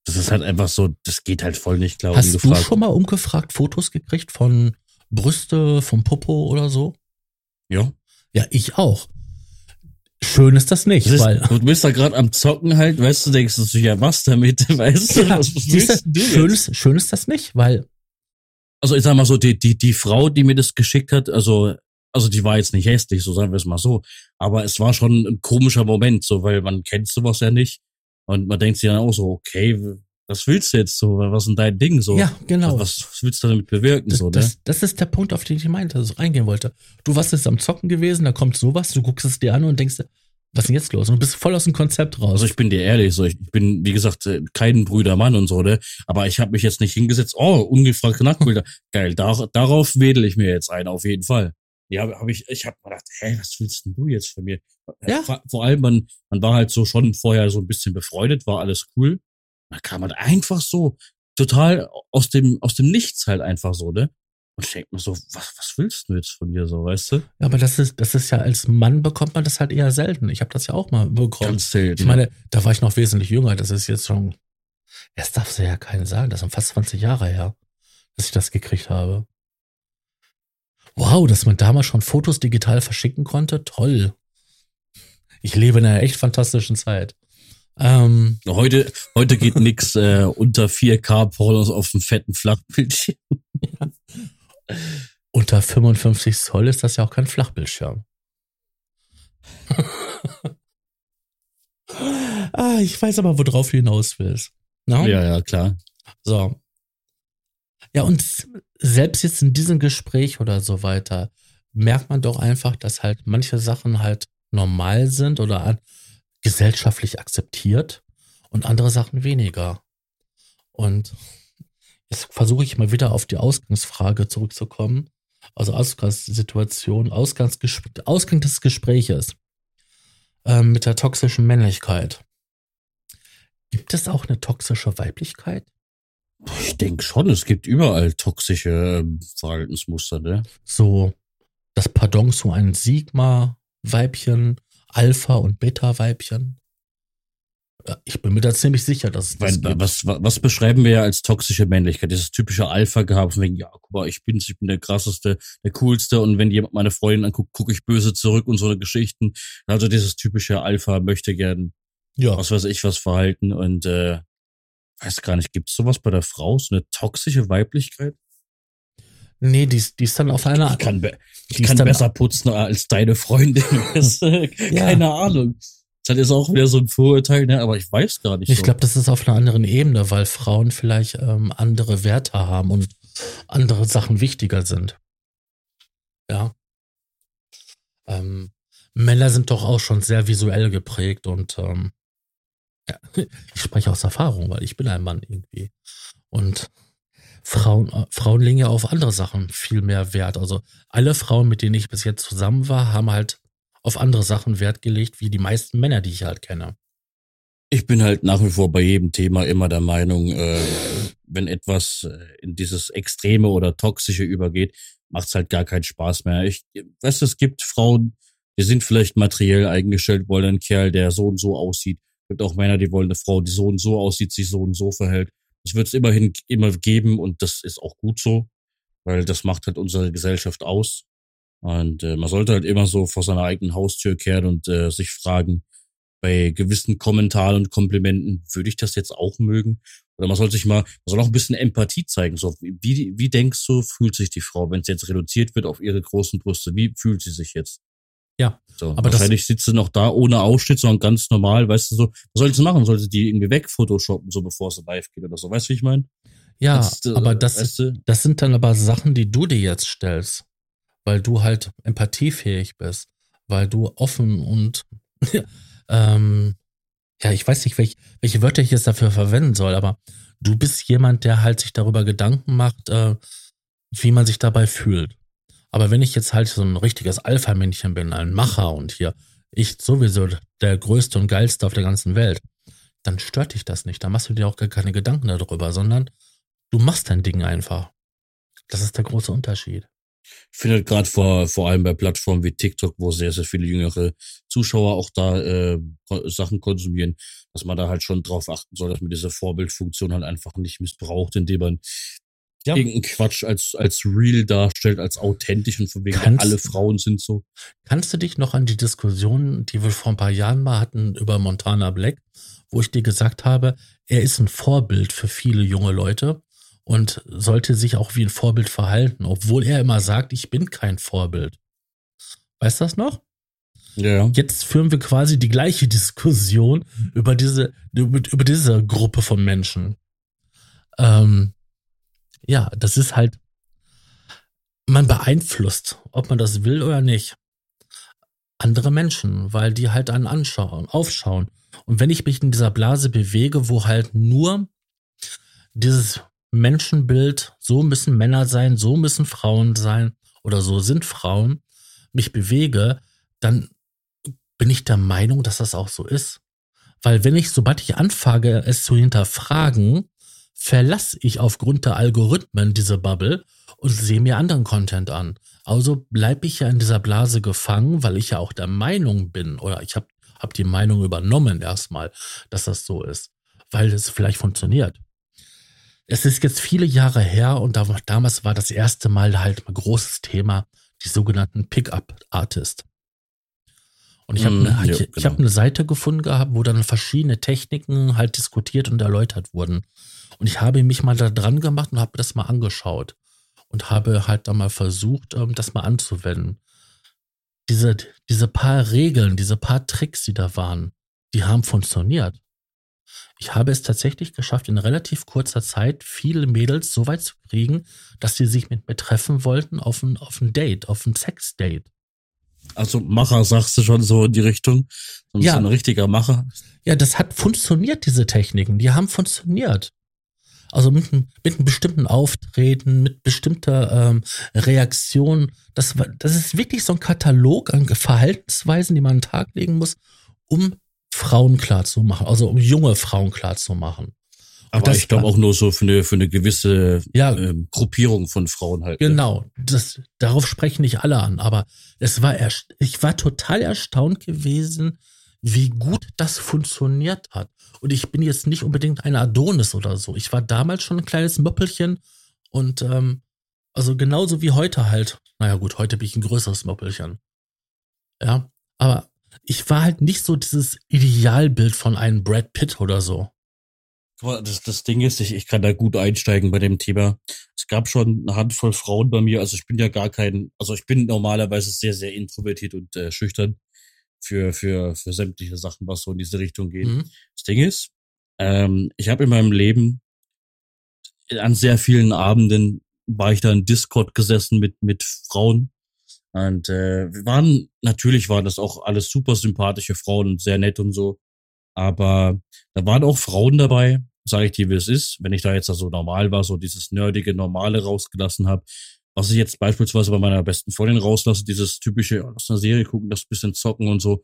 Das ist halt einfach so, das geht halt voll nicht, glaube ich. Hast du schon mal umgefragt Fotos gekriegt von Brüste, vom Popo oder so? Ja. Ja, ich auch. Schön ist das nicht, das ist, weil. Du bist da gerade am Zocken halt, weißt du, denkst du, ja, was damit, weißt du? Ja, was siehst du schön, ist, schön ist das nicht, weil. Also ich sag mal so, die, die, die Frau, die mir das geschickt hat, also also die war jetzt nicht hässlich, so sagen wir es mal so. Aber es war schon ein komischer Moment, so weil man kennt sowas ja nicht. Und man denkt sich dann auch so, okay, was willst du jetzt so? Was ist denn dein Ding so? Ja, genau. Was, was willst du damit bewirken Das, so, ne? das, das ist der Punkt, auf den ich meinte, also eingehen wollte. Du warst jetzt am Zocken gewesen, da kommt sowas, du guckst es dir an und denkst, was ist denn jetzt los? Und du bist voll aus dem Konzept raus. Also ich bin dir ehrlich, so ich bin wie gesagt äh, kein Brüdermann und so, ne? Aber ich habe mich jetzt nicht hingesetzt. Oh, ungefragte Nacktbilder. Geil, dar darauf wedel ich mir jetzt ein, auf jeden Fall. Ja, habe hab ich, ich habe gedacht, hä, was willst denn du jetzt von mir? Ja. Vor, vor allem, man, man war halt so schon vorher so ein bisschen befreundet, war alles cool. Da kam man einfach so total aus dem aus dem Nichts halt einfach so, ne? Und ich denk mir so, was, was willst du jetzt von mir so, weißt du? Ja, aber das ist, das ist ja als Mann bekommt man das halt eher selten. Ich habe das ja auch mal bekommen. Ganz selten. ich meine, da war ich noch wesentlich jünger. Das ist jetzt schon, das darfst du ja keinen sagen. Das sind fast 20 Jahre her, dass ich das gekriegt habe. Wow, dass man damals schon Fotos digital verschicken konnte. Toll. Ich lebe in einer echt fantastischen Zeit. Ähm, Heute, heute geht nix äh, unter 4K Pornos auf dem fetten Flachbildschirm. unter 55 Zoll ist das ja auch kein Flachbildschirm. ah, ich weiß aber, worauf du hinaus willst. Na? Ja, ja, klar. So. Ja, und selbst jetzt in diesem Gespräch oder so weiter, merkt man doch einfach, dass halt manche Sachen halt normal sind oder gesellschaftlich akzeptiert und andere Sachen weniger. Und jetzt versuche ich mal wieder auf die Ausgangsfrage zurückzukommen. Also Ausgangssituation, Ausgangsges Ausgang des Gespräches ähm, mit der toxischen Männlichkeit. Gibt es auch eine toxische Weiblichkeit? Ich denke schon, es gibt überall toxische ähm, Verhaltensmuster, ne? so das Pardon zu einem Sigma-Weibchen, Alpha- und Beta-Weibchen. Ich bin mir da ziemlich sicher, dass es das Weil, was, was beschreiben wir ja als toxische Männlichkeit? Dieses typische Alpha gehabt, von wegen, ja, guck mal, ich bin's, ich bin der krasseste, der coolste und wenn jemand meine Freundin anguckt, gucke ich böse zurück und so eine Geschichten. Also dieses typische Alpha möchte gern, Ja, was weiß ich, was verhalten und äh, weiß gar nicht, gibt's sowas bei der Frau, so eine toxische Weiblichkeit? nee, die, ist- die ist dann auf einer. Ich kann, be ich kann besser putzen als deine Freundin. Äh, Keine Ahnung. Das ist auch wieder so ein Vorurteil, ne? aber ich weiß gar nicht. Ich so. glaube, das ist auf einer anderen Ebene, weil Frauen vielleicht ähm, andere Werte haben und andere Sachen wichtiger sind. Ja. Ähm, Männer sind doch auch schon sehr visuell geprägt und ähm, ja, ich spreche aus Erfahrung, weil ich bin ein Mann irgendwie. Und Frauen, äh, Frauen legen ja auf andere Sachen viel mehr Wert. Also alle Frauen, mit denen ich bis jetzt zusammen war, haben halt auf andere Sachen Wert gelegt, wie die meisten Männer, die ich halt kenne. Ich bin halt nach wie vor bei jedem Thema immer der Meinung, äh, wenn etwas äh, in dieses Extreme oder Toxische übergeht, macht's halt gar keinen Spaß mehr. Ich weiß, es gibt Frauen, die sind vielleicht materiell eingestellt, wollen einen Kerl, der so und so aussieht. Gibt auch Männer, die wollen eine Frau, die so und so aussieht, sich so und so verhält. Das wird es immerhin immer geben und das ist auch gut so, weil das macht halt unsere Gesellschaft aus. Und äh, man sollte halt immer so vor seiner eigenen Haustür kehren und äh, sich fragen, bei gewissen Kommentaren und Komplimenten, würde ich das jetzt auch mögen? Oder man soll sich mal, man soll auch ein bisschen Empathie zeigen. So, wie, wie denkst du, fühlt sich die Frau, wenn es jetzt reduziert wird auf ihre großen Brüste? Wie fühlt sie sich jetzt? Ja, So, aber das- wahrscheinlich sitzt sie noch da ohne Ausschnitt, sondern ganz normal, weißt du so, was soll sie machen? Soll sie die irgendwie wegphotoshoppen, so bevor sie live geht oder so? Weißt du, wie ich meine? Ja, Kannst du- aber das, weißt du? das sind dann aber Sachen, die du dir jetzt stellst, weil du halt empathiefähig bist, weil du offen und ähm, ja, ich weiß nicht, welch, welche Wörter ich jetzt dafür verwenden soll, aber du bist jemand, der halt sich darüber Gedanken macht, äh, wie man sich dabei fühlt. Aber wenn ich jetzt halt so ein richtiges Alpha-Männchen bin, ein Macher und hier ich sowieso der größte und geilste auf der ganzen Welt, dann stört dich das nicht. Da machst du dir auch gar keine Gedanken darüber, sondern du machst dein Ding einfach. Das ist der große Unterschied. Ich finde halt gerade vor, vor allem bei Plattformen wie TikTok, wo sehr, sehr viele jüngere Zuschauer auch da äh, Sachen konsumieren, dass man da halt schon drauf achten soll, dass man diese Vorbildfunktion halt einfach nicht missbraucht, indem man Ja. irgendeinen Quatsch als, als real darstellt, als authentisch und von wegen Kannst- alle Frauen sind so. Kannst du dich noch an die Diskussion, die wir vor ein paar Jahren mal hatten über Montana Black, wo ich dir gesagt habe, er ist ein Vorbild für viele junge Leute und sollte sich auch wie ein Vorbild verhalten, obwohl er immer sagt, ich bin kein Vorbild. Weißt du das noch? Ja. Jetzt führen wir quasi die gleiche Diskussion über diese, über, über diese Gruppe von Menschen. Ähm, ja, das ist halt, man beeinflusst, ob man das will oder nicht, andere Menschen, weil die halt einen anschauen, aufschauen. Und wenn ich mich in dieser Blase bewege, wo halt nur dieses Menschenbild, so müssen Männer sein, so müssen Frauen sein oder so sind Frauen, mich bewege, dann bin ich der Meinung, dass das auch so ist. Weil wenn ich, sobald ich anfange, es zu hinterfragen, verlasse ich aufgrund der Algorithmen diese Bubble und sehe mir anderen Content an. Also bleibe ich ja in dieser Blase gefangen, weil ich ja auch der Meinung bin, oder ich habe hab die Meinung übernommen erstmal, dass das so ist, weil es vielleicht funktioniert. Es ist jetzt viele Jahre her und damals war das erste Mal halt ein großes Thema, die sogenannten Pickup-Artist. Und ich habe mm, eine, ja, ich, genau. hab eine Seite gefunden gehabt, wo dann verschiedene Techniken halt diskutiert und erläutert wurden. Und ich habe mich mal da dran gemacht und habe das mal angeschaut und habe halt da mal versucht, ähm, das mal anzuwenden. Diese, diese paar Regeln, diese paar Tricks, die da waren, die haben funktioniert. Ich habe es tatsächlich geschafft, in relativ kurzer Zeit viele Mädels so weit zu kriegen, dass sie sich mit mir treffen wollten auf ein, auf ein Date, auf ein Sex-Date. Also Macher sagst du schon so in die Richtung. So ja. ein richtiger Macher. Ja, das hat funktioniert, diese Techniken. Die haben funktioniert. Also mit, mit einem bestimmten Auftreten, mit bestimmter ähm, Reaktion. Das, das ist wirklich so ein Katalog an Verhaltensweisen, die man an den Tag legen muss, um Frauen klar zu machen, also um junge Frauen klar zu machen. Aber ich glaube auch nur so für eine, für eine gewisse ja, ähm, Gruppierung von Frauen halt. Ne? Genau, das, darauf sprechen nicht alle an, aber es war erst, ich war total erstaunt gewesen, wie gut das funktioniert hat. Und ich bin jetzt nicht unbedingt ein Adonis oder so. Ich war damals schon ein kleines Möppelchen und ähm, also genauso wie heute halt. Naja gut, heute bin ich ein größeres Möppelchen. Ja, aber ich war halt nicht so dieses Idealbild von einem Brad Pitt oder so. Das, das Ding ist, ich, ich kann da gut einsteigen bei dem Thema. Es gab schon eine Handvoll Frauen bei mir. Also ich bin ja gar kein, also ich bin normalerweise sehr, sehr introvertiert und äh, schüchtern für, für, für sämtliche Sachen, was so in diese Richtung geht. Mhm. Das Ding ist, ähm, ich habe in meinem Leben an sehr vielen Abenden war ich da in Discord gesessen mit, mit Frauen, und äh, wir waren, natürlich waren das auch alles super sympathische Frauen und sehr nett und so. Aber da waren auch Frauen dabei, sage ich dir, wie es ist, wenn ich da jetzt so also normal war, so dieses nerdige Normale rausgelassen habe. Was ich jetzt beispielsweise bei meiner besten Freundin rauslasse, dieses typische, oh, lass eine Serie gucken, das bisschen zocken und so.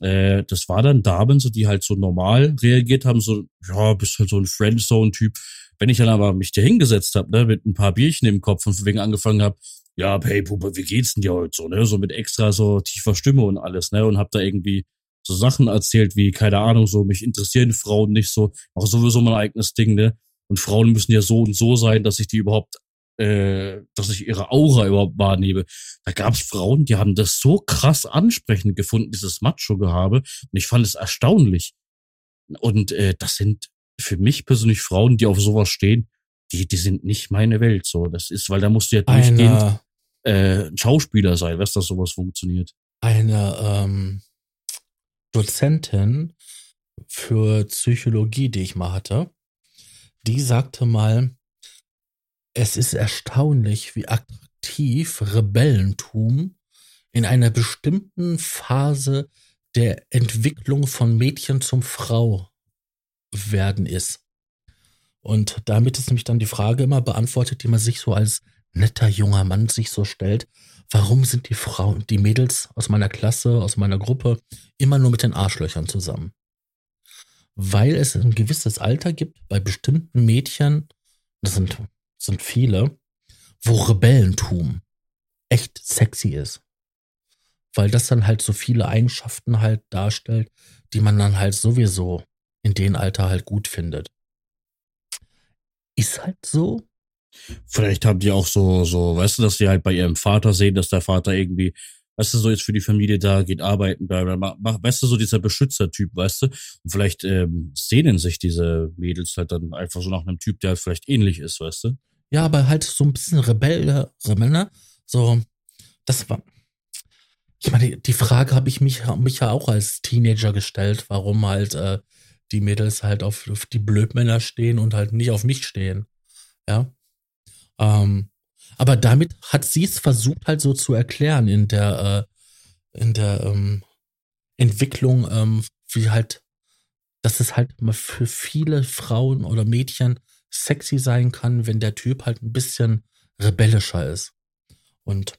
Äh, das war dann Damen, so die halt so normal reagiert haben, so, ja, bist halt so ein Friendzone-Typ. Wenn ich dann aber mich da hingesetzt habe, ne, mit ein paar Bierchen im Kopf und wegen angefangen habe, ja, hey Puppe, wie geht's denn dir heute so, ne? So mit extra so tiefer Stimme und alles, ne? Und hab da irgendwie so Sachen erzählt, wie, keine Ahnung, so, mich interessieren Frauen nicht so, auch sowieso mein eigenes Ding, ne? Und Frauen müssen ja so und so sein, dass ich die überhaupt, äh, dass ich ihre Aura überhaupt wahrnehme. Da gab's Frauen, die haben das so krass ansprechend gefunden, dieses Macho-Gehabe. Und ich fand es erstaunlich. Und äh, das sind für mich persönlich Frauen, die auf sowas stehen, die, die sind nicht meine Welt. So, das ist, weil da musst du ja durchgehend, Eine äh, Schauspieler sein, was das sowas funktioniert. Eine ähm, Dozentin für Psychologie, die ich mal hatte, die sagte mal, es ist erstaunlich, wie attraktiv Rebellentum in einer bestimmten Phase der Entwicklung von Mädchen zum Frau werden ist. Und damit ist nämlich dann die Frage immer beantwortet, die man sich so als netter junger Mann sich so stellt, warum sind die Frauen, die Mädels aus meiner Klasse, aus meiner Gruppe immer nur mit den Arschlöchern zusammen? Weil es ein gewisses Alter gibt bei bestimmten Mädchen, das sind, sind viele, wo Rebellentum echt sexy ist. Weil das dann halt so viele Eigenschaften halt darstellt, die man dann halt sowieso in dem Alter halt gut findet. Ist halt so, Vielleicht haben die auch so, so, weißt du, dass die halt bei ihrem Vater sehen, dass der Vater irgendwie, weißt du, so jetzt für die Familie da, geht arbeiten, bla, bla, bla, weißt du, so dieser Beschützertyp, weißt du? Und vielleicht ähm, sehnen sich diese Mädels halt dann einfach so nach einem Typ, der halt vielleicht ähnlich ist, weißt du? Ja, aber halt so ein bisschen Rebell, Rebell, ne? So, das war. Ich meine, die Frage habe ich mich, mich ja auch als Teenager gestellt, warum halt äh, die Mädels halt auf, auf die Blödmänner stehen und halt nicht auf mich stehen. Ja. Ähm, aber damit hat sie es versucht halt so zu erklären in der, äh, in der ähm, Entwicklung, ähm, wie halt, dass es halt mal für viele Frauen oder Mädchen sexy sein kann, wenn der Typ halt ein bisschen rebellischer ist. Und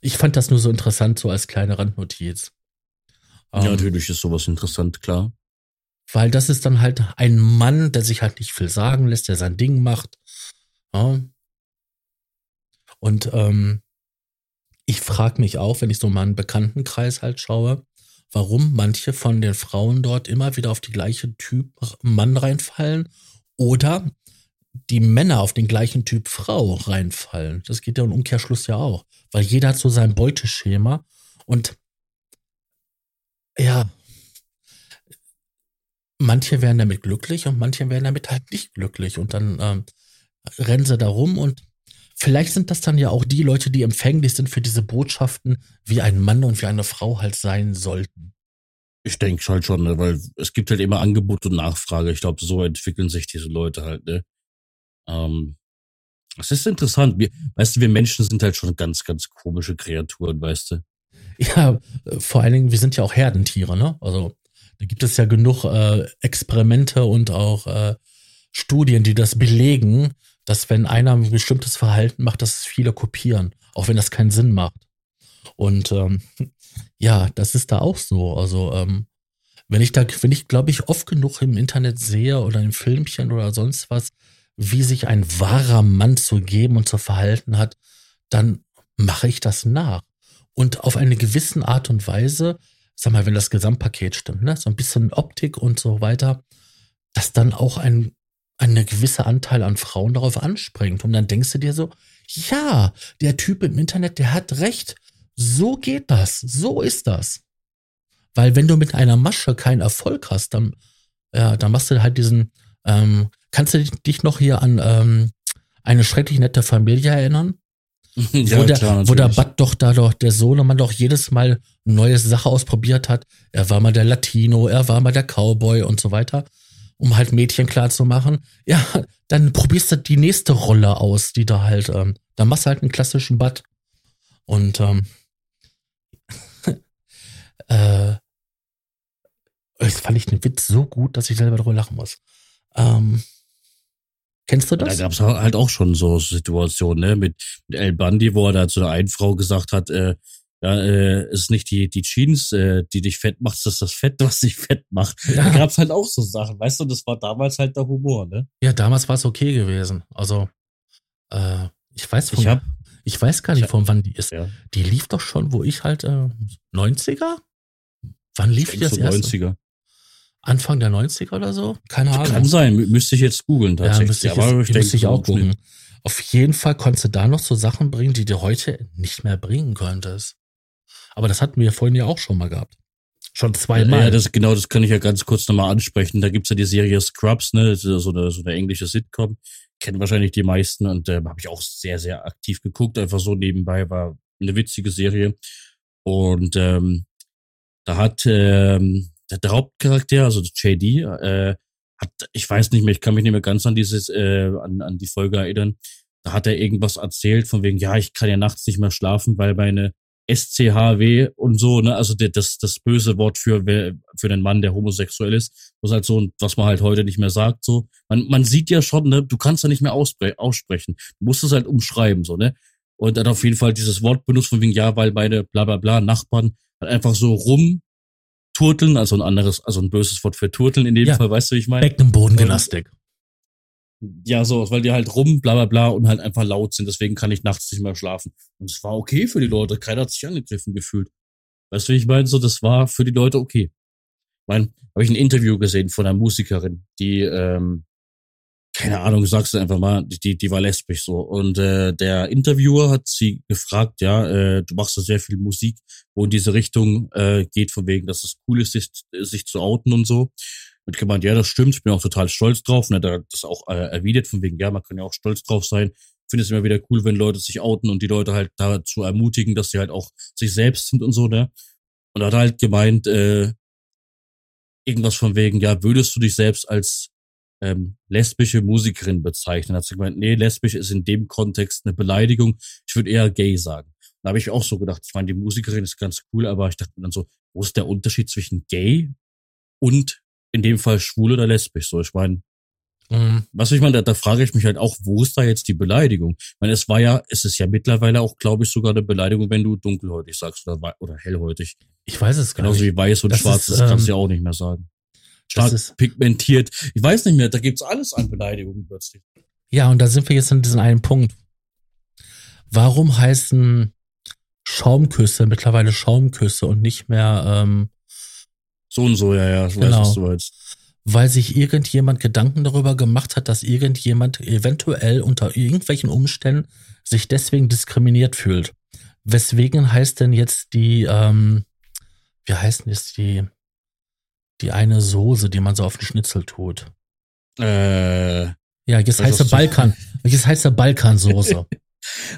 ich fand das nur so interessant, so als kleine Randnotiz. Ja, ähm, natürlich ist sowas interessant, klar. Weil das ist dann halt ein Mann, der sich halt nicht viel sagen lässt, der sein Ding macht. Ja. Und ähm, ich frage mich auch, wenn ich so mal einen Bekanntenkreis halt schaue, warum manche von den Frauen dort immer wieder auf die gleiche Typ Mann reinfallen oder die Männer auf den gleichen Typ Frau reinfallen. Das geht ja im Umkehrschluss ja auch, weil jeder hat so sein Beuteschema und ja, manche werden damit glücklich und manche werden damit halt nicht glücklich und dann ähm, rennen sie da rum und vielleicht sind das dann ja auch die Leute, die empfänglich sind für diese Botschaften, wie ein Mann und wie eine Frau halt sein sollten. Ich denke halt schon, ne, weil es gibt halt immer Angebot und Nachfrage. Ich glaube, so entwickeln sich diese Leute halt, ne? Ähm, es ist interessant. Wir, weißt du, wir Menschen sind halt schon ganz, ganz komische Kreaturen, weißt du? Ja, vor allen Dingen, wir sind ja auch Herdentiere, ne? Also da gibt es ja genug äh, Experimente und auch äh, Studien, die das belegen, dass wenn einer ein bestimmtes Verhalten macht, dass es viele kopieren, auch wenn das keinen Sinn macht. Und ähm, ja, das ist da auch so. Also ähm, wenn ich da, wenn ich glaube ich oft genug im Internet sehe oder in Filmchen oder sonst was, wie sich ein wahrer Mann zu geben und zu verhalten hat, dann mache ich das nach. Und auf eine gewisse Art und Weise, sag mal, wenn das Gesamtpaket stimmt, ne, so ein bisschen Optik und so weiter, dass dann auch ein, eine gewisse Anteil an Frauen darauf anspringt. Und dann denkst du dir so, ja, der Typ im Internet, der hat recht. So geht das. So ist das. Weil wenn du mit einer Masche keinen Erfolg hast, dann, ja, dann machst du halt diesen, ähm, Kannst du dich noch hier an ähm, eine schrecklich nette Familie erinnern? ja, wo der, klar, wo der Bud doch da doch, der Sohnemann doch jedes Mal eine neue Sache ausprobiert hat. Er war mal der Latino, er war mal der Cowboy und so weiter, um halt Mädchen klar zu machen. Ja, dann probierst du die nächste Rolle aus, die da halt, ähm, dann machst du halt einen klassischen Bud. Und ähm, äh, das fand ich den Witz so gut, dass ich selber darüber lachen muss. Ähm, Kennst du das? Da gab es halt auch schon so Situationen, ne? Mit, mit El Bandi, wo er da zu einer einen Frau gesagt hat, äh, ja, äh, es ist nicht die, die Jeans, äh, die dich fett macht, es ist das Fett, was dich fett macht. Ja. Da gab es halt auch so Sachen, weißt du, das war damals halt der Humor, ne? Ja, damals war es okay gewesen. Also, äh, ich weiß von, ich, hab, ich weiß gar nicht, hab, von wann die ist. Ja. Die lief doch schon, wo ich halt äh, 90er? Wann lief die das so erste? 90er. Anfang der 90er oder so? Keine Ahnung. Kann sein, müsste ich jetzt googeln tatsächlich. Ja, müsste ich, jetzt, ich müsste ich auch gucken. Auf jeden Fall konntest du da noch so Sachen bringen, die du heute nicht mehr bringen könntest. Aber das hatten wir vorhin ja auch schon mal gehabt. Schon zweimal. Ja, das, genau, das kann ich ja ganz kurz nochmal ansprechen. Da gibt's ja die Serie Scrubs, ne, so eine, so eine englische Sitcom. Kennen wahrscheinlich die meisten und äh, habe ich auch sehr, sehr aktiv geguckt. Einfach so nebenbei war eine witzige Serie. Und ähm, da hat ähm, der Hauptcharakter, also JD, äh, hat, ich weiß nicht mehr, ich kann mich nicht mehr ganz an dieses, äh, an, an die Folge erinnern. Da hat er irgendwas erzählt von wegen, ja, ich kann ja nachts nicht mehr schlafen, weil meine SCHW und so, ne, also das, das böse Wort für, für den Mann, der homosexuell ist, was halt so, was man halt heute nicht mehr sagt, so. Man, man sieht ja schon, ne, du kannst ja nicht mehr aussprechen. Du musst es halt umschreiben, so, ne. Und dann auf jeden Fall dieses Wort benutzt von wegen, ja, weil meine bla bla bla Nachbarn halt einfach so rum Turteln, also ein anderes, also ein böses Wort für Turteln in dem ja. Fall, weißt du, wie ich meine? Beckenbodengymnastik. Ja, so, weil die halt rum, bla bla bla und halt einfach laut sind, deswegen kann ich nachts nicht mehr schlafen. Und es war okay für die Leute, keiner hat sich angegriffen gefühlt. Weißt du, wie ich meine? So, das war für die Leute okay. Ich meine, habe ich ein Interview gesehen von einer Musikerin, die ähm, keine Ahnung, sagst du einfach mal, die, die war lesbisch so. Und äh, der Interviewer hat sie gefragt, ja, äh, du machst da sehr viel Musik, wo in diese Richtung äh, geht, von wegen, dass es cool ist, sich, sich zu outen und so. Und gemeint, ja, das stimmt, ich bin auch total stolz drauf. Und hat das auch äh, erwidert, von wegen, ja, man kann ja auch stolz drauf sein. Finde es immer wieder cool, wenn Leute sich outen und die Leute halt dazu ermutigen, dass sie halt auch sich selbst sind und so, ne? Und hat halt gemeint, äh, irgendwas von wegen, ja, würdest du dich selbst als ähm, lesbische Musikerin bezeichnen? Hat sie gemeint, nee, lesbisch ist in dem Kontext eine Beleidigung. Ich würde eher gay sagen. Da habe ich auch so gedacht, ich meine, die Musikerin ist ganz cool, aber ich dachte mir dann so, wo ist der Unterschied zwischen gay und in dem Fall schwul oder lesbisch? So, ich meine, mhm. was ich meine, da, da frage ich mich halt auch, wo ist da jetzt die Beleidigung? Ich meine, es war ja, es ist ja mittlerweile auch, glaube ich, sogar eine Beleidigung, wenn du dunkelhäutig sagst oder, oder hellhäutig. Ich weiß es gar Genauso nicht. wie weiß und das schwarz, ist, das kannst du ähm, ja auch nicht mehr sagen. Stark ist, pigmentiert. Ich weiß nicht mehr, da gibt's alles an Beleidigungen plötzlich. Ja, und da sind wir jetzt in diesem einen Punkt. Warum heißen Schaumküsse, mittlerweile Schaumküsse und nicht mehr ähm, so und so, ja, ja, ich genau. weiß, was du meinst. Weil sich irgendjemand Gedanken darüber gemacht hat, dass irgendjemand eventuell unter irgendwelchen Umständen sich deswegen diskriminiert fühlt. Weswegen heißt denn jetzt die, ähm, wie heißt denn jetzt die, die eine Soße, die man so auf den Schnitzel tut? Äh, ja, jetzt heißt der Balkan, jetzt heißt der Balkansoße.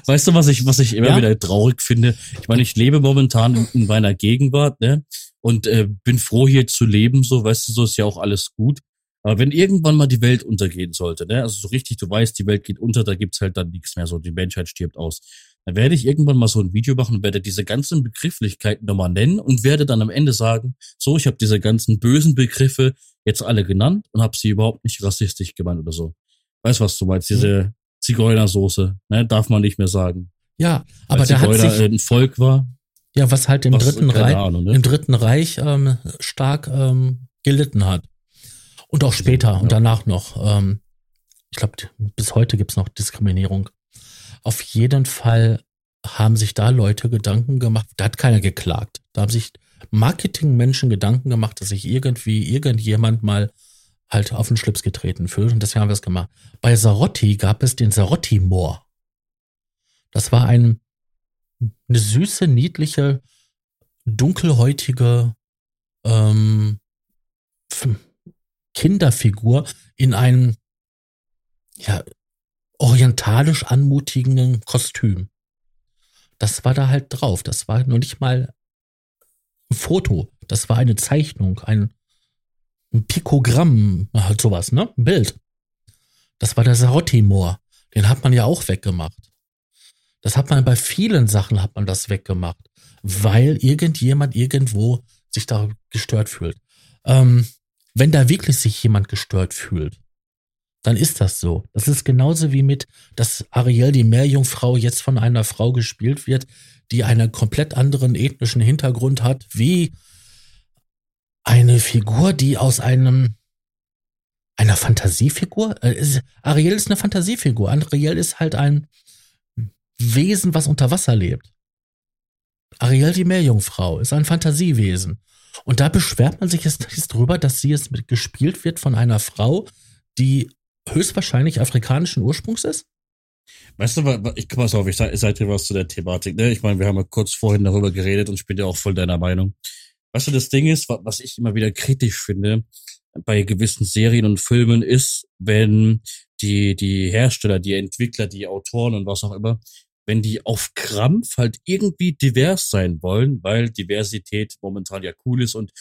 Weißt du, was ich, was ich immer ja? wieder traurig finde? Ich meine, ich lebe momentan in, in meiner Gegenwart, ne? Und äh, bin froh, hier zu leben, so, weißt du, so ist ja auch alles gut. Aber wenn irgendwann mal die Welt untergehen sollte, ne? Also so richtig, du weißt, die Welt geht unter, da gibt's halt dann nichts mehr, so die Menschheit stirbt aus. Dann werde ich irgendwann mal so ein Video machen und werde diese ganzen Begrifflichkeiten nochmal nennen und werde dann am Ende sagen, so, ich habe diese ganzen bösen Begriffe jetzt alle genannt und habe sie überhaupt nicht rassistisch gemeint oder so. Weißt was du meinst? Diese Zigeunersoße, ne, darf man nicht mehr sagen. Ja, aber der hat sich ein Volk war. Ja, was halt im was, dritten Reich, Ahnung, ne? im dritten Reich ähm, stark ähm, gelitten hat. Und auch später ja. und danach noch. Ähm, ich glaube, bis heute gibt's noch Diskriminierung. Auf jeden Fall haben sich da Leute Gedanken gemacht, da hat keiner geklagt. Da haben sich Marketingmenschen Gedanken gemacht, dass sich irgendwie irgendjemand mal halt auf den Schlips getreten fühlt. Und deswegen haben wir es gemacht. Bei Sarotti gab es den Sarotti-Moor. Das war ein, eine süße, niedliche, dunkelhäutige ähm, Kinderfigur in einem ja, orientalisch anmutigen Kostüm. Das war da halt drauf. Das war nur nicht mal ein Foto. Das war eine Zeichnung, ein ein Pikogramm, halt sowas, ne? Ein Bild. Das war der Sarotti-Moor. Den hat man ja auch weggemacht. Das hat man bei vielen Sachen hat man das weggemacht, weil irgendjemand irgendwo sich da gestört fühlt. Ähm, wenn da wirklich sich jemand gestört fühlt, dann ist das so. Das ist genauso wie mit, dass Ariel, die Meerjungfrau, jetzt von einer Frau gespielt wird, die einen komplett anderen ethnischen Hintergrund hat, wie eine Figur, die aus einem einer Fantasiefigur? Äh, Ariel ist eine Fantasiefigur. Ariel ist halt ein Wesen, was unter Wasser lebt. Ariel, die Meerjungfrau, ist ein Fantasiewesen. Und da beschwert man sich jetzt drüber, dass sie jetzt gespielt wird von einer Frau, die höchstwahrscheinlich afrikanischen Ursprungs ist? Weißt du, ich pass auf, ich sag dir was zu der Thematik. Ne? Ich meine, wir haben ja kurz vorhin darüber geredet und ich bin ja auch voll deiner Meinung. Weißt du, das Ding ist, was ich immer wieder kritisch finde bei gewissen Serien und Filmen ist, wenn die, die Hersteller, die Entwickler, die Autoren und was auch immer, wenn die auf Krampf halt irgendwie divers sein wollen, weil Diversität momentan ja cool ist und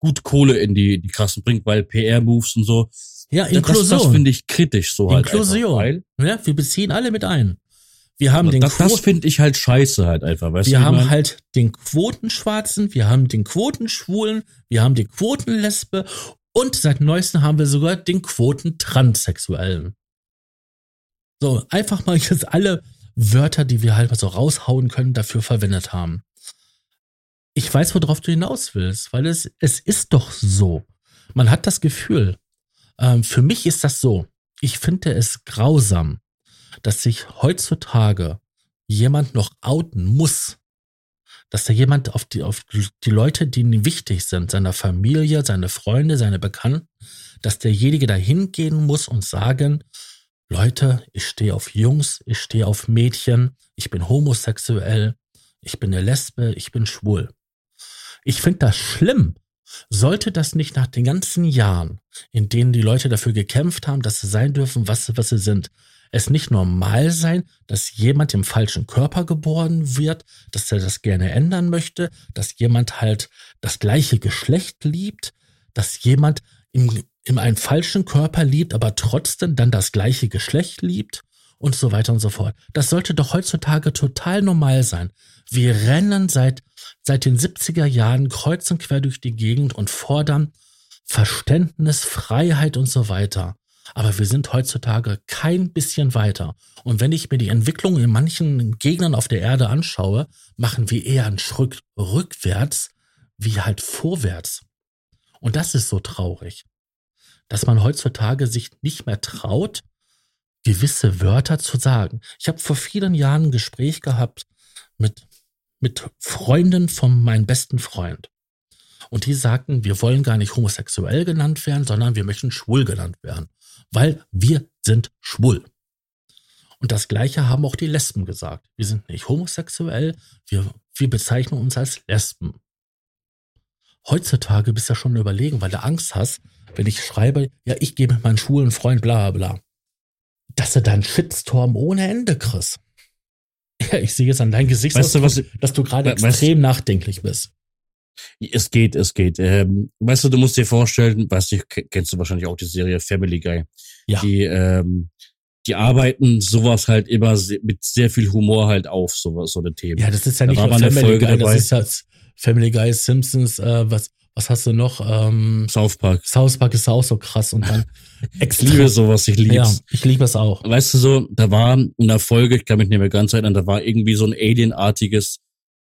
gut Kohle in die, die Kassen bringt, weil PR-Moves und so. Ja, Inklusion. Das, das finde ich kritisch so halt. Inklusion. Einfach, ja, wir beziehen alle mit ein. Wir haben den das, das finde ich halt scheiße halt einfach. Weißt wir haben halt den Quotenschwarzen, wir haben den Quotenschwulen, wir haben die Quotenlesbe und seit neuestem haben wir sogar den Quotentranssexuellen. So, einfach mal jetzt alle Wörter, die wir halt mal so raushauen können, dafür verwendet haben. Ich weiß, worauf du hinaus willst, weil es, es ist doch so. Man hat das Gefühl. Ähm, für mich ist das so. Ich finde es grausam, dass sich heutzutage jemand noch outen muss, dass da jemand auf die, auf die Leute, die ihm wichtig sind, seiner Familie, seine Freunde, seine Bekannten, dass derjenige da hingehen muss und sagen, Leute, ich stehe auf Jungs, ich stehe auf Mädchen, ich bin homosexuell, ich bin eine Lesbe, ich bin schwul. Ich finde das schlimm. Sollte das nicht nach den ganzen Jahren, in denen die Leute dafür gekämpft haben, dass sie sein dürfen, was, was sie sind, es nicht normal sein, dass jemand im falschen Körper geboren wird, dass er das gerne ändern möchte, dass jemand halt das gleiche Geschlecht liebt, dass jemand in, in einem falschen Körper liebt, aber trotzdem dann das gleiche Geschlecht liebt und so weiter und so fort. Das sollte doch heutzutage total normal sein. Wir rennen seit, seit den 70er Jahren kreuz und quer durch die Gegend und fordern Verständnis, Freiheit und so weiter. Aber wir sind heutzutage kein bisschen weiter. Und wenn ich mir die Entwicklung in manchen Gegnern auf der Erde anschaue, machen wir eher einen Schritt rückwärts wie halt vorwärts. Und das ist so traurig, dass man heutzutage sich nicht mehr traut, gewisse Wörter zu sagen. Ich habe vor vielen Jahren ein Gespräch gehabt mit, mit Freunden von meinem besten Freund. Und die sagten, wir wollen gar nicht homosexuell genannt werden, sondern wir möchten schwul genannt werden, weil wir sind schwul. Und das Gleiche haben auch die Lesben gesagt. Wir sind nicht homosexuell, wir, wir bezeichnen uns als Lesben. Heutzutage bist du ja schon überlegen, weil du Angst hast, wenn ich schreibe, ja, ich gehe mit meinem schwulen Freund, bla bla, dass du dann Shitstorm ohne Ende kriegst. Ja, ich sehe jetzt an deinem Gesicht, weißt du, was, dass du gerade extrem nachdenklich bist. Es geht, es geht. Ähm, weißt du, du musst dir vorstellen, weißt du, kennst du wahrscheinlich auch die Serie Family Guy. Ja. Die, ähm, die arbeiten sowas halt immer mit sehr viel Humor halt auf, so, so eine Themen. Ja, das ist ja nicht da nur Family Folge Guy, dabei. das ist ja Family Guy, Simpsons, äh, was, was hast du noch? Ähm, South Park. South Park ist auch so krass und dann ich liebe sowas, ich liebe Ja, ich liebe es auch. Weißt du so, da war in der Folge, ich kann mich nicht mehr ganz erinnern, da war irgendwie so ein alienartiges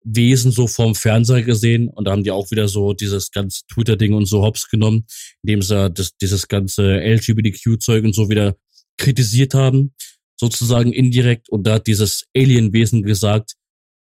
Wesen so vorm Fernseher gesehen und da haben die auch wieder so dieses ganze Twitter-Ding und so hops genommen, indem sie das, dieses ganze LGBTQ-Zeug und so wieder kritisiert haben, sozusagen indirekt und da hat dieses Alien-Wesen gesagt,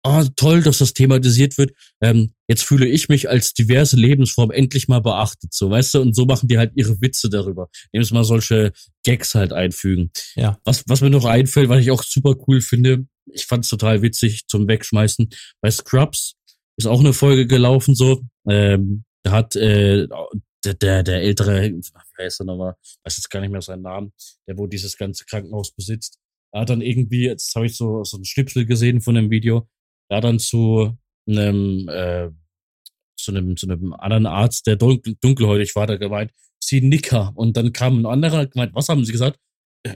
ah, oh, toll, dass das thematisiert wird. Ähm, jetzt fühle ich mich als diverse Lebensform endlich mal beachtet, so, weißt du? Und so machen die halt ihre Witze darüber. Nehmen sie mal solche Gags halt einfügen. Ja. Was, was mir noch einfällt, was ich auch super cool finde, ich fand es total witzig zum Wegschmeißen. Bei Scrubs ist auch eine Folge gelaufen so. Ähm, da hat äh, der, der, der ältere, wie heißt er nochmal, weiß jetzt gar nicht mehr seinen Namen, der wo dieses ganze Krankenhaus besitzt. Er hat dann irgendwie, jetzt habe ich so, so ein Schnipsel gesehen von dem Video, hat dann zu einem, äh, zu einem, zu einem anderen Arzt, der dunkel, dunkelhäutig war, der gemeint, sie Nicker. Und dann kam ein anderer, gemeint, was haben sie gesagt?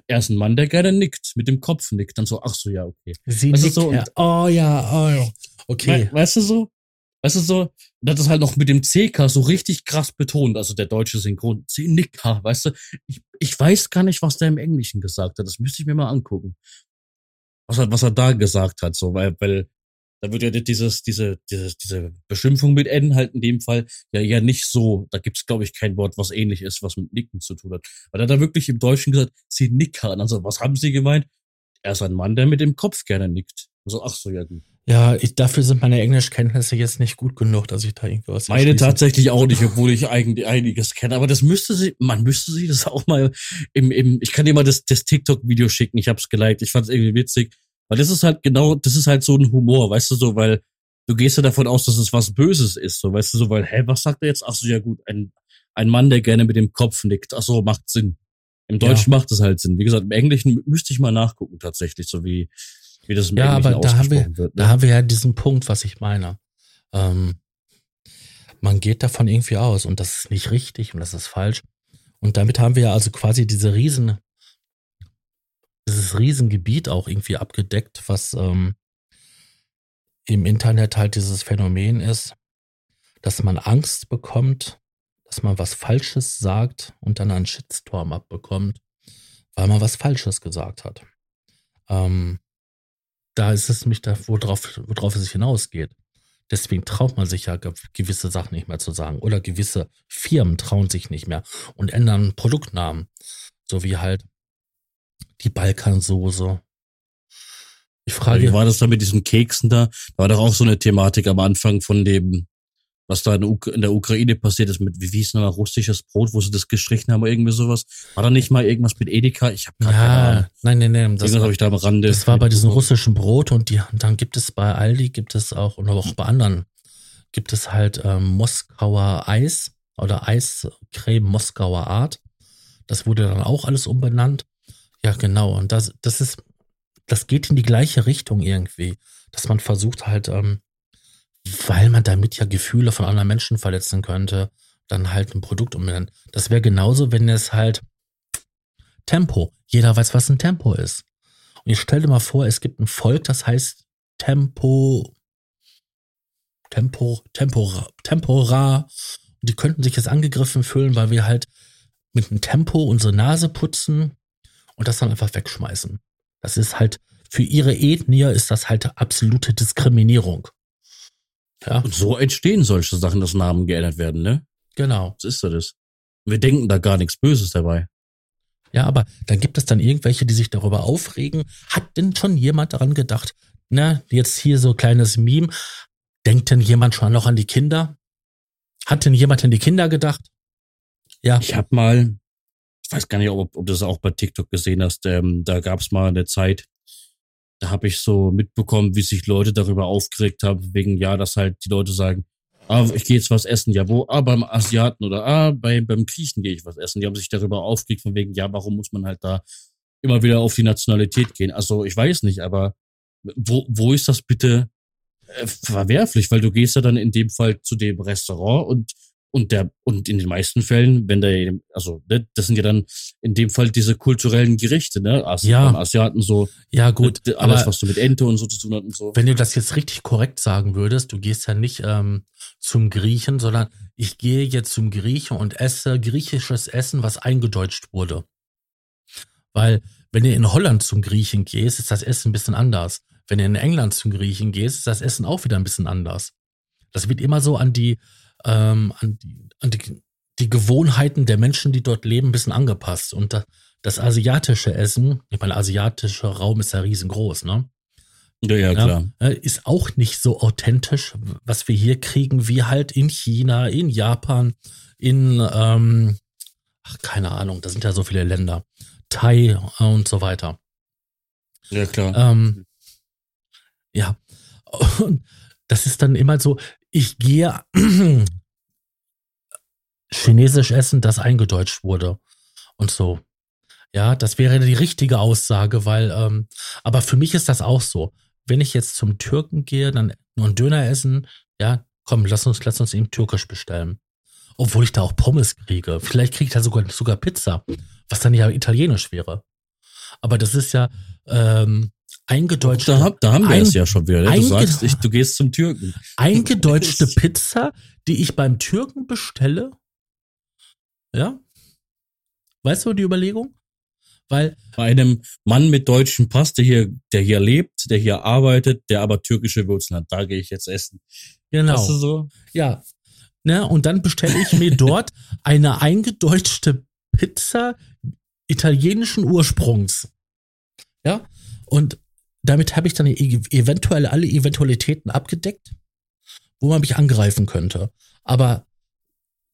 er ist ein Mann, der gerne nickt, mit dem Kopf nickt. Dann so, ach so, ja, okay. Sie weißt nickt, so, und, oh ja, oh ja, okay. We weißt du so? Weißt du so? Das halt noch mit dem CK so richtig krass betont, also der deutsche Synchron. Sie Nicker, weißt du? Ich, ich weiß gar nicht, was der im Englischen gesagt hat. Das müsste ich mir mal angucken. Was er, was er da gesagt hat, so, weil, weil da wird ja dieses, diese, diese, diese Beschimpfung mit N halt in dem Fall ja ja nicht so, da gibt's glaube ich kein Wort, was ähnlich ist, was mit Nicken zu tun hat. Weil er da wirklich im Deutschen gesagt, sie nickern. Also, was haben sie gemeint? Er ist ein Mann, der mit dem Kopf gerne nickt. Also, ach so, ja gut. Ja, ich, dafür sind meine Englischkenntnisse jetzt nicht gut genug, dass ich da irgendwas Meine tatsächlich auch nicht, obwohl ich eigentlich einiges kenne. Aber das müsste sie, man müsste sie das auch mal im, im ich kann dir mal das, das TikTok-Video schicken. Ich hab's geliked. Ich fand's irgendwie witzig weil das ist halt genau, das ist halt so ein Humor, weißt du, so, weil du gehst ja davon aus, dass es was Böses ist, so, weißt du, so, weil, hä, was sagt er jetzt? Ach so, ja gut, ein, ein Mann, der gerne mit dem Kopf nickt. Ach so, macht Sinn. Im Deutschen ja. macht es halt Sinn. Wie gesagt, im Englischen müsste ich mal nachgucken, tatsächlich, so wie, wie das im ja, Englischen aber da haben wir, wird. Ne? Da haben wir ja diesen Punkt, was ich meine. Ähm, man geht davon irgendwie aus und das ist nicht richtig und das ist falsch. Und damit haben wir ja also quasi diese riesen dieses Riesengebiet auch irgendwie abgedeckt, was ähm, im Internet halt dieses Phänomen ist, dass man Angst bekommt, dass man was Falsches sagt und dann einen Shitstorm abbekommt, weil man was Falsches gesagt hat. Ähm, da ist es mich da, worauf, worauf es hinausgeht. Deswegen traut man sich ja gewisse Sachen nicht mehr zu sagen. Oder gewisse Firmen trauen sich nicht mehr und ändern Produktnamen. So wie halt die Balkansoße. Ich frage. Wie war das da mit diesen Keksen da? Da war doch auch so eine Thematik am Anfang von dem, was da in, der Ukraine passiert ist mit, wie hieß nochmal, russisches Brot, wo sie das gestrichen haben oder irgendwie sowas. War da nicht mal irgendwas mit Edeka? Ich habe keine ja, Ahnung. Nein, nein, nein. Das habe ich da am Rande. Das war bei diesem russischen Brot und die, dann gibt es bei Aldi, gibt es auch, und auch bei anderen, gibt es halt ähm, Moskauer Eis oder Eiscreme Moskauer Art. Das wurde dann auch alles umbenannt. Ja, genau. Und das, das ist, das geht in die gleiche Richtung irgendwie, dass man versucht halt, ähm, weil man damit ja Gefühle von anderen Menschen verletzen könnte, dann halt ein Produkt umbenennen. Das wäre genauso, wenn es halt Tempo. Jeder weiß, was ein Tempo ist. Und ich stell dir mal vor, es gibt ein Volk, das heißt Tempo, Tempo, Tempora, Tempora. Und die könnten sich jetzt angegriffen fühlen, weil wir halt mit einem Tempo unsere Nase putzen und das dann einfach wegschmeißen. Das ist halt, für ihre Ethnie ist das halt absolute Diskriminierung. Ja. Und so entstehen solche Sachen, dass Namen geändert werden, ne? Genau. Was ist das? Wir denken da gar nichts Böses dabei. Ja, aber dann gibt es dann irgendwelche, die sich darüber aufregen. Hat denn schon jemand daran gedacht? Na, jetzt hier so kleines Meme. Denkt denn jemand schon noch an die Kinder? Hat denn jemand an die Kinder gedacht? Ja. Ich habe mal, ich weiß gar nicht, ob, ob du das auch bei TikTok gesehen hast, ähm, da gab es mal eine Zeit, da habe ich so mitbekommen, wie sich Leute darüber aufgeregt haben, wegen ja, dass halt die Leute sagen, ah, ich gehe jetzt was essen, ja, wo? Ah, beim Asiaten oder ah, bei, beim Griechen gehe ich was essen. Die haben sich darüber aufgeregt, von wegen, ja, warum muss man halt da immer wieder auf die Nationalität gehen? Also, ich weiß nicht, aber wo, wo ist das bitte äh, verwerflich? Weil du gehst ja dann in dem Fall zu dem Restaurant und und der, und in den meisten Fällen, wenn der, also, ne, das sind ja dann in dem Fall diese kulturellen Gerichte, ne? Asi ja. Asiaten so. Ja, gut. Ne, alles, was du mit Ente und so zu tun hast und so. Wenn du das jetzt richtig korrekt sagen würdest, du gehst ja nicht ähm, zum Griechen, sondern ich gehe jetzt zum Griechen und esse griechisches Essen, was eingedeutscht wurde. Weil, wenn du in Holland zum Griechen gehst, ist das Essen ein bisschen anders. Wenn du in England zum Griechen gehst, ist das Essen auch wieder ein bisschen anders. Das wird immer so an die, ähm, an, die, an die, die Gewohnheiten der Menschen, die dort leben, ein bisschen angepasst. Und da, das asiatische Essen, ich meine, asiatischer Raum ist ja riesengroß, ne? Ja, ja, klar. Ja, ist auch nicht so authentisch, was wir hier kriegen, wie halt in China, in Japan, in, ähm, ach, keine Ahnung, da sind ja so viele Länder. Thai und so weiter. Ja, klar. Ähm, ja. Und das ist dann immer so, ich gehe chinesisch essen, das eingedeutscht wurde. Und so. Ja, das wäre die richtige Aussage, weil, ähm, aber für mich ist das auch so. Wenn ich jetzt zum Türken gehe, dann nur einen Döner essen, ja, komm, lass uns, lass uns eben türkisch bestellen. Obwohl ich da auch Pommes kriege. Vielleicht kriege ich da sogar, sogar Pizza, was dann ja italienisch wäre. Aber das ist ja, ähm, eingedeutschte. Da, da haben wir ein, es ja schon wieder. Ne? Du sagst, ich, du gehst zum Türken. Eingedeutschte Pizza, die ich beim Türken bestelle. Ja. Weißt du die Überlegung? Weil bei einem Mann mit deutschem Pass, der hier, der hier lebt, der hier arbeitet, der aber türkische Wurzeln hat, da gehe ich jetzt essen. Genau. Weißt du so? Ja. Ne, und dann bestelle ich mir dort eine eingedeutschte Pizza italienischen Ursprungs. Ja. Und damit habe ich dann e-, eventuell alle Eventualitäten abgedeckt, wo man mich angreifen könnte. Aber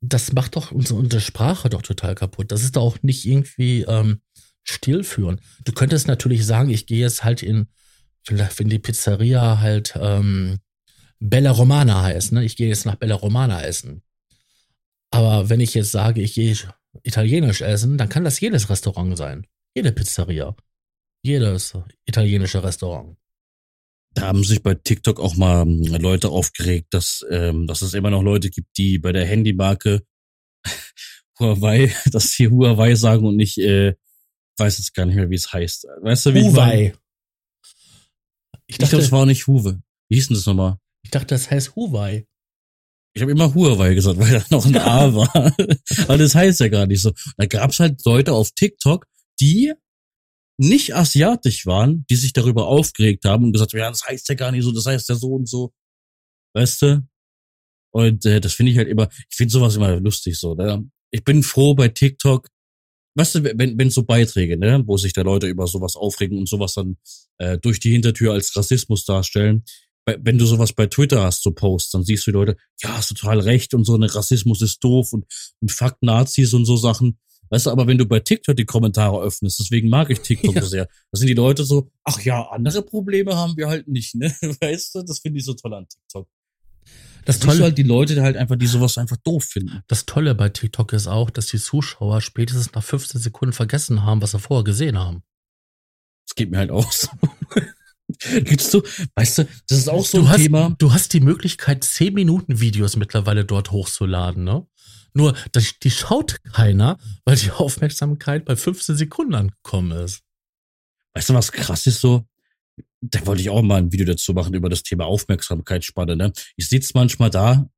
das macht doch unsere, unsere Sprache doch total kaputt. Das ist doch auch nicht irgendwie ähm, stillführen. Du könntest natürlich sagen, ich gehe jetzt halt in, vielleicht wenn die Pizzeria halt ähm, Bella Romana heißt, ne? Ich gehe jetzt nach Bella Romana essen. Aber wenn ich jetzt sage, ich gehe italienisch essen, dann kann das jedes Restaurant sein. Jede Pizzeria jedes italienische Restaurant. Da haben sich bei TikTok auch mal ähm, Leute aufgeregt, dass, ähm, dass es immer noch Leute gibt, die bei der Handymarke Huawei, dass sie Huawei sagen und nicht, äh, weiß jetzt gar nicht mehr, wie es heißt. Weißt du, wie Huawei. Ich, dachte, das war nicht Huwe. Wie hieß denn das nochmal? Ich dachte, das heißt Huawei. Ich habe immer Huawei gesagt, weil da noch ein A war. Aber das heißt ja gar nicht so. Da gab's halt Leute auf TikTok, die nicht asiatisch waren, die sich darüber aufgeregt haben und gesagt haben, ja, das heißt ja gar nicht so, das heißt ja so und so. Weißt du? Und äh, das finde ich halt immer, ich finde sowas immer lustig so. Ne? Ich bin froh bei TikTok, weißt du, wenn, wenn so Beiträge, ne, wo sich da Leute über sowas aufregen und sowas dann äh, durch die Hintertür als Rassismus darstellen, wenn du sowas bei Twitter hast, so Posts, dann siehst du die Leute, ja, hast total recht und so, ne Rassismus ist doof und, und fuck Nazis und so Sachen. Weißt du, aber wenn du bei TikTok die Kommentare öffnest, deswegen mag ich TikTok ja. so sehr, da sind die Leute so, ach ja, andere Probleme haben wir halt nicht, ne? Weißt du, das finde ich so toll an TikTok. Das Tolle halt die Leute die halt einfach, die sowas einfach doof finden. Das Tolle bei TikTok ist auch, dass die Zuschauer spätestens nach 15 Sekunden vergessen haben, was sie vorher gesehen haben. Das geht mir halt aus. Gibst du, weißt du, das ist auch so du ein hast, Thema. Du hast die Möglichkeit, 10 Minuten Videos mittlerweile dort hochzuladen, ne? Nur, das, die schaut keiner, weil die Aufmerksamkeit bei 15 Sekunden angekommen ist. Weißt du, was krass ist so? Da wollte ich auch mal ein Video dazu machen über das Thema Aufmerksamkeitsspanne. Ne? Ich sitze manchmal da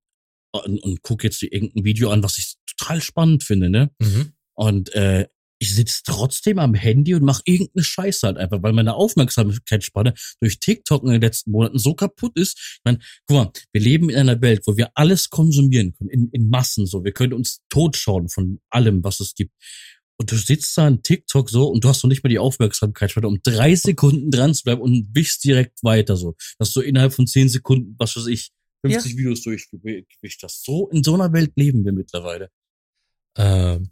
und, und gucke jetzt irgendein Video an, was ich total spannend finde. Ne? Mhm. Und äh, ich sitze trotzdem am Handy und mache irgendeine Scheiße halt einfach, weil meine Aufmerksamkeitsspanne durch TikTok in den letzten Monaten so kaputt ist. Ich meine, guck mal, wir leben in einer Welt, wo wir alles konsumieren können, in, in Massen so. Wir können uns totschauen von allem, was es gibt. Und du sitzt da in TikTok so und du hast noch nicht mal die Aufmerksamkeitsspanne, um drei Sekunden dran zu bleiben und wischst direkt weiter so. Dass du innerhalb von zehn Sekunden, was weiß ich, 50 ja. Videos durchgewischt hast. So, in so einer Welt leben wir mittlerweile. Ähm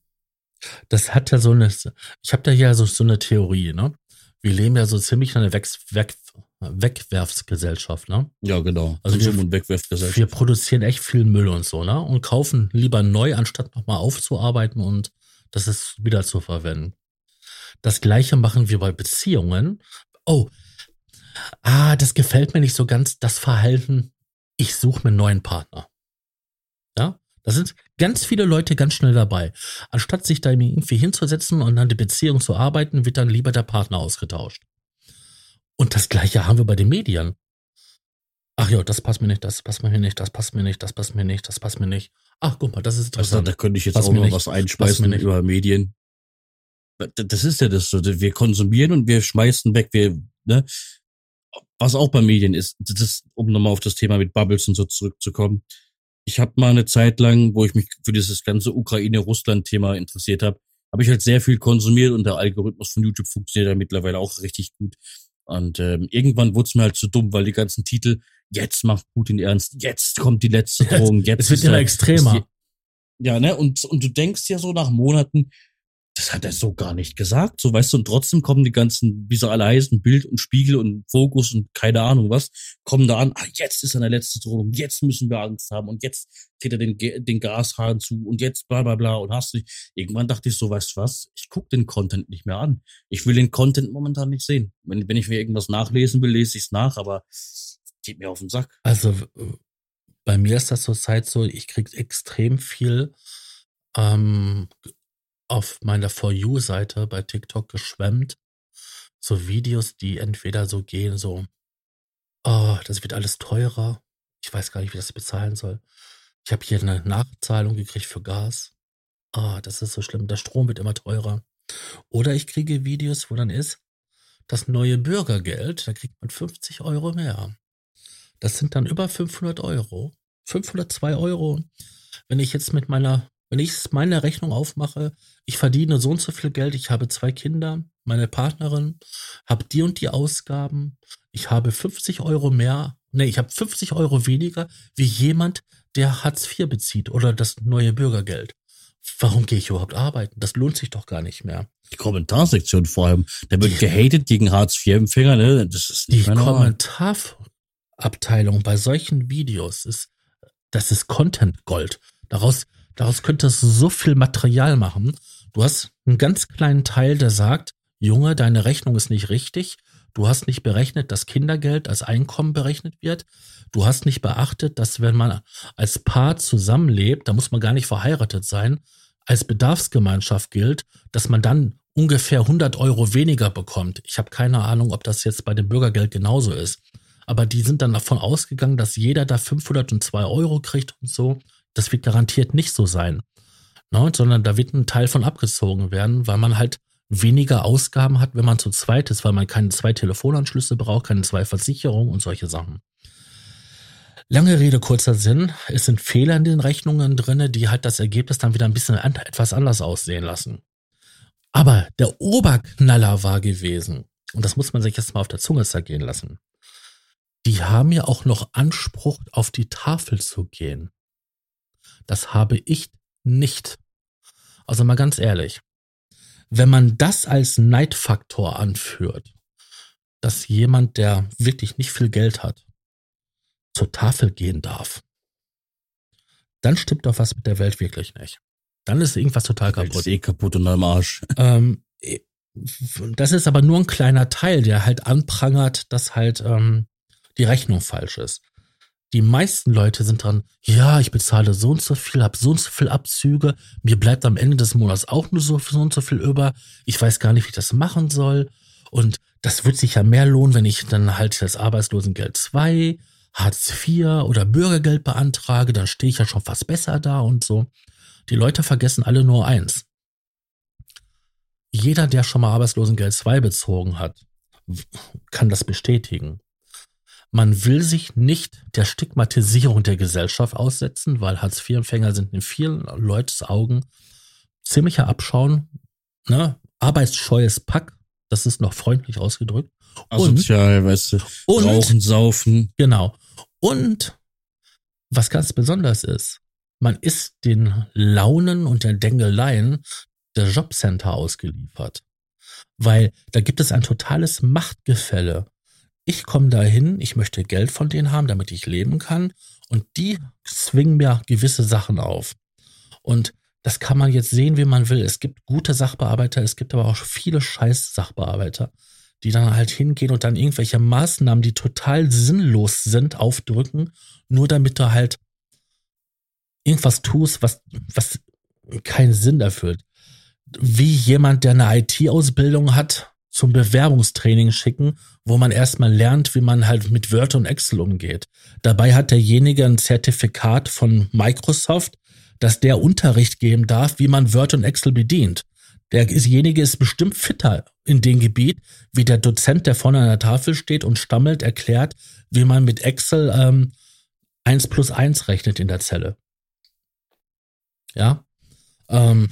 das hat ja so eine, ich habe da ja so, so eine Theorie, ne? Wir leben ja so ziemlich in einer Weg, Weg, Wegwerfsgesellschaft, ne? Ja, genau. Also wir, und Wegwerfgesellschaft. wir produzieren echt viel Müll und so, ne? Und kaufen lieber neu, anstatt nochmal aufzuarbeiten und das ist wieder zu verwenden. Das gleiche machen wir bei Beziehungen. Oh, ah, das gefällt mir nicht so ganz, das Verhalten, ich suche mir einen neuen Partner. Ja? Da sind ganz viele Leute ganz schnell dabei. Anstatt sich da irgendwie hinzusetzen und an der Beziehung zu arbeiten, wird dann lieber der Partner ausgetauscht. Und das gleiche haben wir bei den Medien. Ach ja, das passt mir nicht, das passt mir nicht, das passt mir nicht, das passt mir nicht, das passt mir nicht. Ach, guck mal, das ist interessant. Also, da könnte ich jetzt passt auch mal was einspeisen über Medien. Das ist ja das so. Wir konsumieren und wir schmeißen weg. Wir, ne? Was auch bei Medien ist, das ist, um nochmal auf das Thema mit Bubbles und so zurückzukommen ich habe mal eine Zeit lang, wo ich mich für dieses ganze Ukraine-Russland-Thema interessiert habe, habe ich halt sehr viel konsumiert und der Algorithmus von YouTube funktioniert ja mittlerweile auch richtig gut. Und ähm, irgendwann wurde es mir halt zu dumm, weil die ganzen Titel, jetzt macht Putin ernst, jetzt kommt die letzte Drohung, jetzt. es wird immer extremer. Die, ja, ne? Und, und du denkst ja so nach Monaten, das hat er so gar nicht gesagt, so weißt du, und trotzdem kommen die ganzen, wie sie alle heißen, Bild und Spiegel und Fokus und keine Ahnung was, kommen da an, ah, jetzt ist eine letzte Drohung, jetzt müssen wir Angst haben und jetzt geht er den, den Gashahn zu und jetzt bla bla bla und hast du, irgendwann dachte ich so, weißt du was, ich guck den Content nicht mehr an. Ich will den Content momentan nicht sehen. Wenn, wenn ich mir irgendwas nachlesen will, lese ich es nach, aber geht mir auf den Sack. Also bei mir ist das zurzeit so, ich krieg extrem viel ähm, auf meiner For You-Seite bei TikTok geschwemmt. So Videos, die entweder so gehen, so, oh, das wird alles teurer. Ich weiß gar nicht, wie das bezahlen soll. Ich habe hier eine Nachzahlung gekriegt für Gas. Ah, oh, das ist so schlimm. Der Strom wird immer teurer. Oder ich kriege Videos, wo dann ist, das neue Bürgergeld, da kriegt man 50 Euro mehr. Das sind dann über 500 Euro. 502 Euro. Wenn ich jetzt mit meiner wenn ich meine Rechnung aufmache, ich verdiene so und so viel Geld, ich habe zwei Kinder, meine Partnerin, habe die und die Ausgaben, ich habe 50 Euro mehr, nee, ich habe 50 Euro weniger wie jemand, der Hartz IV bezieht oder das neue Bürgergeld. Warum gehe ich überhaupt arbeiten? Das lohnt sich doch gar nicht mehr. Die Kommentarsektion vor allem, da wird gehatet gegen Hartz IV-Empfänger, ne? Das ist nicht die Kommentarabteilung bei solchen Videos ist, das ist Content Gold. Daraus Daraus könntest du so viel Material machen. Du hast einen ganz kleinen Teil, der sagt, Junge, deine Rechnung ist nicht richtig. Du hast nicht berechnet, dass Kindergeld als Einkommen berechnet wird. Du hast nicht beachtet, dass wenn man als Paar zusammenlebt, da muss man gar nicht verheiratet sein, als Bedarfsgemeinschaft gilt, dass man dann ungefähr 100 Euro weniger bekommt. Ich habe keine Ahnung, ob das jetzt bei dem Bürgergeld genauso ist. Aber die sind dann davon ausgegangen, dass jeder da 502 Euro kriegt und so das wird garantiert nicht so sein. Ne? Sondern da wird ein Teil von abgezogen werden, weil man halt weniger Ausgaben hat, wenn man zu zweit ist, weil man keine zwei Telefonanschlüsse braucht, keine zwei Versicherungen und solche Sachen. Lange Rede, kurzer Sinn. Es sind Fehler in den Rechnungen drinne, die halt das Ergebnis dann wieder ein bisschen an, etwas anders aussehen lassen. Aber der Oberknaller war gewesen, und das muss man sich jetzt mal auf der Zunge zergehen lassen. Die haben ja auch noch Anspruch, auf die Tafel zu gehen. Das habe ich nicht. Also mal ganz ehrlich, wenn man das als Neidfaktor anführt, dass jemand, der wirklich nicht viel Geld hat, zur Tafel gehen darf, dann stimmt doch was mit der Welt wirklich nicht. Dann ist irgendwas total kaputt. Ist eh kaputt und am Arsch. Ähm, das ist aber nur ein kleiner Teil, der halt anprangert, dass halt ähm, die Rechnung falsch ist Die meisten Leute sind dran, ja, ich bezahle so und so viel, habe so und so viel Abzüge, mir bleibt am Ende des Monats auch nur so, so und so viel über. Ich weiß gar nicht, wie ich das machen soll. Und das wird sich ja mehr lohnen, wenn ich dann halt das Arbeitslosengeld 2, Hartz IV oder Bürgergeld beantrage, dann stehe ich ja schon fast besser da und so. Die Leute vergessen alle nur eins. Jeder, der schon mal Arbeitslosengeld 2 bezogen hat, kann das bestätigen. Man will sich nicht der Stigmatisierung der Gesellschaft aussetzen, weil Hartz-IV-Empfänger sind in vielen Leutes Augen ziemlicher Abschauen, ne? arbeitsscheues Pack, das ist noch freundlich ausgedrückt. Asozial, und, weißt du, und, rauchen, saufen. Genau. Und was ganz besonders ist, man ist den Launen und den Dengeleien der Jobcenter ausgeliefert. Weil da gibt es ein totales Machtgefälle ich komme dahin, ich möchte Geld von denen haben, damit ich leben kann. Und die zwingen mir gewisse Sachen auf. Und das kann man jetzt sehen, wie man will. Es gibt gute Sachbearbeiter, es gibt aber auch viele scheiß Sachbearbeiter, die dann halt hingehen und dann irgendwelche Maßnahmen, die total sinnlos sind, aufdrücken, nur damit du halt irgendwas tust, was, was keinen Sinn erfüllt. Wie jemand, der eine IT-Ausbildung hat, zum Bewerbungstraining schicken, wo man erstmal lernt, wie man halt mit Word und Excel umgeht. Dabei hat derjenige ein Zertifikat von Microsoft, dass der Unterricht geben darf, wie man Word und Excel bedient. Derjenige ist bestimmt fitter in dem Gebiet, wie der Dozent, der vorne an der Tafel steht und stammelt, erklärt, wie man mit Excel ähm, 1 plus 1 rechnet in der Zelle. Ja. Ähm,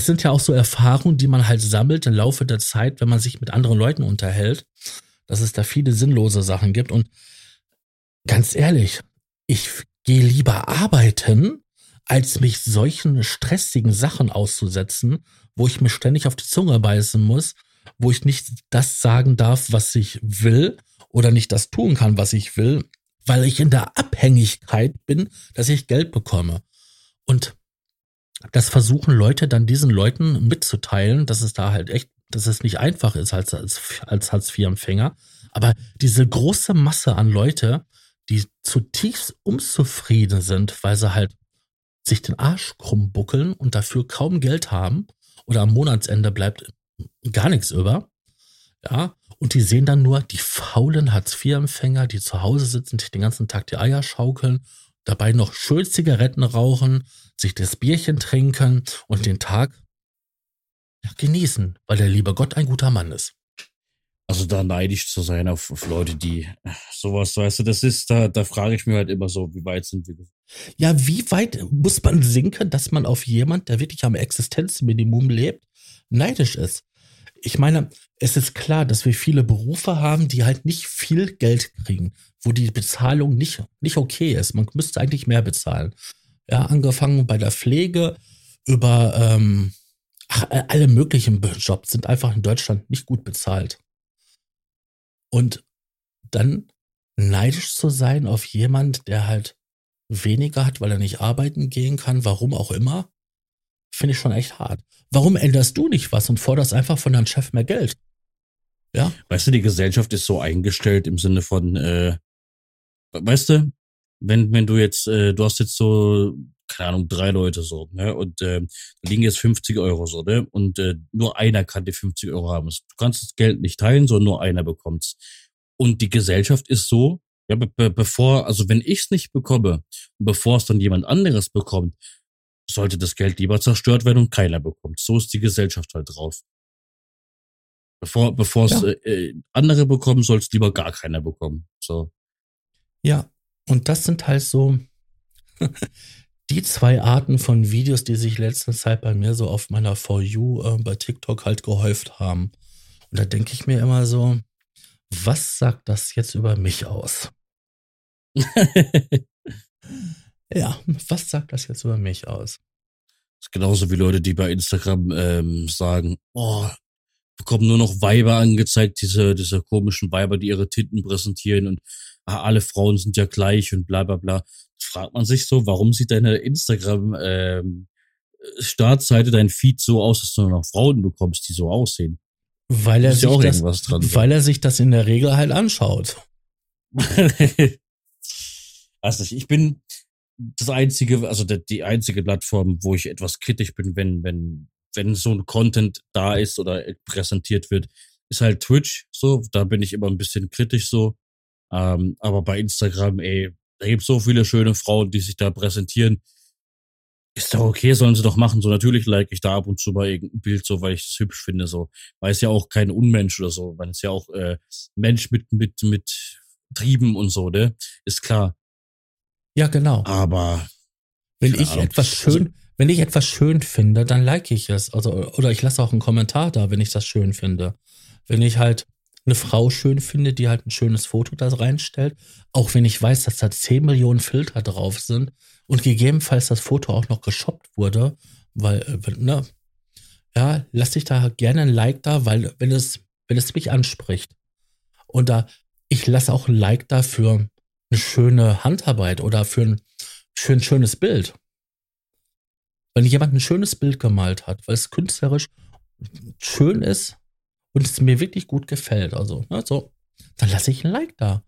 das sind ja auch so Erfahrungen, die man halt sammelt im Laufe der Zeit, wenn man sich mit anderen Leuten unterhält, dass es da viele sinnlose Sachen gibt. Und ganz ehrlich, ich gehe lieber arbeiten, als mich solchen stressigen Sachen auszusetzen, wo ich mir ständig auf die Zunge beißen muss, wo ich nicht das sagen darf, was ich will oder nicht das tun kann, was ich will, weil ich in der Abhängigkeit bin, dass ich Geld bekomme. Und das versuchen Leute dann diesen Leuten mitzuteilen, dass es da halt echt, dass es nicht einfach ist als, als, als Hartz-IV-Empfänger. Aber diese große Masse an Leute, die zutiefst unzufrieden sind, weil sie halt sich den Arsch krumm buckeln und dafür kaum Geld haben oder am Monatsende bleibt gar nichts über. Ja, und die sehen dann nur die faulen Hartz-IV-Empfänger, die zu Hause sitzen, den ganzen Tag die Eier schaukeln, dabei noch schön Zigaretten rauchen, sich das Bierchen trinken und den Tag ja, genießen, weil der liebe Gott ein guter Mann ist. Also da neidisch zu sein auf, auf Leute, die sowas, weißt du, das ist, da, da frage ich mir halt immer so, wie weit sind wir? Ja, wie weit muss man sinken, dass man auf jemand, der wirklich am Existenzminimum lebt, neidisch ist? Ich meine, es ist klar, dass wir viele Berufe haben, die halt nicht viel Geld kriegen, wo die Bezahlung nicht, nicht okay ist. Man müsste eigentlich mehr bezahlen. Ja, angefangen bei der Pflege über ähm, ach, alle möglichen Jobs sind einfach in Deutschland nicht gut bezahlt. Und dann neidisch zu sein auf jemand, der halt weniger hat, weil er nicht arbeiten gehen kann, warum auch immer, finde ich schon echt hart. Warum änderst du nicht was und forderst einfach von deinem Chef mehr Geld? Ja. Weißt du, die Gesellschaft ist so eingestellt im Sinne von, äh, weißt du, wenn, wenn du jetzt, äh, du hast jetzt so, keine Ahnung, drei Leute so, ne? Und äh, da liegen jetzt 50 Euro so, ne? Und äh, nur einer kann die 50 Euro haben. Du kannst das Geld nicht teilen, sondern nur einer bekommt's. Und die Gesellschaft ist so, ja, be be bevor, also wenn ich's nicht bekomme bevor es dann jemand anderes bekommt, sollte das Geld lieber zerstört werden und keiner bekommt. So ist die Gesellschaft halt drauf. Bevor, bevor es ja. äh, andere bekommen, soll es lieber gar keiner bekommen. So. Ja, und das sind halt so die zwei Arten von Videos, die sich letzte Zeit bei mir so auf meiner For You äh, bei TikTok halt gehäuft haben. Und da denke ich mir immer so, was sagt das jetzt über mich aus? ja, was sagt das jetzt über mich aus? Das ist genauso wie Leute, die bei Instagram ähm, sagen, oh, bekommen nur noch Weiber angezeigt, diese, diese komischen Weiber, die ihre Tinten präsentieren und ah, alle Frauen sind ja gleich und bla bla bla. Fragt man sich so, warum sieht deine Instagram ähm, Startseite, dein Feed so aus, dass du nur noch Frauen bekommst, die so aussehen? Weil er, sich das, dran, weil er sich das in der Regel halt anschaut. Nicht, ich bin das einzige, also die, einzige Plattform, wo ich etwas kritisch bin, wenn, wenn, wenn so ein Content da ist oder präsentiert wird, ist halt Twitch. So, da bin ich immer ein bisschen kritisch so. Ähm, aber bei Instagram, ey, da gibt's so viele schöne Frauen, die sich da präsentieren. Ist doch okay, sollen sie doch machen. So natürlich like ich da ab und zu mal irgendein Bild so, weil ich es hübsch finde. So, weil es ja auch kein Unmensch oder so, weil es ja auch äh, Mensch mit mit mit Trieben und so, ne? Ist klar. Ja, genau. Aber wenn ich Ahnung. etwas schön, also, wenn ich etwas schön finde, dann like ich es. Also, oder ich lasse auch einen Kommentar da, wenn ich das schön finde. Wenn ich halt eine Frau schön finde, die halt ein schönes Foto da reinstellt, auch wenn ich weiß, dass da 10 Millionen Filter drauf sind und gegebenenfalls das Foto auch noch geshoppt wurde, weil, äh, ne, ja, lass ich da gerne ein Like da, weil, wenn es, wenn es mich anspricht und da, ich lasse auch ein Like da für eine schöne Handarbeit oder für ein, für ein schönes Bild. Wenn jemand ein schönes Bild gemalt hat, weil es künstlerisch schön ist und es mir wirklich gut gefällt, also, ne, so, dann lasse ich ein Like da.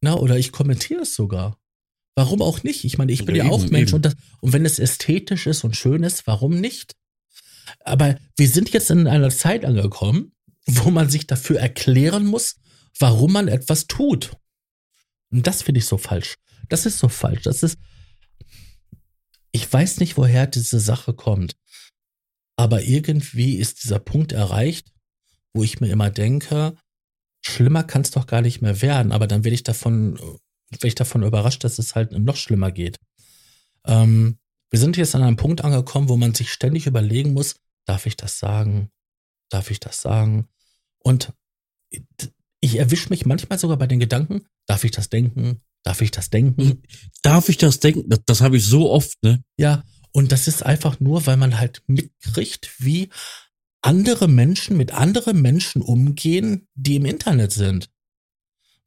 Na, oder ich kommentiere es sogar. Warum auch nicht? Ich meine, ich bin eben, ja auch Mensch und, das, und wenn es ästhetisch ist und schön ist, warum nicht? Aber wir sind jetzt in einer Zeit angekommen, wo man sich dafür erklären muss, warum man etwas tut. Und das finde ich so falsch. Das ist so falsch. Das ist. Ich weiß nicht, woher diese Sache kommt. Aber irgendwie ist dieser Punkt erreicht, wo ich mir immer denke, schlimmer kann es doch gar nicht mehr werden. Aber dann werde ich davon, werde ich davon überrascht, dass es halt noch schlimmer geht. Ähm, wir sind jetzt an einem Punkt angekommen, wo man sich ständig überlegen muss, darf ich das sagen? Darf ich das sagen? Und ich erwische mich manchmal sogar bei den Gedanken, darf ich das denken? Darf ich das denken? Darf ich das denken? Das, das habe ich so oft, ne? Ja, und das ist einfach nur, weil man halt mitkriegt, wie andere Menschen mit anderen Menschen umgehen, die im Internet sind.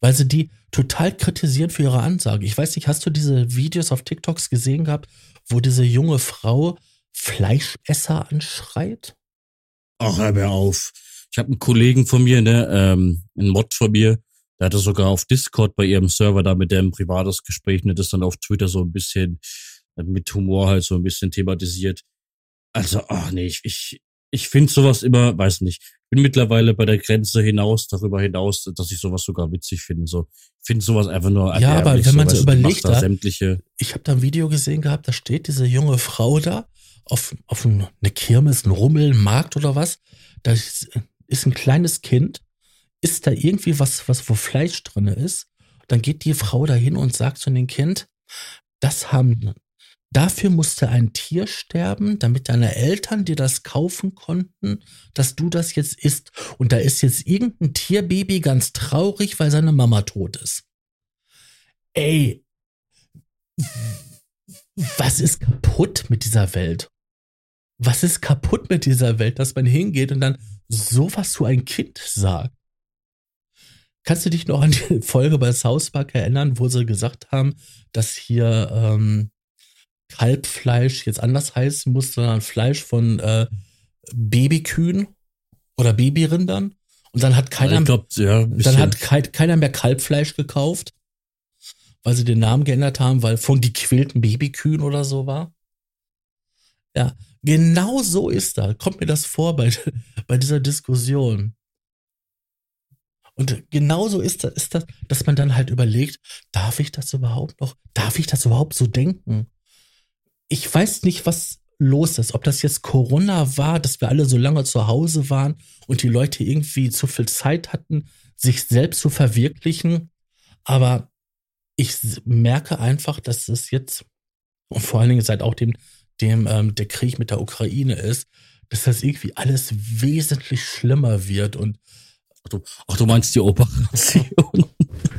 Weil sie die total kritisieren für ihre Ansage. Ich weiß nicht, hast du diese Videos auf TikToks gesehen gehabt, wo diese junge Frau Fleischesser anschreit? Ach, hör mir auf. Ich habe einen Kollegen von mir, ne, ähm, einen Mod von mir, der hatte sogar auf Discord bei ihrem Server da mit dem privates Gespräch, ne, das dann auf Twitter so ein bisschen äh, mit Humor halt so ein bisschen thematisiert. Also, ach nee, ich, ich, ich finde sowas immer, weiß nicht, bin mittlerweile bei der Grenze hinaus, darüber hinaus, dass ich sowas sogar witzig finde. So, ich finde sowas einfach nur. Ja, aber wenn man so, so überlegt, da, sämtliche ich habe da ein Video gesehen gehabt, da steht diese junge Frau da auf, auf eine Kirmes, ein Rummel, ein Markt oder was. Da ist, ein kleines Kind, ist da irgendwie was, was wo Fleisch drinne ist. Dann geht die Frau dahin und sagt zu dem Kind, das haben, dafür musste ein Tier sterben, damit deine Eltern dir das kaufen konnten, dass du das jetzt isst. Und da ist jetzt irgendein Tierbaby ganz traurig, weil seine Mama tot ist. Ey, was ist kaputt mit dieser Welt? Was ist kaputt mit dieser Welt, dass man hingeht und dann sowas zu ein Kind sagt? Kannst du dich noch an die Folge bei South Park erinnern, wo sie gesagt haben, dass hier ähm, Kalbfleisch jetzt anders heißen muss, sondern Fleisch von äh, Babykühen oder Babyrindern? Und dann hat keiner, glaub, ja, dann hat ke keiner mehr Kalbfleisch gekauft, weil sie den Namen geändert haben, weil von die quälten Babykühen oder so war. Ja, genau so ist da. Kommt mir das vor bei, bei dieser Diskussion. Und genauso ist das, ist das, dass man dann halt überlegt, darf ich das überhaupt noch? Darf ich das überhaupt so denken? Ich weiß nicht, was los ist. Ob das jetzt Corona war, dass wir alle so lange zu Hause waren und die Leute irgendwie zu viel Zeit hatten, sich selbst zu verwirklichen. Aber ich merke einfach, dass es jetzt, und vor allen Dingen seit auch dem, dem ähm, der Krieg mit der Ukraine ist, dass das irgendwie alles wesentlich schlimmer wird und Ach du, ach, du meinst die Operation.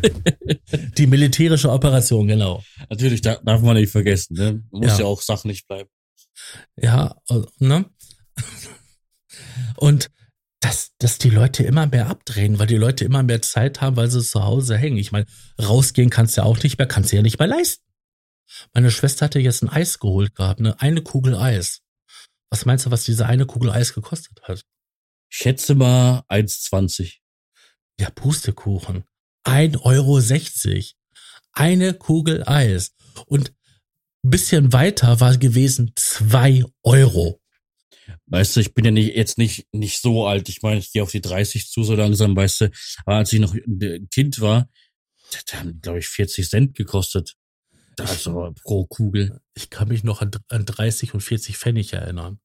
die militärische Operation, genau. Natürlich, da darf man nicht vergessen. Ne? Man muss ja. ja auch sachlich bleiben. Ja, äh, ne? Und dass, dass die Leute immer mehr abdrehen, weil die Leute immer mehr Zeit haben, weil sie zu Hause hängen. Ich meine, rausgehen kannst du ja auch nicht mehr, kannst du ja nicht mehr leisten. Meine Schwester hatte jetzt ein Eis geholt gehabt, ne? Eine Kugel Eis. Was meinst du, was diese eine Kugel Eis gekostet hat? schätze mal 1,20. Ja, Pustekuchen. 1,60 Euro. Eine Kugel Eis. Und ein bisschen weiter war gewesen zwei Euro. Weißt du, ich bin ja nicht, jetzt nicht, nicht so alt. Ich meine, ich gehe auf die 30 zu so langsam, weißt du. Aber als ich noch ein Kind war, das haben, glaube ich, 40 Cent gekostet. Also pro Kugel. Ich kann mich noch an, an 30 und 40 Pfennig erinnern.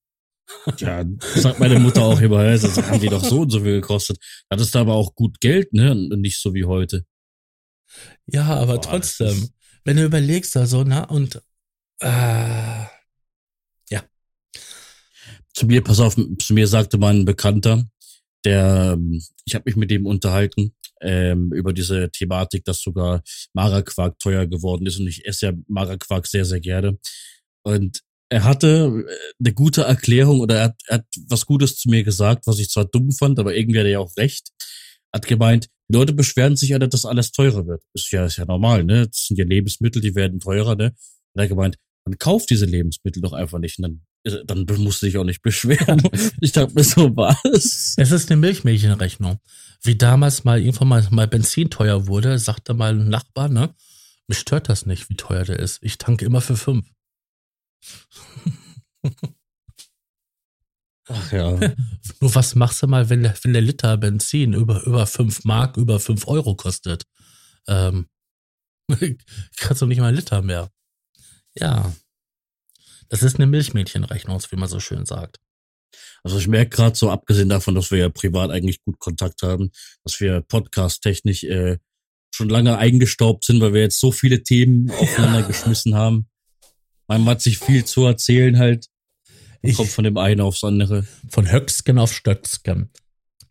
Ja, sagt meine Mutter auch immer, das haben die doch so und so viel gekostet. Das ist aber auch gut Geld, ne? Und nicht so wie heute. Ja, aber Boah, trotzdem, wenn du überlegst, also, na, und äh, ja. Zu mir, pass auf, zu mir sagte mal ein Bekannter, der, ich habe mich mit dem unterhalten, ähm, über diese Thematik, dass sogar Maraquark teuer geworden ist und ich esse ja Maraquark sehr, sehr gerne. Und er hatte äh, eine gute Erklärung oder er hat, er hat was Gutes zu mir gesagt, was ich zwar dumm fand, aber irgendwie hat er ja auch recht. Hat gemeint, die Leute beschweren sich ja, dass alles teurer wird. Ist ja, ist ja normal, ne? Das sind ja Lebensmittel, die werden teurer, ne? Und er hat gemeint, man kauft diese Lebensmittel doch einfach nicht und dann dann musst du dich auch nicht beschweren. ich dachte mir so, was? Es ist eine Milchmädchenrechnung. Wie damals mal irgendwann mal, mal Benzin teuer wurde, sagte mal ein Nachbar, ne? Mich stört das nicht, wie teuer der ist. Ich tanke immer für fünf. Ach ja. Nur was machst du mal, wenn der, wenn der Liter Benzin über, über fünf Mark, über fünf Euro kostet? Ähm, kannst du nicht mal einen Liter mehr. Ja. Das ist eine Milchmädchenrechnung, wie man so schön sagt. Also ich merke gerade so, abgesehen davon, dass wir ja privat eigentlich gut Kontakt haben, dass wir podcast-technisch äh, schon lange eingestaubt sind, weil wir jetzt so viele Themen aufeinander ja. geschmissen haben. Man hat sich viel zu erzählen halt. Ich, kommt von dem einen aufs andere. Von Höcksken auf Stöcksken.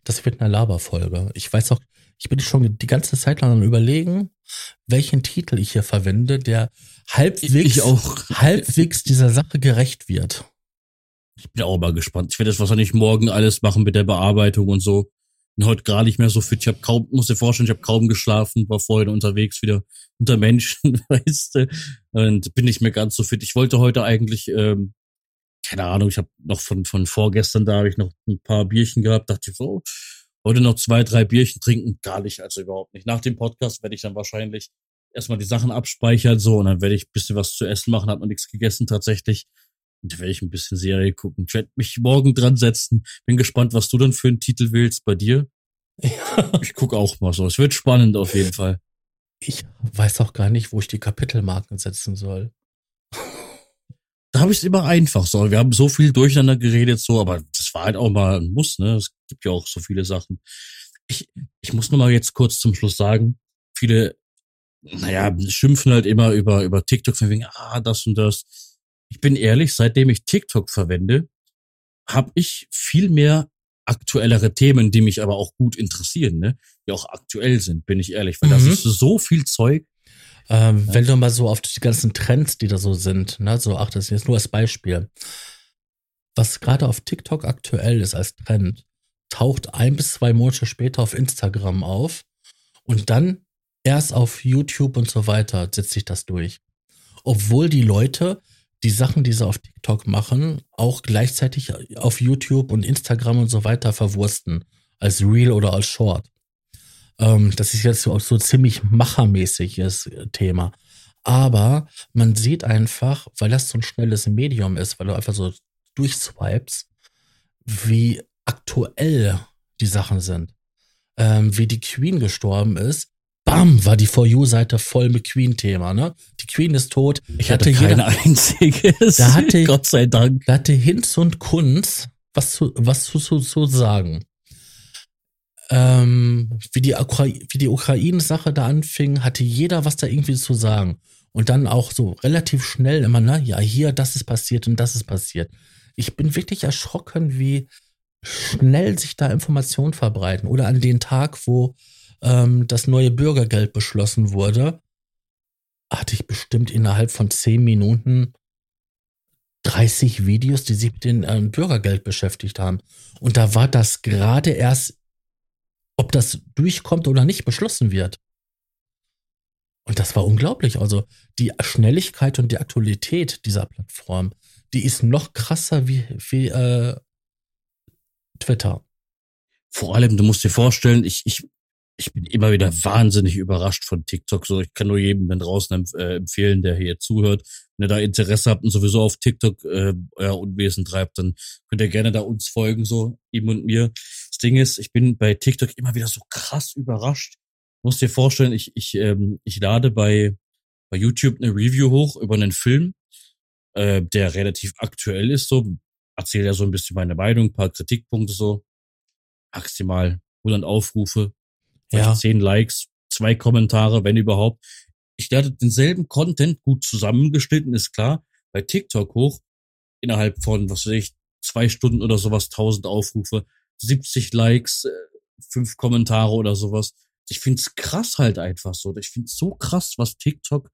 Das wird eine Laberfolge. Ich weiß auch, ich bin schon die ganze Zeit lang am überlegen, welchen Titel ich hier verwende, der halbwegs, halbwegs dieser Sache gerecht wird. Ich bin auch mal gespannt. Ich werde jetzt wahrscheinlich morgen alles machen mit der Bearbeitung und so. Bin heute gar nicht mehr so fit. Ich habe kaum, muss dir vorstellen, ich habe kaum geschlafen, war vorhin unterwegs wieder unter Menschen, weißt du, und bin nicht mehr ganz so fit. Ich wollte heute eigentlich, ähm, keine Ahnung, ich habe noch von von vorgestern da habe ich noch ein paar Bierchen gehabt, dachte ich so, heute noch zwei, drei Bierchen trinken, gar nicht, also überhaupt nicht. Nach dem Podcast werde ich dann wahrscheinlich erstmal die Sachen abspeichern, so, und dann werde ich ein bisschen was zu essen machen, hat noch nichts gegessen tatsächlich. Und werde ich ein bisschen Serie gucken. Ich werde mich morgen dran setzen. Bin gespannt, was du dann für einen Titel wählst bei dir. Ja. Ich gucke auch mal so. Es wird spannend auf jeden Fall. Ich weiß auch gar nicht, wo ich die Kapitelmarken setzen soll. Da habe ich es immer einfach so. Wir haben so viel durcheinander geredet, so, aber war halt auch mal ein Muss, ne? Es gibt ja auch so viele Sachen. Ich, ich muss noch mal jetzt kurz zum Schluss sagen, viele, naja, schimpfen halt immer über, über TikTok von wegen, ah, das und das. Ich bin ehrlich, seitdem ich TikTok verwende, habe ich viel mehr aktuellere Themen, die mich aber auch gut interessieren, ne? Die auch aktuell sind, bin ich ehrlich, weil mhm. das ist so viel Zeug, ähm, ja. Wenn du mal so auf die ganzen Trends, die da so sind, ne, so, ach, das ist jetzt nur als Beispiel. Was gerade auf TikTok aktuell ist als Trend, taucht ein bis zwei Monate später auf Instagram auf und dann erst auf YouTube und so weiter setzt sich das durch. Obwohl die Leute die Sachen, die sie auf TikTok machen, auch gleichzeitig auf YouTube und Instagram und so weiter verwursten. Als Real oder als Short. Ähm, das ist jetzt so, so ziemlich machermäßiges Thema. Aber man sieht einfach, weil das so ein schnelles Medium ist, weil du einfach so durchswipes, wie aktuell die Sachen sind. Ähm, wie die Queen gestorben ist. Bam, war die For You-Seite voll mit Queen-Thema, ne? Die Queen ist tot. Ich hatte, hatte keine einziges. Da hatte, Gott sei Dank. Da hatte Hinz und Kunz was zu, was zu, zu, zu sagen ähm, wie die, wie die Ukraine-Sache da anfing, hatte jeder was da irgendwie zu sagen. Und dann auch so relativ schnell immer, ne, ja, hier, das ist passiert und das ist passiert. Ich bin wirklich erschrocken, wie schnell sich da Informationen verbreiten. Oder an den Tag, wo ähm, das neue Bürgergeld beschlossen wurde, hatte ich bestimmt innerhalb von zehn Minuten 30 Videos, die sich mit dem äh, Bürgergeld beschäftigt haben. Und da war das gerade erst ob das durchkommt oder nicht, beschlossen wird. Und das war unglaublich. Also die Schnelligkeit und die Aktualität dieser Plattform, die ist noch krasser wie, wie äh, Twitter. Vor allem, du musst dir vorstellen, ich, ich ich bin immer wieder wahnsinnig überrascht von TikTok. So, ich kann nur jedem da draußen empf äh, empfehlen, der hier zuhört. Wenn ihr da Interesse habt und sowieso auf TikTok äh, euer Unwesen treibt, dann könnt ihr gerne da uns folgen, so ihm und mir. Das Ding ist, ich bin bei TikTok immer wieder so krass überrascht. Du musst dir vorstellen, ich, ich, ähm, ich lade bei, bei YouTube eine Review hoch über einen Film, äh, der relativ aktuell ist, so. Erzähle ja so ein bisschen meine Meinung, paar Kritikpunkte so. Maximal 100 Aufrufe, Ja. zehn Likes, zwei Kommentare, wenn überhaupt. Ich lade denselben Content gut zusammengeschnitten, ist klar, bei TikTok hoch, innerhalb von, was weiß ich, zwei Stunden oder sowas, 1000 Aufrufe, 70 Likes, äh, fünf Kommentare oder sowas. Ich find's krass halt einfach so. Ich find's so krass, was TikTok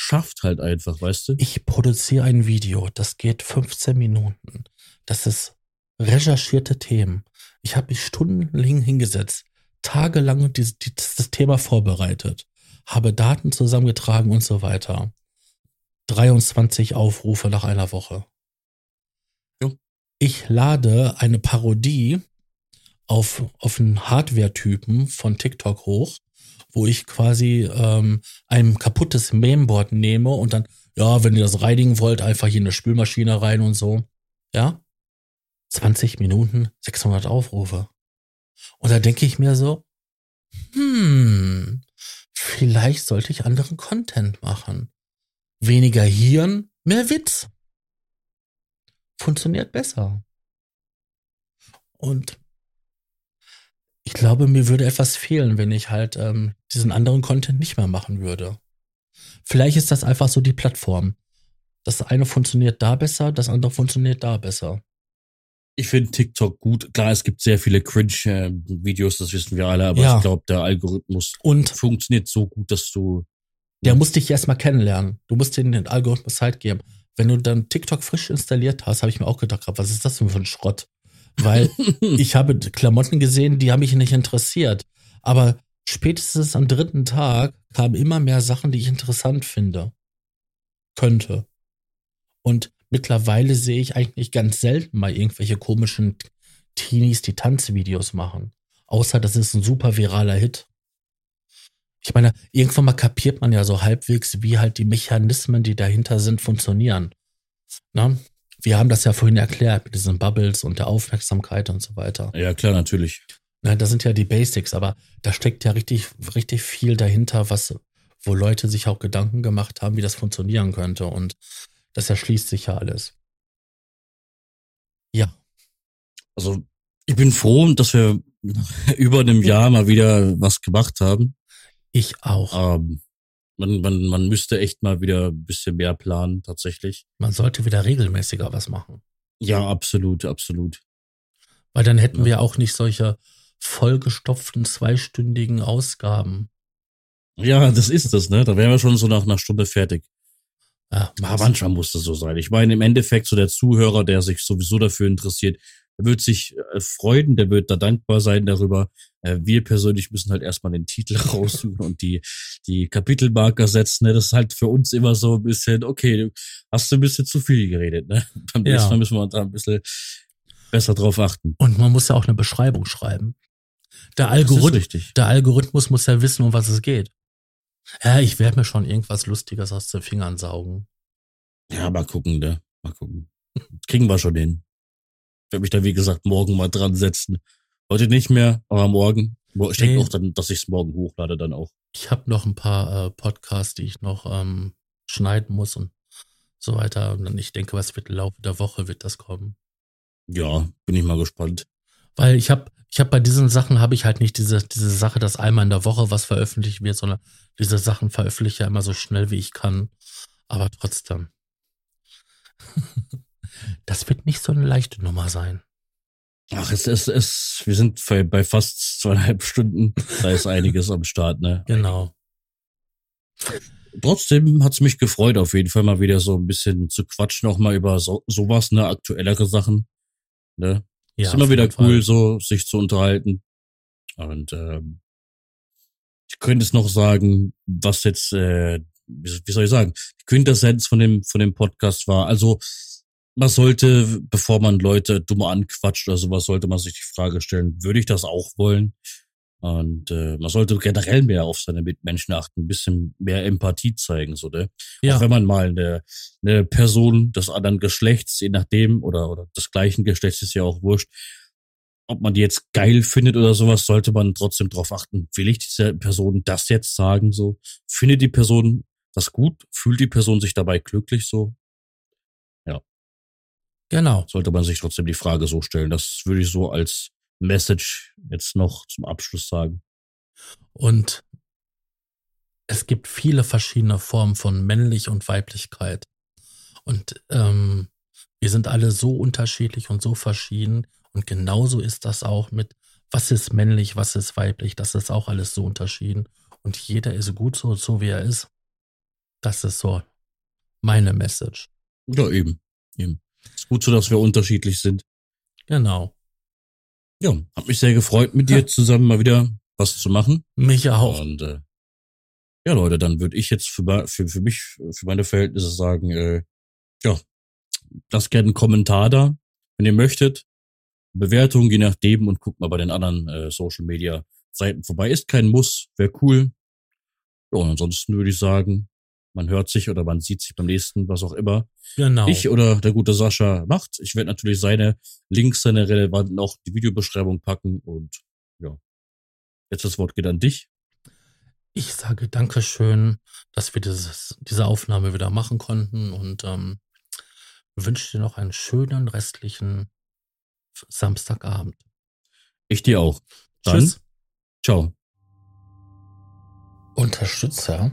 schafft halt einfach, weißt du? Ich produziere ein Video, das geht 15 Minuten. Das ist recherchierte Themen. Ich habe mich stundenlang hingesetzt, tagelang dieses, dieses, das Thema vorbereitet, habe Daten zusammengetragen und so weiter. 23 Aufrufe nach einer Woche. Jo. Ich lade eine Parodie auf, auf einen Hardware-Typen von TikTok hoch, wo ich quasi ähm, ein kaputtes Mainboard nehme und dann, ja, wenn ihr das reinigen wollt, einfach hier in eine Spülmaschine rein und so. Ja? 20 Minuten, 600 Aufrufe. Und da denke ich mir so, hm, vielleicht sollte ich anderen Content machen. Weniger Hirn, mehr Witz. Funktioniert besser. Und ich glaube, mir würde etwas fehlen, wenn ich halt ähm, diesen anderen Content nicht mehr machen würde. Vielleicht ist das einfach so die Plattform. Das eine funktioniert da besser, das andere funktioniert da besser. Ich finde TikTok gut. Klar, es gibt sehr viele Cringe-Videos, das wissen wir alle, aber Ja. ich glaube, der Algorithmus Und funktioniert so gut, dass du der muss dich erstmal kennenlernen. Du musst den Algorithmus Zeit geben. Wenn du dann TikTok frisch installiert hast, habe ich mir auch gedacht, was ist das denn für ein Schrott? Weil ich habe Klamotten gesehen, die haben mich nicht interessiert. Aber spätestens am dritten Tag kamen immer mehr Sachen, die ich interessant finde. Könnte. Und mittlerweile sehe ich eigentlich ganz selten mal irgendwelche komischen Teenies, die Tanzvideos machen. Außer das ist ein super viraler Hit. Ich meine, irgendwann mal kapiert man ja so halbwegs, wie halt die Mechanismen, die dahinter sind, funktionieren. Na? Wir haben das ja vorhin erklärt mit diesen Bubbles und der Aufmerksamkeit und so weiter. Ja, klar, natürlich. Na, das sind ja die Basics, aber da steckt ja richtig, richtig viel dahinter, was, wo Leute sich auch Gedanken gemacht haben, wie das funktionieren könnte. Und das erschließt sich ja alles. Ja, Also, ich bin froh, dass wir über einem Jahr mal wieder was gemacht haben. ich auch. Ähm, man, man, man müsste echt mal wieder ein bisschen mehr planen, tatsächlich. Man sollte wieder regelmäßiger was machen. Ja, absolut, absolut. Weil dann hätten Ja. wir auch nicht solche vollgestopften zweistündigen Ausgaben. Ja, das ist das, ne? Da wären wir schon so nach einer Stunde fertig. Ja, Aber manchmal muss das so sein. Ich meine, im Endeffekt so der Zuhörer, der sich sowieso dafür interessiert, wird sich äh, freuen, der wird da dankbar sein darüber. Äh, wir persönlich müssen halt erstmal den Titel raussuchen und die, die Kapitelmarker setzen. Ne? Das ist halt für uns immer so ein bisschen, okay, du hast du ein bisschen zu viel geredet. Ne? Beim Ja. nächsten Mal müssen wir da ein bisschen besser drauf achten. Und man muss ja auch eine Beschreibung schreiben. Der, Algorith richtig. der Algorithmus muss ja wissen, um was es geht. Ja, ich werde mir schon irgendwas Lustiges aus den Fingern saugen. Ja, mal gucken, ne? Mal gucken. Kriegen wir schon hin. Ich werde mich da, wie gesagt, morgen mal dran setzen. Heute nicht mehr, aber morgen. Ich denke Nee. auch dann, dass ich es morgen hochlade dann auch. Ich habe noch ein paar äh, Podcasts, die ich noch ähm, schneiden muss und so weiter. Und dann ich denke, was wird im Laufe der Woche wird das kommen. Ja, bin ich mal gespannt. Weil ich habe ich habe bei diesen Sachen habe ich halt nicht diese diese Sache, dass einmal in der Woche was veröffentlicht wird, sondern diese Sachen veröffentliche ich ja immer so schnell wie ich kann. Aber trotzdem. das wird nicht so eine leichte Nummer sein. Ach, es ist, es, wir sind bei fast zweieinhalb Stunden. Da ist einiges am Start, ne? Genau. Trotzdem hat's mich gefreut, auf jeden Fall mal wieder so ein bisschen zu quatschen, auch mal über so, sowas, ne, aktuellere Sachen. Ne? Ja, ist immer wieder cool, Fall. so sich zu unterhalten. Und ähm, ich könnte es noch sagen, was jetzt, äh, wie wie soll ich sagen, die Quintessenz von dem von dem Podcast war. Also man sollte, bevor man Leute dumm anquatscht oder sowas, sollte man sich die Frage stellen: Würde ich das auch wollen? Und äh, man sollte generell mehr auf seine Mitmenschen achten, ein bisschen mehr Empathie zeigen, so ne? Ja. Auch wenn man mal eine, eine Person des anderen Geschlechts, je nachdem, oder, oder des gleichen Geschlechts ist ja auch wurscht, ob man die jetzt geil findet oder sowas, sollte man trotzdem darauf achten, will ich dieser Person das jetzt sagen, so? Findet die Person das gut? Fühlt die Person sich dabei glücklich so? Genau. Sollte man sich trotzdem die Frage so stellen. Das würde ich so als Message jetzt noch zum Abschluss sagen. Und es gibt viele verschiedene Formen von männlich und Weiblichkeit. Und ähm, wir sind alle so unterschiedlich und so verschieden. Und genauso ist das auch mit, was ist männlich, was ist weiblich. Das ist auch alles so unterschieden. Und jeder ist gut so, so wie er ist. Das ist so meine Message. Ja, eben. eben. Ist gut so, dass wir unterschiedlich sind. Genau. Ja, hab mich sehr gefreut, mit dir zusammen mal wieder was zu machen. Mich auch. Und äh, ja, Leute, dann würde ich jetzt für, für, für mich, für meine Verhältnisse sagen, äh, ja, lasst gerne einen Kommentar da, wenn ihr möchtet. Bewertung, je nachdem, und guckt mal bei den anderen äh, Social Media Seiten vorbei. Ist kein Muss, wäre cool. Ja, und ansonsten würde ich sagen, man hört sich oder man sieht sich beim nächsten, was auch immer Genau. ich oder der gute Sascha macht. Ich werde natürlich seine Links, seine relevanten auch die Videobeschreibung packen und ja. Jetzt das Wort geht an dich. Ich sage Dankeschön, dass wir dieses, diese Aufnahme wieder machen konnten und ähm, wünsche dir noch einen schönen restlichen Samstagabend. Ich dir auch. Dann, Tschüss. ciao. Unterstützer